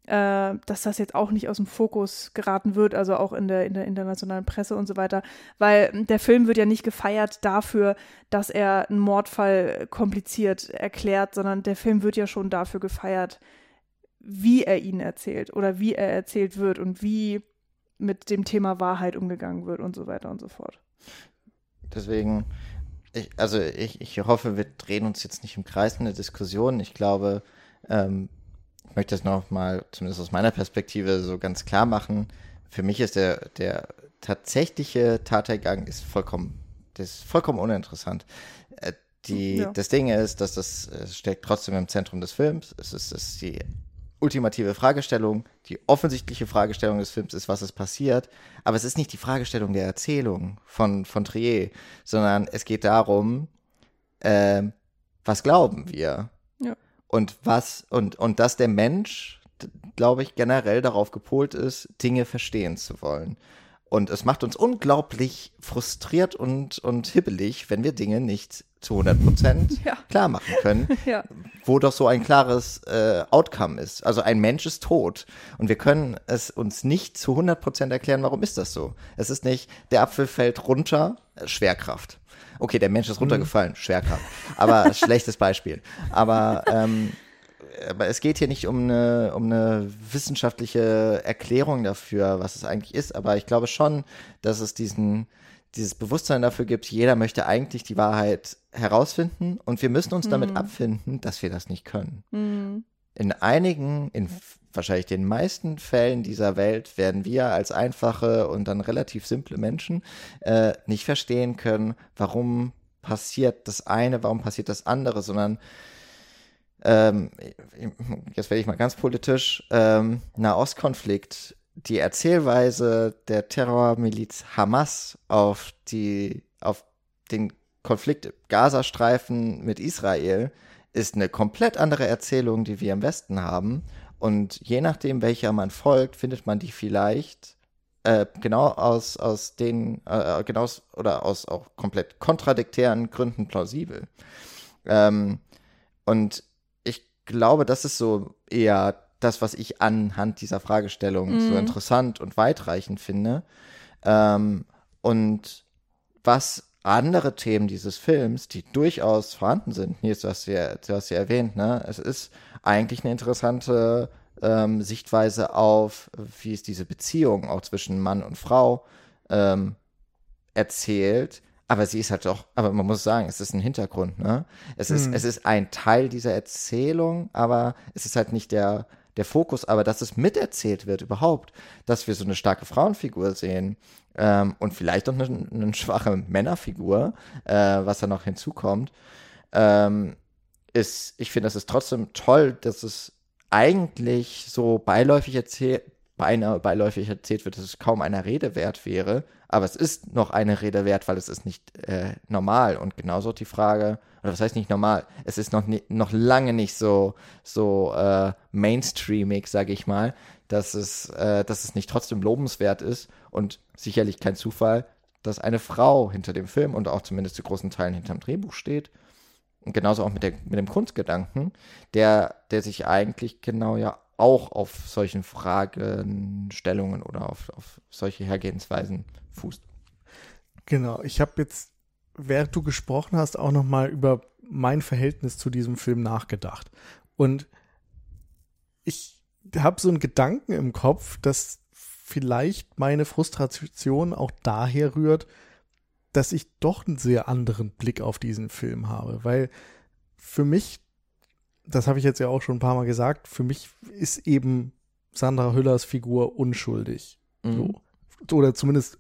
äh, dass das jetzt auch nicht aus dem Fokus geraten wird, also auch in der, in der internationalen Presse und so weiter, weil der Film wird ja nicht gefeiert dafür, dass er einen Mordfall kompliziert erklärt, sondern der Film wird ja schon dafür gefeiert, wie er ihn erzählt oder wie er erzählt wird und wie mit dem Thema Wahrheit umgegangen wird und so weiter und so fort. Deswegen, ich, also ich, ich hoffe, wir drehen uns jetzt nicht im Kreis in der Diskussion. Ich glaube, ähm, ich möchte das nochmal, zumindest aus meiner Perspektive, so ganz klar machen. Für mich ist der, der tatsächliche Tathergang ist vollkommen, das ist vollkommen uninteressant. Äh, die, ja. Das Ding ist, dass das steckt trotzdem im Zentrum des Films. Es ist, es ist die ultimative Fragestellung. Die offensichtliche Fragestellung des Films ist, was ist passiert. Aber es ist nicht die Fragestellung der Erzählung von, von Trier, sondern es geht darum, äh, was glauben wir? Und was, und, und dass der Mensch, glaube ich, generell darauf gepolt ist, Dinge verstehen zu wollen. Und es macht uns unglaublich frustriert und, und hibbelig, wenn wir Dinge nicht zu 100 Prozent ja. klar machen können, ja. wo doch so ein klares äh, Outcome ist. Also ein Mensch ist tot und wir können es uns nicht zu 100 Prozent erklären, warum ist das so. Es ist nicht, der Apfel fällt runter, äh, Schwerkraft. Okay, der Mensch ist runtergefallen, mhm. Schwerkraft. Aber schlechtes Beispiel. Aber ähm, aber es geht hier nicht um eine, um eine wissenschaftliche Erklärung dafür, was es eigentlich ist. Aber ich glaube schon, dass es diesen, dieses Bewusstsein dafür gibt, jeder möchte eigentlich die Wahrheit herausfinden und wir müssen uns mhm. damit abfinden, dass wir das nicht können. Mhm. In einigen, in wahrscheinlich den meisten Fällen dieser Welt werden wir als einfache und dann relativ simple Menschen äh, nicht verstehen können, warum passiert das eine, warum passiert das andere, sondern ähm, jetzt werde ich mal ganz politisch, ähm, Nahostkonflikt, die Erzählweise der Terrormiliz Hamas auf die, auf den Konflikt Gazastreifen mit Israel ist eine komplett andere Erzählung, die wir im Westen haben. Und je nachdem, welcher man folgt, findet man die vielleicht äh, genau aus, aus den, äh, genau oder aus auch komplett kontradiktären Gründen plausibel. Ähm, und glaube, das ist so eher das, was ich anhand dieser Fragestellung mhm. so interessant und weitreichend finde. Ähm, und was andere Themen dieses Films, die durchaus vorhanden sind, Nils, du hast ja, du hast ja erwähnt, ne? Es ist eigentlich eine interessante ähm, Sichtweise auf, wie ist diese Beziehung auch zwischen Mann und Frau ähm, erzählt, aber sie ist halt doch, aber man muss sagen, es ist ein Hintergrund, ne? Es ist, hm. es ist ein Teil dieser Erzählung, aber es ist halt nicht der, der Fokus, aber dass es miterzählt wird überhaupt, dass wir so eine starke Frauenfigur sehen ähm, und vielleicht auch eine, eine schwache Männerfigur, äh, was da noch hinzukommt, ähm, ist, ich finde, das ist trotzdem toll, dass es eigentlich so beiläufig erzählt, beinahe beiläufig erzählt wird, dass es kaum einer Rede wert wäre. Aber es ist noch eine Rede wert, weil es ist nicht äh, normal. Und genauso die Frage, oder was heißt nicht normal? Es ist noch, nie, noch lange nicht so, so äh, mainstreamig, sage ich mal, dass es, äh, dass es nicht trotzdem lobenswert ist und sicherlich kein Zufall, dass eine Frau hinter dem Film und auch zumindest zu großen Teilen hinterm Drehbuch steht. Und genauso auch mit, der, mit dem Kunstgedanken, der, der sich eigentlich genau ja auch auf solchen Fragestellungen oder auf, auf solche Hergehensweisen fußt. Genau, ich habe jetzt, während du gesprochen hast, auch noch mal über mein Verhältnis zu diesem Film nachgedacht. Und ich habe so einen Gedanken im Kopf, dass vielleicht meine Frustration auch daher rührt, dass ich doch einen sehr anderen Blick auf diesen Film habe, weil für mich das habe ich jetzt ja auch schon ein paar Mal gesagt, für mich ist eben Sandra Hüllers Figur unschuldig. Mhm. So. Oder zumindest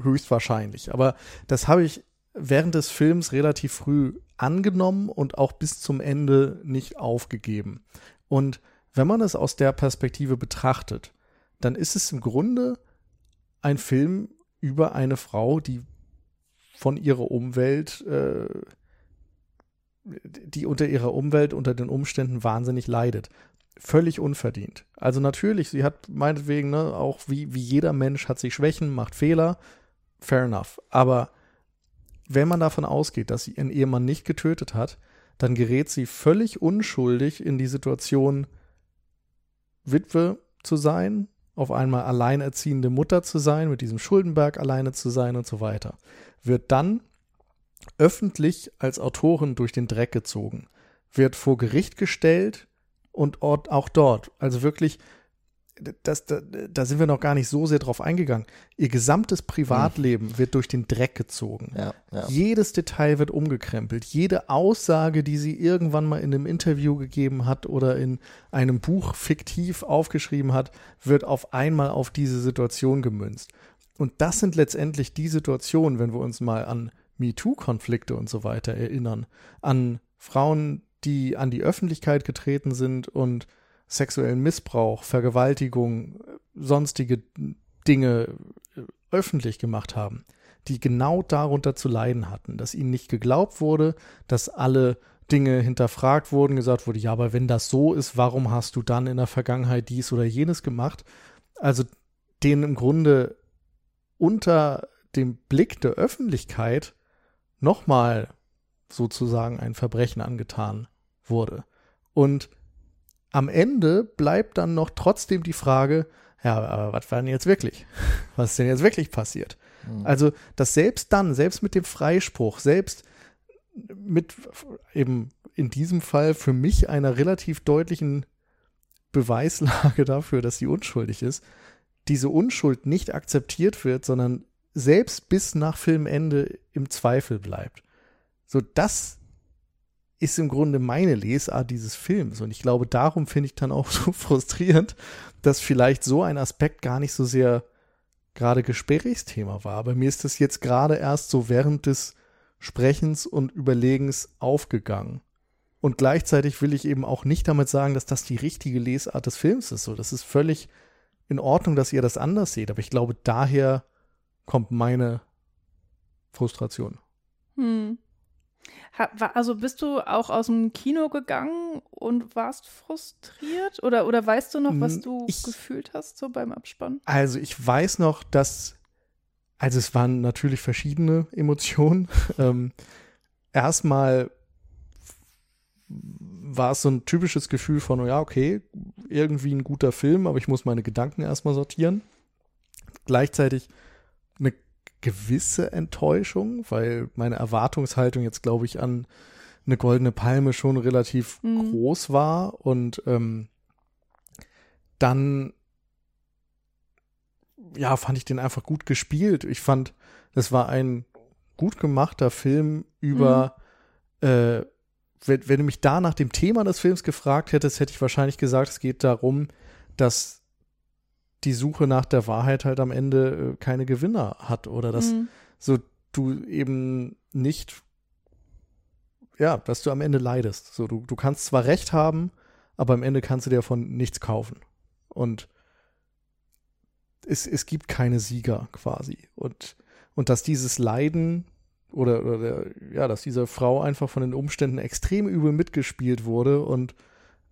höchstwahrscheinlich. Aber das habe ich während des Films relativ früh angenommen und auch bis zum Ende nicht aufgegeben. Und wenn man es aus der Perspektive betrachtet, dann ist es im Grunde ein Film über eine Frau, die von ihrer Umwelt äh, die unter ihrer Umwelt, unter den Umständen wahnsinnig leidet. Völlig unverdient. Also natürlich, sie hat meinetwegen, ne, auch wie, wie jeder Mensch hat sie Schwächen, macht Fehler, fair enough. Aber wenn man davon ausgeht, dass sie ihren Ehemann nicht getötet hat, dann gerät sie völlig unschuldig in die Situation, Witwe zu sein, auf einmal alleinerziehende Mutter zu sein, mit diesem Schuldenberg alleine zu sein und so weiter. Wird dann öffentlich als Autorin durch den Dreck gezogen, wird vor Gericht gestellt und auch dort, also wirklich das, da, da sind wir noch gar nicht so sehr drauf eingegangen. Ihr gesamtes Privatleben mhm. wird durch den Dreck gezogen. Ja, ja. Jedes Detail wird umgekrempelt. Jede Aussage, die sie irgendwann mal in einem Interview gegeben hat oder in einem Buch fiktiv aufgeschrieben hat, wird auf einmal auf diese Situation gemünzt. Und das sind letztendlich die Situationen, wenn wir uns mal an MeToo-Konflikte und so weiter erinnern, an Frauen, die an die Öffentlichkeit getreten sind und sexuellen Missbrauch, Vergewaltigung, sonstige Dinge äh, öffentlich gemacht haben, die genau darunter zu leiden hatten, dass ihnen nicht geglaubt wurde, dass alle Dinge hinterfragt wurden, gesagt wurde, ja, aber wenn das so ist, warum hast du dann in der Vergangenheit dies oder jenes gemacht? Also denen im Grunde unter dem Blick der Öffentlichkeit nochmal sozusagen ein Verbrechen angetan wurde. Und am Ende bleibt dann noch trotzdem die Frage, ja, aber was war denn jetzt wirklich? Was ist denn jetzt wirklich passiert? Mhm. Also, dass selbst dann, selbst mit dem Freispruch, selbst mit eben in diesem Fall für mich einer relativ deutlichen Beweislage dafür, dass sie unschuldig ist, diese Unschuld nicht akzeptiert wird, sondern selbst bis nach Filmende im Zweifel bleibt. So, das ist im Grunde meine Lesart dieses Films. Und ich glaube, darum finde ich dann auch so frustrierend, dass vielleicht so ein Aspekt gar nicht so sehr gerade Gesprächsthema war. Aber mir ist das jetzt gerade erst so während des Sprechens und Überlegens aufgegangen. Und gleichzeitig will ich eben auch nicht damit sagen, dass das die richtige Lesart des Films ist. So, das ist völlig in Ordnung, dass ihr das anders seht. Aber ich glaube, daher kommt meine Frustration. Hm. Also bist du auch aus dem Kino gegangen und warst frustriert? Oder, oder weißt du noch, was hm, du ich, gefühlt hast so beim Abspann? Also ich weiß noch, dass, also es waren natürlich verschiedene Emotionen. ähm, erstmal war es so ein typisches Gefühl von, ja, okay, irgendwie ein guter Film, aber ich muss meine Gedanken erstmal sortieren. Gleichzeitig gewisse Enttäuschung, weil meine Erwartungshaltung jetzt, glaube ich, an eine goldene Palme schon relativ mhm. groß war und ähm, dann ja, fand ich den einfach gut gespielt. Ich fand, das war ein gut gemachter Film über, mhm. äh, wenn, wenn, du mich da nach dem Thema des Films gefragt hättest, hätte ich wahrscheinlich gesagt, es geht darum, dass die Suche nach der Wahrheit halt am Ende äh, keine Gewinner hat oder dass mhm. so du eben nicht, ja, dass du am Ende leidest. So, du, du kannst zwar Recht haben, aber am Ende kannst du dir davon nichts kaufen. Und es, es gibt keine Sieger quasi. Und, und dass dieses Leiden oder, oder ja, dass diese Frau einfach von den Umständen extrem übel mitgespielt wurde und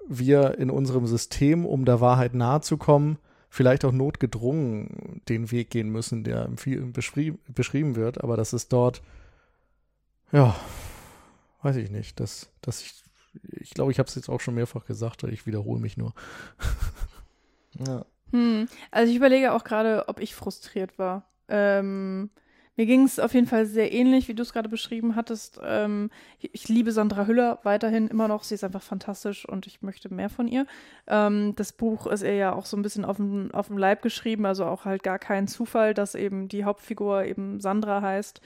wir in unserem System, um der Wahrheit nahe zu kommen, vielleicht auch notgedrungen den Weg gehen müssen, der im Film beschrieben, beschrieben wird, aber das ist dort, ja, weiß ich nicht, dass, dass ich, ich glaube, ich habe es jetzt auch schon mehrfach gesagt, ich wiederhole mich nur. ja. Hm, also ich überlege auch gerade, ob ich frustriert war. Ähm, mir ging es auf jeden Fall sehr ähnlich, wie du es gerade beschrieben hattest. Ähm, ich liebe Sandra Hüller weiterhin immer noch. Sie ist einfach fantastisch und ich möchte mehr von ihr. Ähm, das Buch ist ihr ja auch so ein bisschen auf dem, auf dem Leib geschrieben, also auch halt gar kein Zufall, dass eben die Hauptfigur eben Sandra heißt.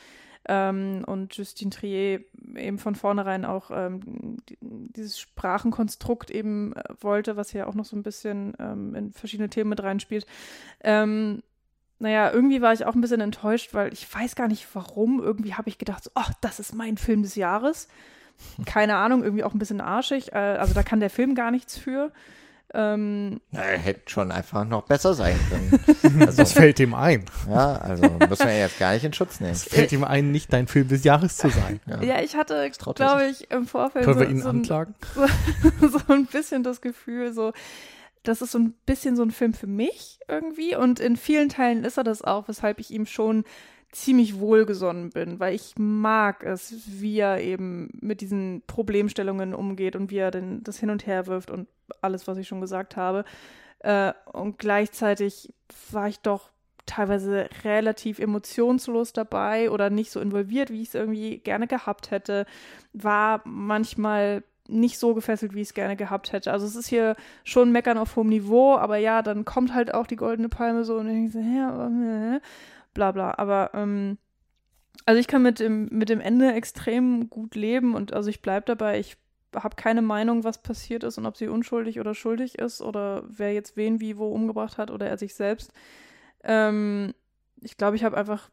Ähm, und Justine Trier eben von vornherein auch ähm, dieses Sprachenkonstrukt eben äh, wollte, was ja auch noch so ein bisschen ähm, in verschiedene Themen mit reinspielt. Ähm, naja, irgendwie war ich auch ein bisschen enttäuscht, weil ich weiß gar nicht warum. Irgendwie habe ich gedacht, so, oh, das ist mein Film des Jahres. Keine Ahnung, irgendwie auch ein bisschen arschig. Äh, also da kann der Film gar nichts für. Ähm, Na, er hätte schon einfach noch besser sein können. Also, das fällt ihm ein. Ja, also müssen wir jetzt gar nicht in Schutz nehmen. Es fällt ihm ein, nicht dein Film des Jahres zu sein. Ja, ja ich hatte, glaube ich, im Vorfeld Können so, wir ihn so anklagen? So, so ein bisschen das Gefühl, so, das ist so ein bisschen so ein Film für mich irgendwie. Und in vielen Teilen ist er das auch, weshalb ich ihm schon ziemlich wohlgesonnen bin, weil ich mag es, wie er eben mit diesen Problemstellungen umgeht und wie er denn das hin und her wirft und alles, was ich schon gesagt habe. Äh, und gleichzeitig war ich doch teilweise relativ emotionslos dabei oder nicht so involviert, wie ich es irgendwie gerne gehabt hätte. War manchmal nicht so gefesselt, wie ich es gerne gehabt hätte. Also es ist hier schon Meckern auf hohem Niveau, aber ja, dann kommt halt auch die goldene Palme so und ich denke so, ja, äh, bla bla. Aber ähm, also ich kann mit dem, mit dem Ende extrem gut leben und also ich bleibe dabei, ich habe keine Meinung, was passiert ist und ob sie unschuldig oder schuldig ist oder wer jetzt wen wie wo umgebracht hat oder er sich selbst. Ähm, ich glaube, ich habe einfach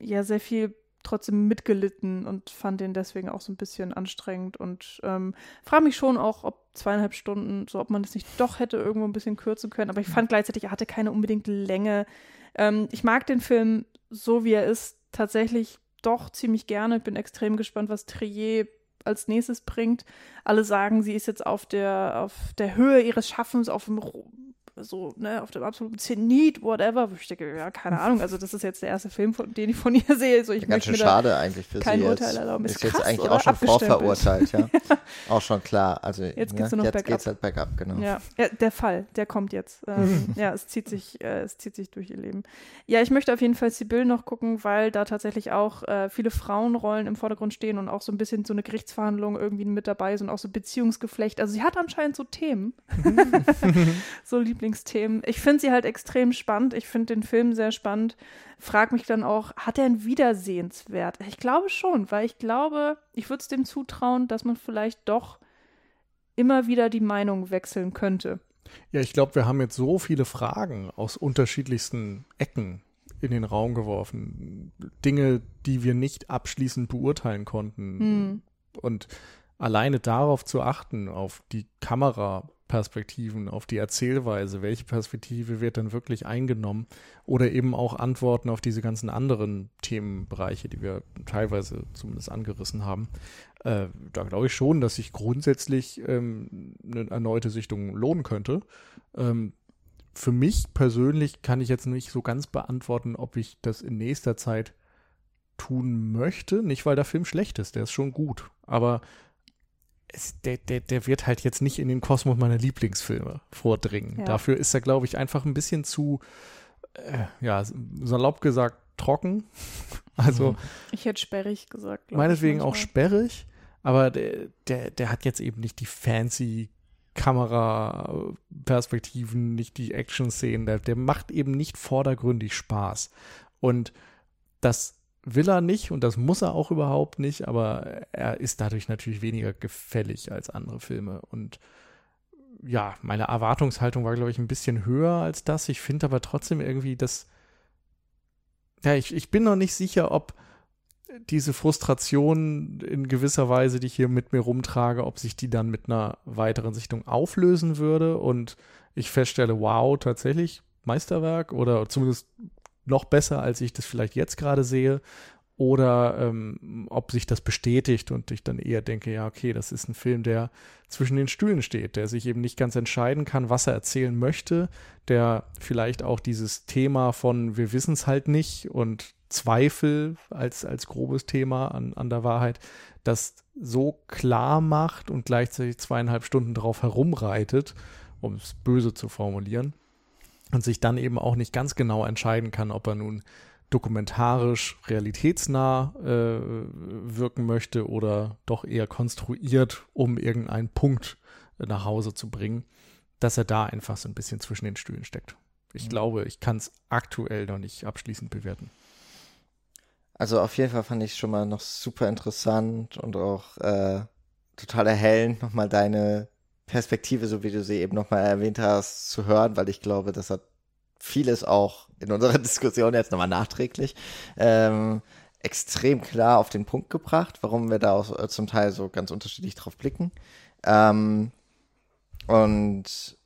ja sehr viel trotzdem mitgelitten und fand den deswegen auch so ein bisschen anstrengend und ähm, frage mich schon auch, ob zweieinhalb Stunden, so ob man das nicht doch hätte irgendwo ein bisschen kürzen können. Aber ich fand gleichzeitig, er hatte keine unbedingt Länge. Ähm, ich mag den Film so, wie er ist, tatsächlich doch ziemlich gerne. Ich bin extrem gespannt, was Trier als nächstes bringt. Alle sagen, sie ist jetzt auf der, auf der Höhe ihres Schaffens, auf dem so, ne, auf dem absoluten Zenit, whatever, ich denke, ja, keine Ahnung, also das ist jetzt der erste Film, von, den ich von ihr sehe. So, ich ganz schön schade eigentlich für kein sie Urteil jetzt. erlauben. Ist, Ist jetzt krass, eigentlich oder? auch schon vorverurteilt, ja. ja. Auch schon klar. Also Jetzt ne, geht's nur noch jetzt geht's halt bergab, genau. Ja. ja, der Fall, der kommt jetzt. Ähm, ja, es zieht sich, äh, es zieht sich durch ihr Leben. Ja, ich möchte auf jeden Fall Sibyl noch gucken, weil da tatsächlich auch äh, viele Frauenrollen im Vordergrund stehen und auch so ein bisschen so eine Gerichtsverhandlung irgendwie mit dabei sind, auch so Beziehungsgeflecht. Also sie hat anscheinend so Themen, so Lieblingsthemen. Ich finde sie halt extrem spannend. Ich finde den Film sehr spannend. Frag mich dann auch, hat er einen Wiedersehenswert? Ich glaube schon, weil ich glaube, ich würde es dem zutrauen, dass man vielleicht doch immer wieder die Meinung wechseln könnte. Ja, ich glaube, wir haben jetzt so viele Fragen aus unterschiedlichsten Ecken in den Raum geworfen. Dinge, die wir nicht abschließend beurteilen konnten. Hm. Und alleine darauf zu achten, auf die Kameraperspektiven, auf die Erzählweise, welche Perspektive wird dann wirklich eingenommen oder eben auch Antworten auf diese ganzen anderen Themenbereiche, die wir teilweise zumindest angerissen haben. Äh, da glaube ich schon, dass sich grundsätzlich ähm, eine erneute Sichtung lohnen könnte. Ähm, für mich persönlich kann ich jetzt nicht so ganz beantworten, ob ich das in nächster Zeit tun möchte. Nicht, weil der Film schlecht ist, der ist schon gut. Aber es, der, der, der wird halt jetzt nicht in den Kosmos meiner Lieblingsfilme vordringen. Ja. Dafür ist er, glaube ich, einfach ein bisschen zu, äh, ja, salopp gesagt, trocken. Also Ich hätte sperrig gesagt. meinetwegen auch sperrig, aber der, der, der hat jetzt eben nicht die fancy Kameraperspektiven, nicht die Action-Szenen. Der, der macht eben nicht vordergründig Spaß. Und das will er nicht und das muss er auch überhaupt nicht, aber er ist dadurch natürlich weniger gefällig als andere Filme. Und ja, meine Erwartungshaltung war, glaube ich, ein bisschen höher als das. Ich finde aber trotzdem irgendwie, dass. Ja, ich, ich bin noch nicht sicher, ob diese Frustration in gewisser Weise, die ich hier mit mir rumtrage, ob sich die dann mit einer weiteren Sichtung auflösen würde und ich feststelle, wow, tatsächlich Meisterwerk oder zumindest noch besser, als ich das vielleicht jetzt gerade sehe. Oder ähm, ob sich das bestätigt und ich dann eher denke, ja, okay, das ist ein Film, der zwischen den Stühlen steht, der sich eben nicht ganz entscheiden kann, was er erzählen möchte, der vielleicht auch dieses Thema von wir wissen es halt nicht und Zweifel als, als grobes Thema an, an der Wahrheit, das so klar macht und gleichzeitig zweieinhalb Stunden drauf herumreitet, um es böse zu formulieren, und sich dann eben auch nicht ganz genau entscheiden kann, ob er nun dokumentarisch realitätsnah äh, wirken möchte oder doch eher konstruiert, um irgendeinen Punkt nach Hause zu bringen, dass er da einfach so ein bisschen zwischen den Stühlen steckt. Ich Mhm. glaube, ich kann es aktuell noch nicht abschließend bewerten. Also auf jeden Fall fand ich schon mal noch super interessant und auch äh, total erhellend, nochmal deine Perspektive, so wie du sie eben nochmal erwähnt hast, zu hören, weil ich glaube, das hat vieles auch in unserer Diskussion jetzt nochmal nachträglich ähm, extrem klar auf den Punkt gebracht, warum wir da auch äh, zum Teil so ganz unterschiedlich drauf blicken. Ähm, und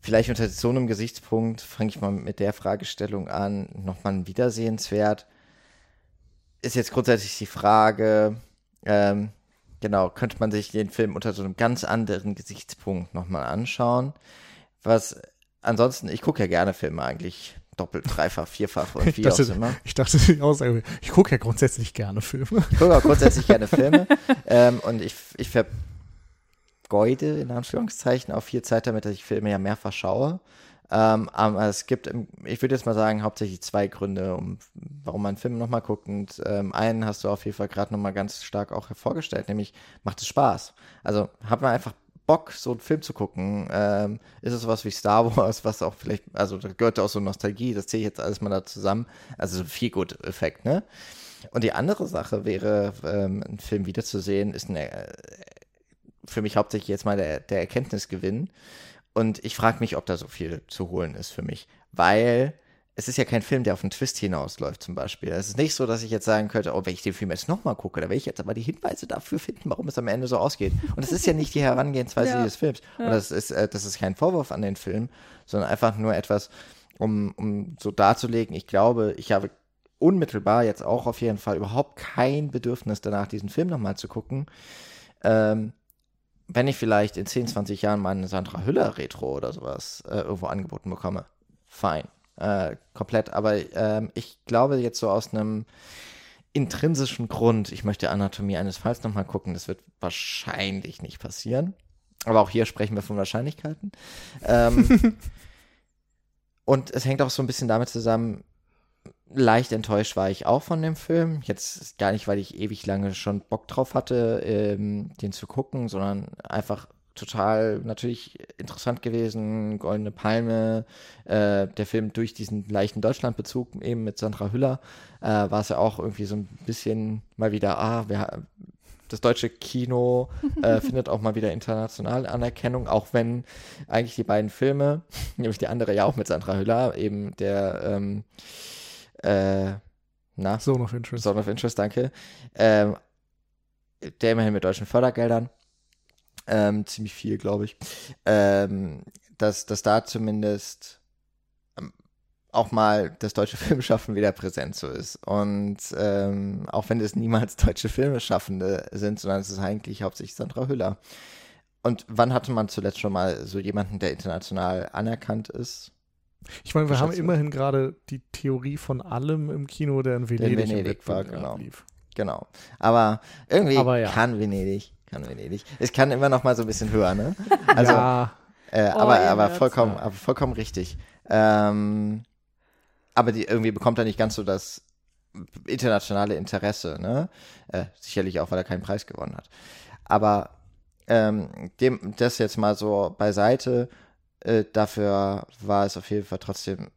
vielleicht unter so einem Gesichtspunkt fange ich mal mit der Fragestellung an, nochmal ein Wiedersehenswert. Ist jetzt grundsätzlich die Frage, ähm, genau, könnte man sich den Film unter so einem ganz anderen Gesichtspunkt nochmal anschauen. Was ansonsten, ich gucke ja gerne Filme eigentlich doppelt, dreifach, vierfach und wie auch immer. ich dachte, die Aussage, ich gucke ja grundsätzlich gerne Filme. Ich gucke auch grundsätzlich gerne Filme ähm, und ich, ich ver vergeude, in Anführungszeichen, auch viel Zeit damit, dass ich Filme ja mehrfach schaue. Ähm, aber es gibt, ich würde jetzt mal sagen, hauptsächlich zwei Gründe, um, warum man Film nochmal guckt. Und ähm, einen hast du auf jeden Fall gerade nochmal ganz stark auch hervorgestellt, nämlich macht es Spaß. Also hat man einfach Bock, so einen Film zu gucken. Ähm, ist es sowas wie Star Wars, was auch vielleicht, also da gehört auch so Nostalgie, das zähle ich jetzt alles mal da zusammen. Also viel gut Effekt, ne? Und die andere Sache wäre, ähm, einen Film wiederzusehen, ist eine, äh, für mich hauptsächlich jetzt mal der, der Erkenntnisgewinn. Und ich frage mich, ob da so viel zu holen ist für mich. Weil es ist ja kein Film, der auf einen Twist hinausläuft, zum Beispiel. Es ist nicht so, dass ich jetzt sagen könnte, oh, wenn ich den Film jetzt nochmal gucke, da werde ich jetzt aber die Hinweise dafür finden, warum es am Ende so ausgeht. Und es ist ja nicht die Herangehensweise ja. dieses Films. Ja. Und das ist, äh, das ist kein Vorwurf an den Film, sondern einfach nur etwas, um, um so darzulegen, ich glaube, ich habe unmittelbar jetzt auch auf jeden Fall überhaupt kein Bedürfnis danach, diesen Film nochmal zu gucken. Ähm, wenn ich vielleicht in 10, 20 Jahren mal eine Sandra Hüller Retro oder sowas äh, irgendwo angeboten bekomme, fein. Äh, komplett. Aber ähm, ich glaube jetzt so aus einem intrinsischen Grund, ich möchte Anatomie eines Falls nochmal gucken, das wird wahrscheinlich nicht passieren. Aber auch hier sprechen wir von Wahrscheinlichkeiten. Ähm, und es hängt auch so ein bisschen damit zusammen, leicht enttäuscht war ich auch von dem Film. Jetzt gar nicht, weil ich ewig lange schon Bock drauf hatte, ähm, den zu gucken, sondern einfach total natürlich interessant gewesen. Goldene Palme, äh, der Film durch diesen leichten Deutschlandbezug eben mit Sandra Hüller, äh, war es ja auch irgendwie so ein bisschen mal wieder, ah, wir, das deutsche Kino äh, findet auch mal wieder international Anerkennung, auch wenn eigentlich die beiden Filme, nämlich die andere ja auch mit Sandra Hüller, eben der ähm, äh, na? Zone of Interest. Zone of Interest, danke. Ähm, der immerhin mit deutschen Fördergeldern. Ähm, ziemlich viel, glaube ich. Ähm, dass, dass da zumindest ähm, auch mal das deutsche Filmschaffen wieder präsent so ist. Und ähm, auch wenn es niemals deutsche Filmeschaffende sind, sondern es ist eigentlich hauptsächlich Sandra Hüller. Und wann hatte man zuletzt schon mal so jemanden, der international anerkannt ist? Ich meine, wir haben immerhin gerade die Theorie von allem im Kino, der in Venedig, in Venedig war, genau. Lief. Genau. Aber irgendwie Aber ja. kann Venedig, kann Venedig. Es kann immer noch mal so ein bisschen höher, ne? Also, ja. Äh, oh, aber, aber vollkommen, aber vollkommen richtig. Ähm, aber die irgendwie bekommt er nicht ganz so das internationale Interesse, ne? Äh, sicherlich auch, weil er keinen Preis gewonnen hat. Aber ähm, dem, das jetzt mal so beiseite äh, dafür war es auf jeden Fall trotzdem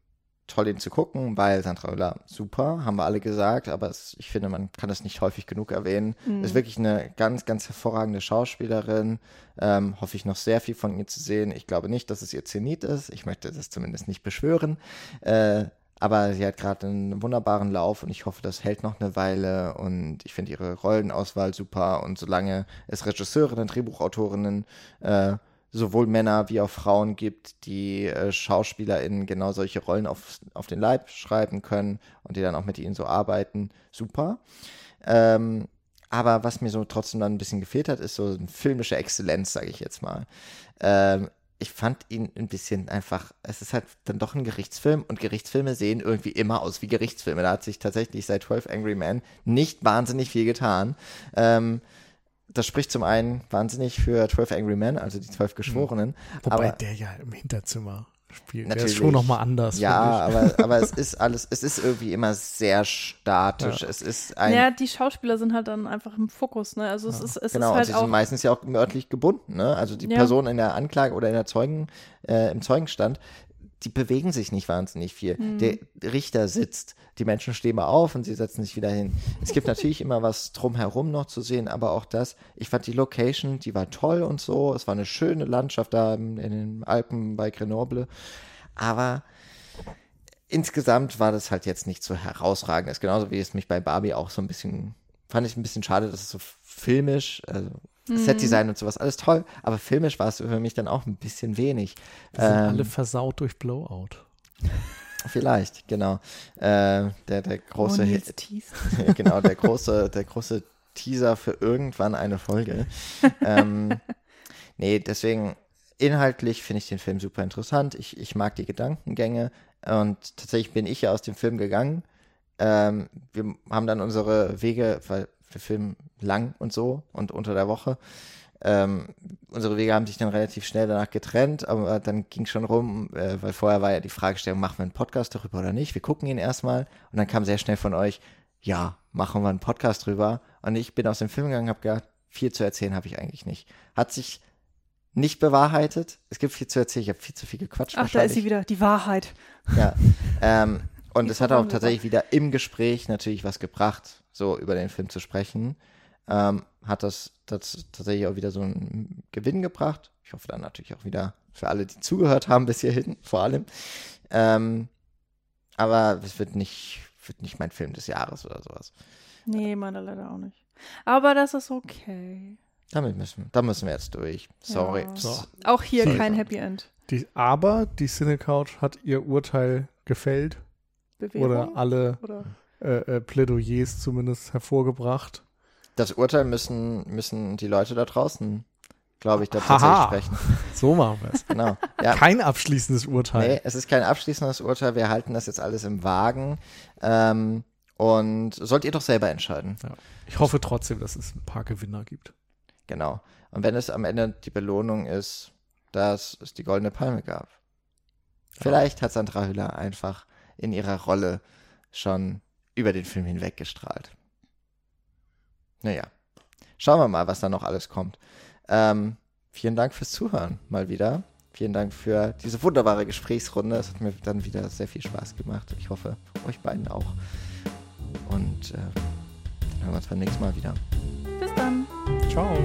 toll, ihn zu gucken, weil Sandra Hüller super, haben wir alle gesagt, aber es, ich finde, man kann es nicht häufig genug erwähnen. Mhm. Ist wirklich eine ganz, ganz hervorragende Schauspielerin. Ähm, hoffe ich noch sehr viel von ihr zu sehen. Ich glaube nicht, dass es ihr Zenit ist. Ich möchte das zumindest nicht beschwören. Äh, aber sie hat gerade einen wunderbaren Lauf und ich hoffe, das hält noch eine Weile und ich finde ihre Rollenauswahl super und solange es Regisseurinnen, Drehbuchautorinnen äh, sowohl Männer wie auch Frauen gibt, die äh, SchauspielerInnen genau solche Rollen auf, auf den Leib schreiben können und die dann auch mit ihnen so arbeiten. Super. Ähm, aber was mir so trotzdem dann ein bisschen gefehlt hat, ist so eine filmische Exzellenz, sage ich jetzt mal. Ähm, ich fand ihn ein bisschen einfach, es ist halt dann doch ein Gerichtsfilm und Gerichtsfilme sehen irgendwie immer aus wie Gerichtsfilme. Da hat sich tatsächlich seit 12 Angry Men nicht wahnsinnig viel getan. Ähm, das spricht zum einen wahnsinnig für 12 Angry Men, also die zwölf Geschworenen. Wobei aber, der ja im Hinterzimmer spielt. Natürlich. Der ist schon nochmal anders. Ja, aber, aber es ist alles, es ist irgendwie immer sehr statisch. Ja. Es ist ein. Ja, die Schauspieler sind halt dann einfach im Fokus, ne? Also es ja. ist, es genau, ist halt und sie sind meistens ja auch örtlich gebunden, ne? Also die ja. Person in der Anklage oder in der Zeugen, äh, im Zeugenstand die bewegen sich nicht wahnsinnig viel. Mhm. Der Richter sitzt, die Menschen stehen mal auf und sie setzen sich wieder hin. Es gibt natürlich immer was drumherum noch zu sehen, aber auch das, ich fand die Location, die war toll und so. Es war eine schöne Landschaft da in, in den Alpen bei Grenoble. Aber insgesamt war das halt jetzt nicht so herausragend. Das ist genauso wie es mich bei Barbie auch so ein bisschen, fand ich ein bisschen schade, dass es so filmisch, also Mhm. Setdesign und sowas, alles toll, aber filmisch war es für mich dann auch ein bisschen wenig. Wir sind ähm, alle versaut durch Blowout. Vielleicht, genau. Äh, der, der große oh, genau, der große, der große Teaser für irgendwann eine Folge. ähm, nee, deswegen inhaltlich finde ich den Film super interessant. Ich, ich mag die Gedankengänge und tatsächlich bin ich ja aus dem Film gegangen. Ähm, wir haben dann unsere Wege, weil wir filmen lang und so und unter der Woche. ähm, unsere Wege haben sich dann relativ schnell danach getrennt, aber dann ging schon rum, äh, weil vorher war ja die Fragestellung, machen wir einen Podcast darüber oder nicht? Wir gucken ihn erstmal und dann kam sehr schnell von euch, ja, machen wir einen Podcast drüber. Und ich bin aus dem Film gegangen, habe gedacht, viel zu erzählen habe ich eigentlich nicht. Hat sich nicht bewahrheitet. Es gibt viel zu erzählen. Ich habe viel zu viel gequatscht. Ach, da ist sie wieder, die Wahrheit. Ja. Ähm, und es hat auch tatsächlich wieder im Gespräch natürlich was gebracht, so über den Film zu sprechen. Ähm, hat das, das tatsächlich auch wieder so einen Gewinn gebracht. Ich hoffe dann natürlich auch wieder für alle, die zugehört haben bis hierhin, vor allem. Ähm, aber es wird nicht, wird nicht mein Film des Jahres oder sowas. Nee, meiner leider auch nicht. Aber das ist okay. Damit müssen, da müssen wir jetzt durch. Sorry. Ja. So. Auch hier Sorry. kein Happy End. Die, aber die Cinecouch hat ihr Urteil gefällt Bewegung? oder alle Oder? Äh, äh, Plädoyers zumindest hervorgebracht. Das Urteil müssen, müssen die Leute da draußen, glaube ich, da Haha. tatsächlich sprechen. So machen wir es. Genau. Ja. Kein abschließendes Urteil. Nee, es ist kein abschließendes Urteil. Wir halten das jetzt alles im Wagen. Ähm, und sollt ihr doch selber entscheiden. Ich hoffe trotzdem, dass es ein paar Gewinner gibt. Genau. Und wenn es am Ende die Belohnung ist, dass es die Goldene Palme gab. Vielleicht hat Sandra Hüller einfach in ihrer Rolle schon über den Film hinweg gestrahlt. Naja. Schauen wir mal, was da noch alles kommt. Ähm, vielen Dank fürs Zuhören mal wieder. Vielen Dank für diese wunderbare Gesprächsrunde. Es hat mir dann wieder sehr viel Spaß gemacht. Ich hoffe, euch beiden auch. Und äh, dann hören wir uns beim nächsten Mal wieder. Bis dann. Ciao.